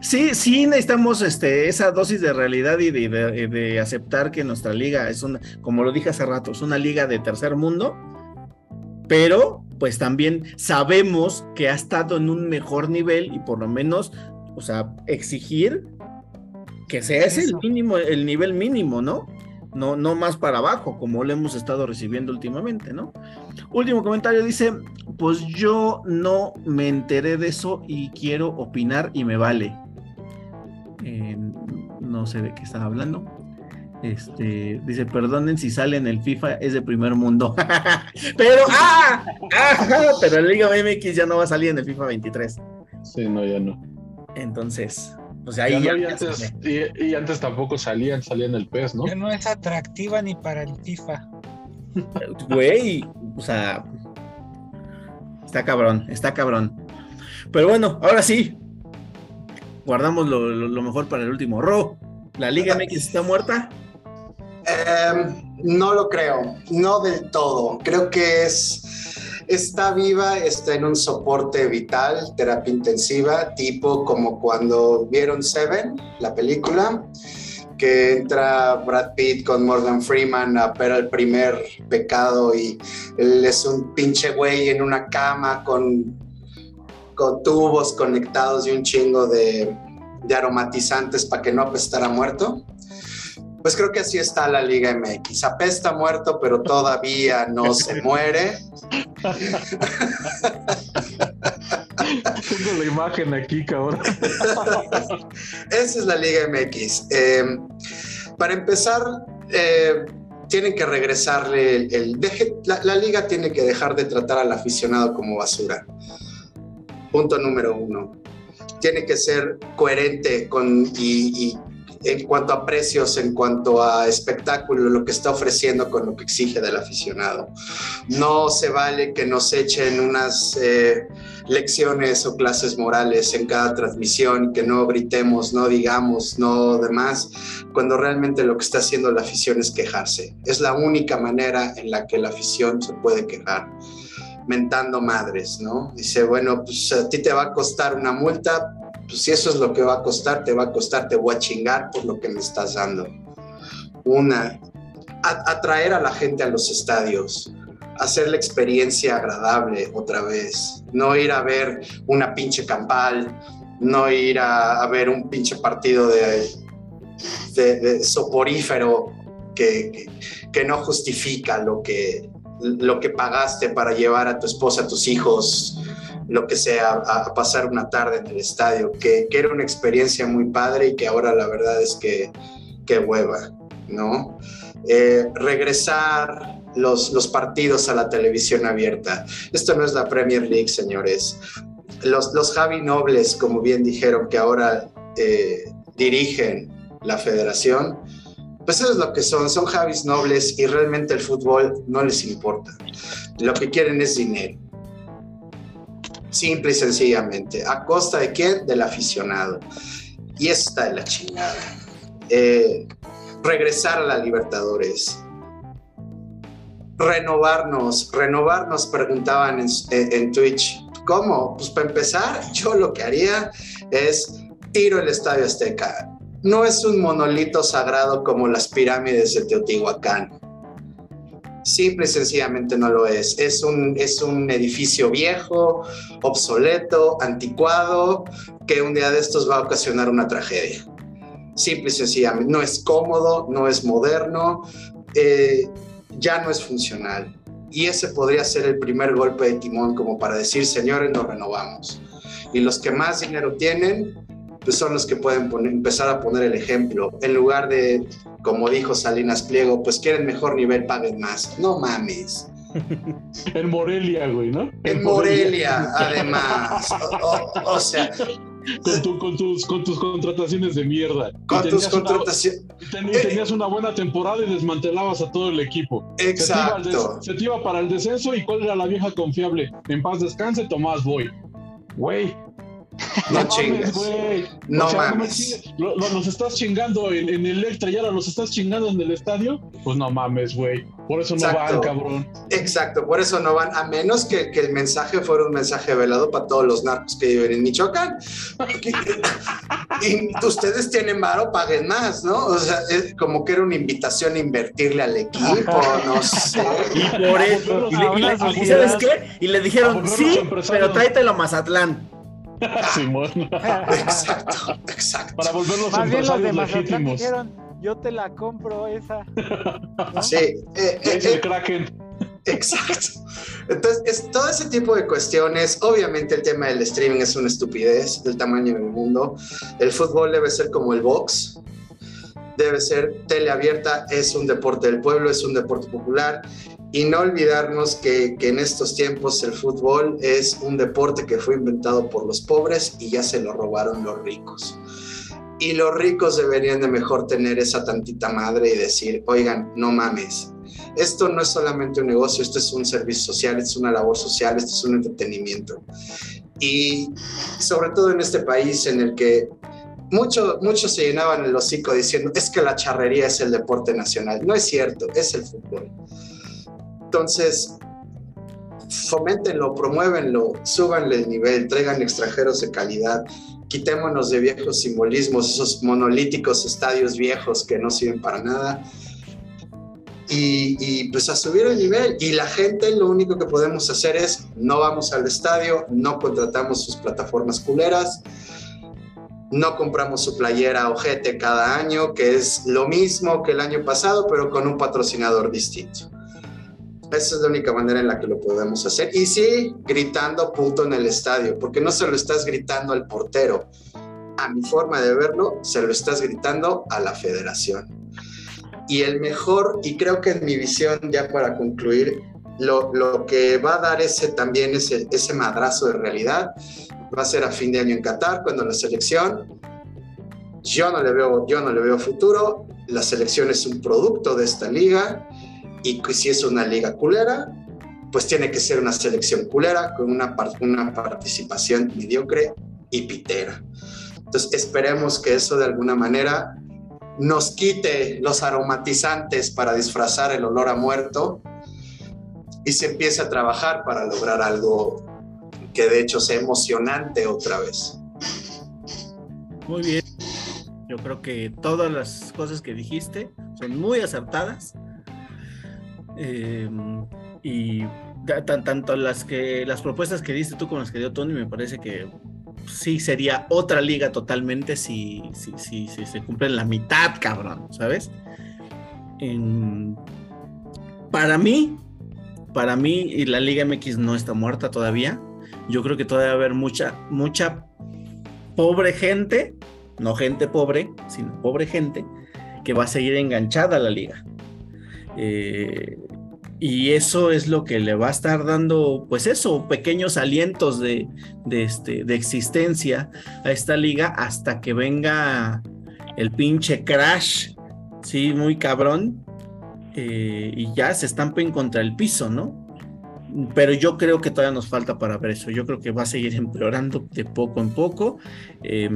sí, sí necesitamos este, esa dosis de realidad y de, de- de aceptar que nuestra liga es una, como lo dije hace rato, es una liga de tercer mundo, pero pues también sabemos que ha estado en un mejor nivel y por lo menos, o sea, exigir que sea ese el mínimo, el nivel mínimo, ¿no? No, no más para abajo, como lo hemos estado recibiendo últimamente, ¿no? Último comentario dice, pues yo no me enteré de eso y quiero opinar y me vale. Eh, no sé de qué estaba hablando. Este, dice, perdonen si sale en el FIFA, es de primer mundo. pero, ¡ah! ¡Ah! Pero la Liga MX ya no va a salir en el FIFA 23. Sí, no, ya no. Entonces, Ya ahí no, ya, y, antes, se- y, y antes tampoco salían, salían el pez, ¿no? Ya no es atractiva ni para el FIFA. Güey, o sea, está cabrón, está cabrón. Pero bueno, ahora sí, guardamos lo, lo- lo mejor para el último. Ro, ¿la Liga MX está muerta? Em, no lo creo, no del todo. Creo que es está viva, está en un soporte vital, terapia intensiva, tipo como cuando vieron Seven, la película, que entra Brad Pitt con Morgan Freeman a ver el primer pecado y él es un pinche güey en una cama con, con tubos conectados y un chingo de, de aromatizantes para que no apestara muerto. Pues creo que así está la Liga MX. Apesta muerto, pero todavía no se muere. Tengo la imagen aquí, cabrón. Esa es la Liga MX. Eh, para empezar, eh, tienen que regresarle el... el- deje- la, la liga tiene que dejar de tratar al aficionado como basura. Punto número uno. Tiene que ser coherente con, y, y en cuanto a precios, en cuanto a espectáculo, lo que está ofreciendo con lo que exige del aficionado. No se vale que nos echen unas eh, lecciones o clases morales en cada transmisión, que no gritemos, no digamos, no demás, cuando realmente lo que está haciendo la afición es quejarse. Es la única manera en la que la afición se puede quejar mentando madres, ¿no? Dice, bueno, pues a ti te va a costar una multa, pues si eso es lo que va a costar, te va a costar, te voy a chingar por lo que me estás dando. Una, atraer a la gente a los estadios, hacer la experiencia agradable otra vez, no ir a ver una pinche campal, no ir a, ver un pinche partido de, de- de soporífero que, que- que no justifica lo que, lo que pagaste para llevar a tu esposa, a tus hijos, lo que sea, a, pasar una tarde en el estadio, que, que era una experiencia muy padre y que ahora la verdad es que, que hueva, ¿no? Eh, regresar los, los partidos a la televisión abierta. Esto no es la Premier League, señores. Los, los Javi Nobles, como bien dijeron, que ahora eh, dirigen la federación, pues eso es lo que son, son Javis Nobles y realmente el fútbol no les importa. Lo que quieren es dinero. Simple y sencillamente. ¿A costa de quién? Del aficionado. Y está de la chingada. Eh, regresar a la Libertadores. Renovarnos, renovarnos, preguntaban en- en Twitch. ¿Cómo? Pues para empezar, yo lo que haría es tiro el Estadio Azteca. No es un monolito sagrado como las pirámides de Teotihuacán. Simple y sencillamente no lo es. Es un, es un edificio viejo, obsoleto, anticuado, que un día de estos va a ocasionar una tragedia. Simple y sencillamente. No es cómodo, no es moderno, eh, ya no es funcional. Y ese podría ser el primer golpe de timón como para decir, señores, nos renovamos. Y los que más dinero tienen, pues son los que pueden poner- empezar a poner el ejemplo. En lugar de, como dijo Salinas Pliego, pues quieren mejor nivel, paguen más. No mames. En Morelia, güey, ¿no? En Morelia, además. O, o- o sea, Con, tu- con tus, con tus contrataciones de mierda. Con tus contrataciones. ten- tenías una buena temporada y desmantelabas a todo el equipo. Se te, iba al des- Exacto. se te iba para el descenso y cuál era la vieja confiable. En paz descanse, Tomás Boy. Güey. No. No me mames. chingues. Lo- lo- los estás chingando en, en Electra y ahora los estás chingando en el estadio. Pues no mames, güey. Por eso no Exacto. van, cabrón. Exacto, por eso no van, a menos que, que el mensaje fuera un mensaje velado para todos los narcos que viven en Michoacán. y ustedes tienen varo, paguen más, ¿no? O sea, es como que era una invitación a invertirle al equipo, no sé. Y por eso, y, le- y le- y ¿sabes qué? Y le dijeron, sí, empresarios". pero tráetelo a Mazatlán. Simón. Exacto, exacto. Para volvernos Más bien los de Mazatlán dijeron, yo te la compro esa. ¿no? Sí, eh, eh, Es el eh, Kraken. exacto. Entonces, es todo ese tipo de cuestiones. Obviamente, el tema del streaming es una estupidez del tamaño del mundo. El fútbol debe ser como el box. Debe ser teleabierta, es un deporte del pueblo, es un deporte popular. Y no olvidarnos que, que en estos tiempos el fútbol es un deporte que fue inventado por los pobres y ya se lo robaron los ricos. Y los ricos deberían de mejor tener esa tantita madre y decir, oigan, no mames, esto no es solamente un negocio, esto es un servicio social, esto es una labor social, esto es un entretenimiento. Y sobre todo en este país en el que muchos muchos se llenaban el hocico diciendo, es que la charrería es el deporte nacional. No es cierto, es el fútbol. Entonces, foméntenlo, promuévenlo, súbanle el nivel, traigan extranjeros de calidad, quitémonos de viejos simbolismos, esos monolíticos estadios viejos que no sirven para nada. Y, y, pues a subir el nivel. Y la gente lo único que podemos hacer es no vamos al estadio, no contratamos sus plataformas culeras, no compramos su playera ojete cada año, que es lo mismo que el año pasado, pero con un patrocinador distinto. Esa es la única manera en la que lo podemos hacer. Y sí, gritando punto en el estadio, porque no se lo estás gritando al portero. A mi forma de verlo, se lo estás gritando a la federación. Y el mejor, y creo que en mi visión, ya para concluir, lo, lo que va a dar ese también, ese, ese madrazo de realidad, va a ser a fin de año en Qatar, cuando la selección, yo no le veo, yo no le veo futuro, la selección es un producto de esta liga, y si es una liga culera, pues tiene que ser una selección culera con una, una participación mediocre y pitera. Entonces esperemos que eso de alguna manera nos quite los aromatizantes para disfrazar el olor a muerto y se empiece a trabajar para lograr algo que de hecho sea emocionante otra vez. Muy bien. Yo creo que todas las cosas que dijiste son muy acertadas. Eh, y ta- tan- tanto las que las propuestas que diste tú como las que dio Tony me parece que sí sería otra liga totalmente si, si, si, si se cumplen la mitad, cabrón, ¿sabes? Para mí, para mí, y la Liga MX no está muerta todavía. Yo creo que todavía va a haber mucha, mucha pobre gente, no gente pobre, sino pobre gente, que va a seguir enganchada a la liga. Eh, y eso es lo que le va a estar dando, pues eso, pequeños alientos de, de, este, de existencia a esta liga hasta que venga el pinche crash, sí, muy cabrón, eh, y ya se estampen contra el piso, ¿no? Pero yo creo que todavía nos falta para ver eso. Yo creo que va a seguir empeorando de poco en poco. Eh,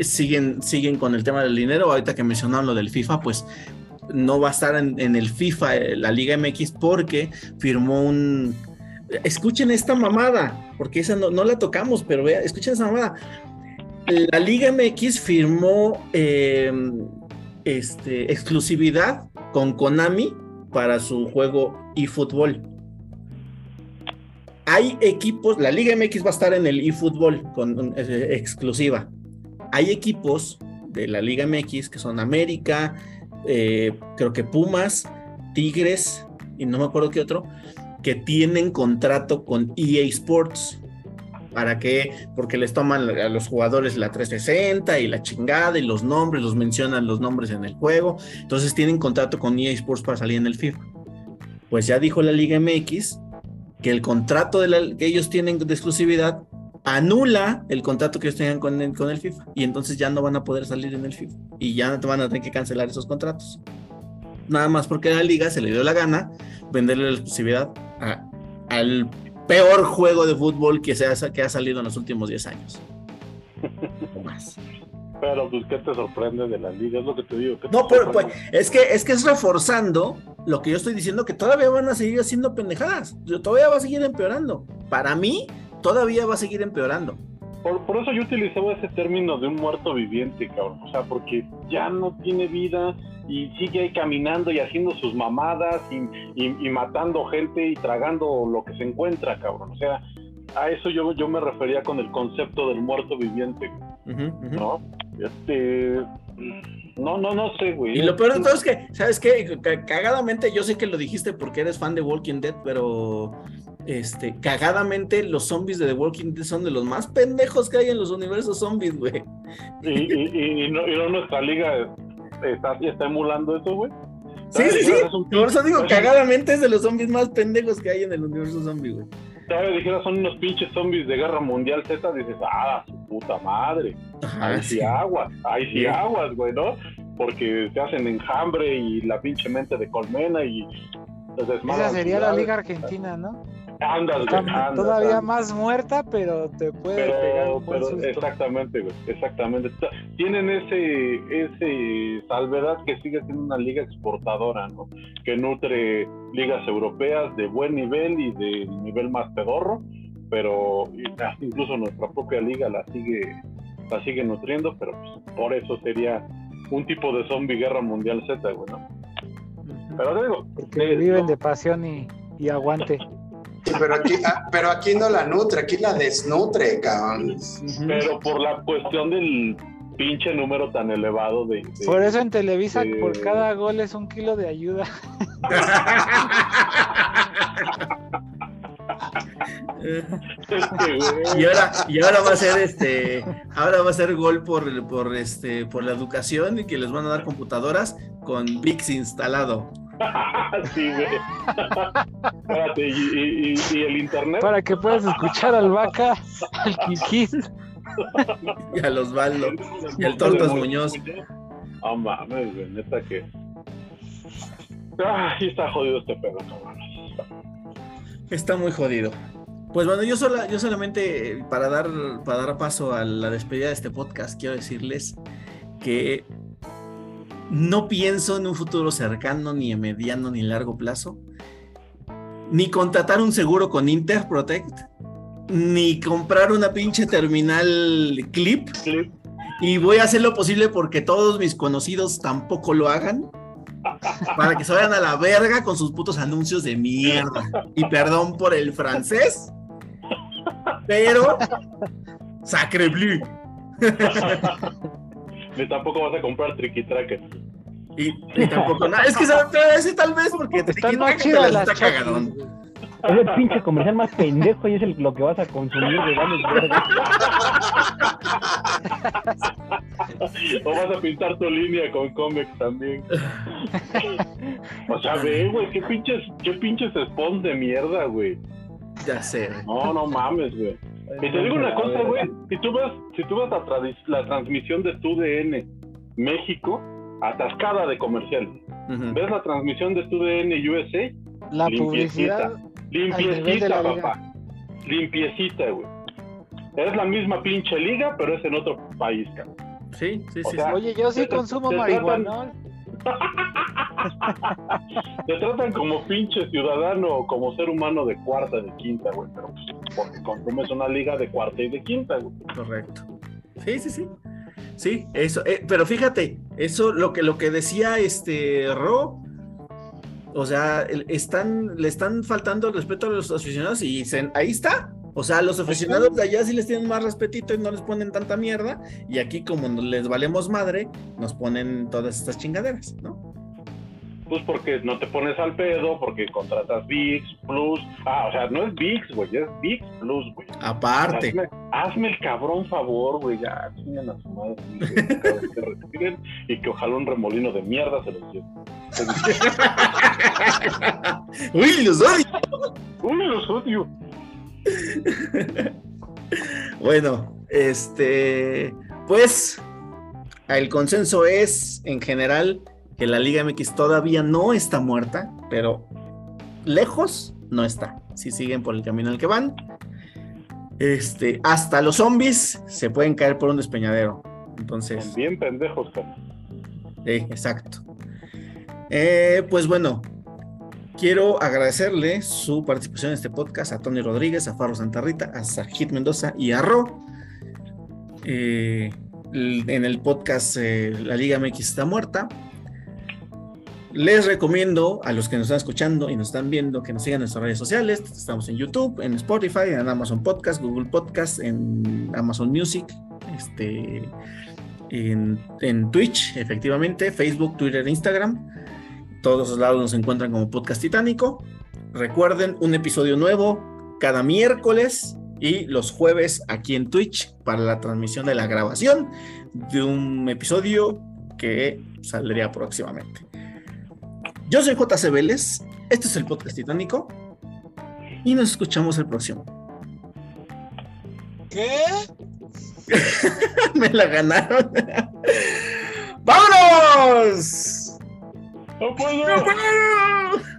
siguen, siguen con el tema del dinero. Ahorita que mencionaron lo del FIFA, pues no va a estar en, el FIFA, eh, la Liga MX, porque firmó un. Escuchen esta mamada, porque esa no, la tocamos, pero vea, escuchen esa mamada. La Liga MX firmó eh, este, exclusividad con Konami para su juego eFootball. Hay equipos, la Liga MX va a estar en el eFootball con eh, exclusiva. Hay equipos de la Liga MX que son América, eh, creo que Pumas, Tigres y no me acuerdo qué otro, que tienen contrato con EA Sports. ¿Para qué? Porque les toman a los jugadores la 360 y la chingada y los nombres, los mencionan los nombres en el juego. Entonces tienen contrato con EA Sports para salir en el FIFA. Pues ya dijo la Liga MX que el contrato de la, que ellos tienen de exclusividad anula el contrato que ellos tengan con el, con el FIFA y entonces ya no van a poder salir en el FIFA y ya van a tener que cancelar esos contratos. Nada más porque a la liga se le dio la gana venderle la exclusividad a, al peor juego de fútbol que, se ha, que ha salido en los últimos 10 años. O más. Pero, pues, ¿qué te sorprende de la liga? Es lo que te digo. ¿qué te No, pero pues, es que, es que es reforzando lo que yo estoy diciendo, que todavía van a seguir haciendo pendejadas. Todavía va a seguir empeorando. Para mí, todavía va a seguir empeorando. por, por eso yo utilizaba ese término de un muerto viviente, cabrón. O sea, porque ya no tiene vida y sigue ahí caminando y haciendo sus mamadas y, y- y matando gente y tragando lo que se encuentra, cabrón. O sea, a eso yo, yo me refería con el concepto del muerto viviente, ujú. ¿no? Este. No, no, no sé, güey. Y lo peor de todo es que, ¿sabes qué? Cagadamente, yo sé que lo dijiste porque eres fan de Walking Dead, pero este, cagadamente los zombies de The Walking Dead son de los más pendejos que hay en los universos zombies, güey. Y, y, y- y no, y no nuestra liga está, está emulando eso, güey. Sí, sí, sí. Por eso digo, cagadamente es de los zombies más pendejos que hay en el universo zombie, güey. Todavía dijeras son unos pinches zombies de guerra mundial Z, dices, ah, su puta madre. Ahí sí aguas, ahí sí aguas, güey, ¿no? Porque te hacen enjambre y la pinche mente de colmena y Esa sería la. Liga Argentina, ¿no? Andas, güey, andas, todavía andas. más muerta, pero te puede pegar Pero, un buen pero susto. exactamente, güey, exactamente. Tienen ese, ese salvedad que sigue siendo una liga exportadora, ¿no? Que nutre ligas europeas de buen nivel y de nivel más pedorro, pero incluso nuestra propia liga la sigue, la sigue nutriendo, pero pues, por eso sería un tipo de zombie guerra mundial Z, güey, ¿no? Pero te digo, Porque eh, viven no- de pasión y, y aguante. Pero aquí, ah, pero aquí no la nutre, aquí la desnutre, cabrón. Pero por la cuestión del pinche número tan elevado de... de- Por eso en Televisa, por cada gol es un kilo de ayuda. Y ahora, y ahora va a ser este, ahora va a ser gol por, por este, por la educación y que les van a dar computadoras con VIX instalado. sí, güey. Espérate, y, y- y- y el internet. Para que puedas escuchar al vaca, al Kikis. Y a los Baldo. y el Tortas Muñoz. Ah, mames, güey, neta que. Ay, está jodido este pedo, cabrón. Está muy jodido. Pues bueno, yo, sola, yo solamente eh, para dar, para dar paso a la despedida de este podcast, quiero decirles que no pienso en un futuro cercano, ni en mediano, ni largo plazo, ni contratar un seguro con Interprotect, ni comprar una pinche terminal clip, Clip. y voy a hacer lo posible porque todos mis conocidos tampoco lo hagan. Para que se vayan a la verga con sus putos anuncios de mierda. Y perdón por el francés. Pero. Sacre bleu. Ni tampoco vas a comprar Tricky Tracker. Y, y tampoco nada. Es que esa- ese tal vez porque más te chidas las las está cagadón. Es el pinche comercial más pendejo y es el, lo que vas a consumir de. O vas a pintar tu línea con cómics también. O sea, ve, güey, qué pinches, qué pinches spawns de mierda, güey. Ya sé. güey. No, no mames, güey. Y te digo una cosa, güey. Si tú ves, si tú la, tradi- la transmisión de TUDN México, atascada de comerciales. Ujú. ¿Ves la transmisión de TUDN USA? La Limpiecita. Limpiecita, la liga. papá. Limpiecita, güey. Es la misma pinche liga, pero es en otro país, cabrón. Sí, sí, O sí. sea, sí. Oye, yo sí Te- consumo te marihuana. Te tratan como pinche ciudadano o como ser humano de cuarta, de quinta, güey. Pero pues, porque consumes una liga de cuarta y de quinta, güey. Correcto. Sí, sí, sí. Sí, eso. eh, pero fíjate, eso lo que, lo que decía este Ro. O sea, están, le están faltando el respeto a los aficionados y se- ahí está. O sea, los aficionados de allá sí les tienen más respetito y no les ponen tanta mierda. Y aquí, como les valemos madre, nos ponen todas estas chingaderas, ¿no? Pues porque no te pones al pedo, porque contratas VIX Plus. Ah, o sea, no es VIX, güey, es VIX Plus, güey. Aparte. Hazme, hazme el cabrón favor, güey, ya, chingan a su madre, güey, que respiren y que ojalá un remolino de mierda se los lleve. Uy, los odio. Uy, los odio. Bueno, este, pues el consenso es en general que la Liga MX todavía no está muerta, pero lejos no está. Si siguen por el camino al que van, este, hasta los zombies se pueden caer por un despeñadero. Entonces, bien pendejos. Sí, exacto. Eh, pues bueno, quiero agradecerle su participación en este podcast a Tony Rodríguez, a Farro Santa Rita, a Sajid Mendoza y a Ro. eh, en el podcast eh, La Liga MX está muerta. Les recomiendo a los que nos están escuchando y nos están viendo que nos sigan en nuestras redes sociales. Estamos en YouTube, en Spotify, en Amazon Podcast, Google Podcast, en Amazon Music, este, en, en Twitch, efectivamente, Facebook, Twitter, Instagram. Todos los lados nos encuentran como Podcast Titánico. Recuerden, un episodio nuevo cada miércoles y los jueves aquí en Twitch para la transmisión de la grabación de un episodio que saldría próximamente. Yo soy JC Vélez, este es el Podcast Titánico y nos escuchamos el próximo. ¿Qué? Me la ganaron. ¡Vámonos! ¡No puedo! ¡No puedo!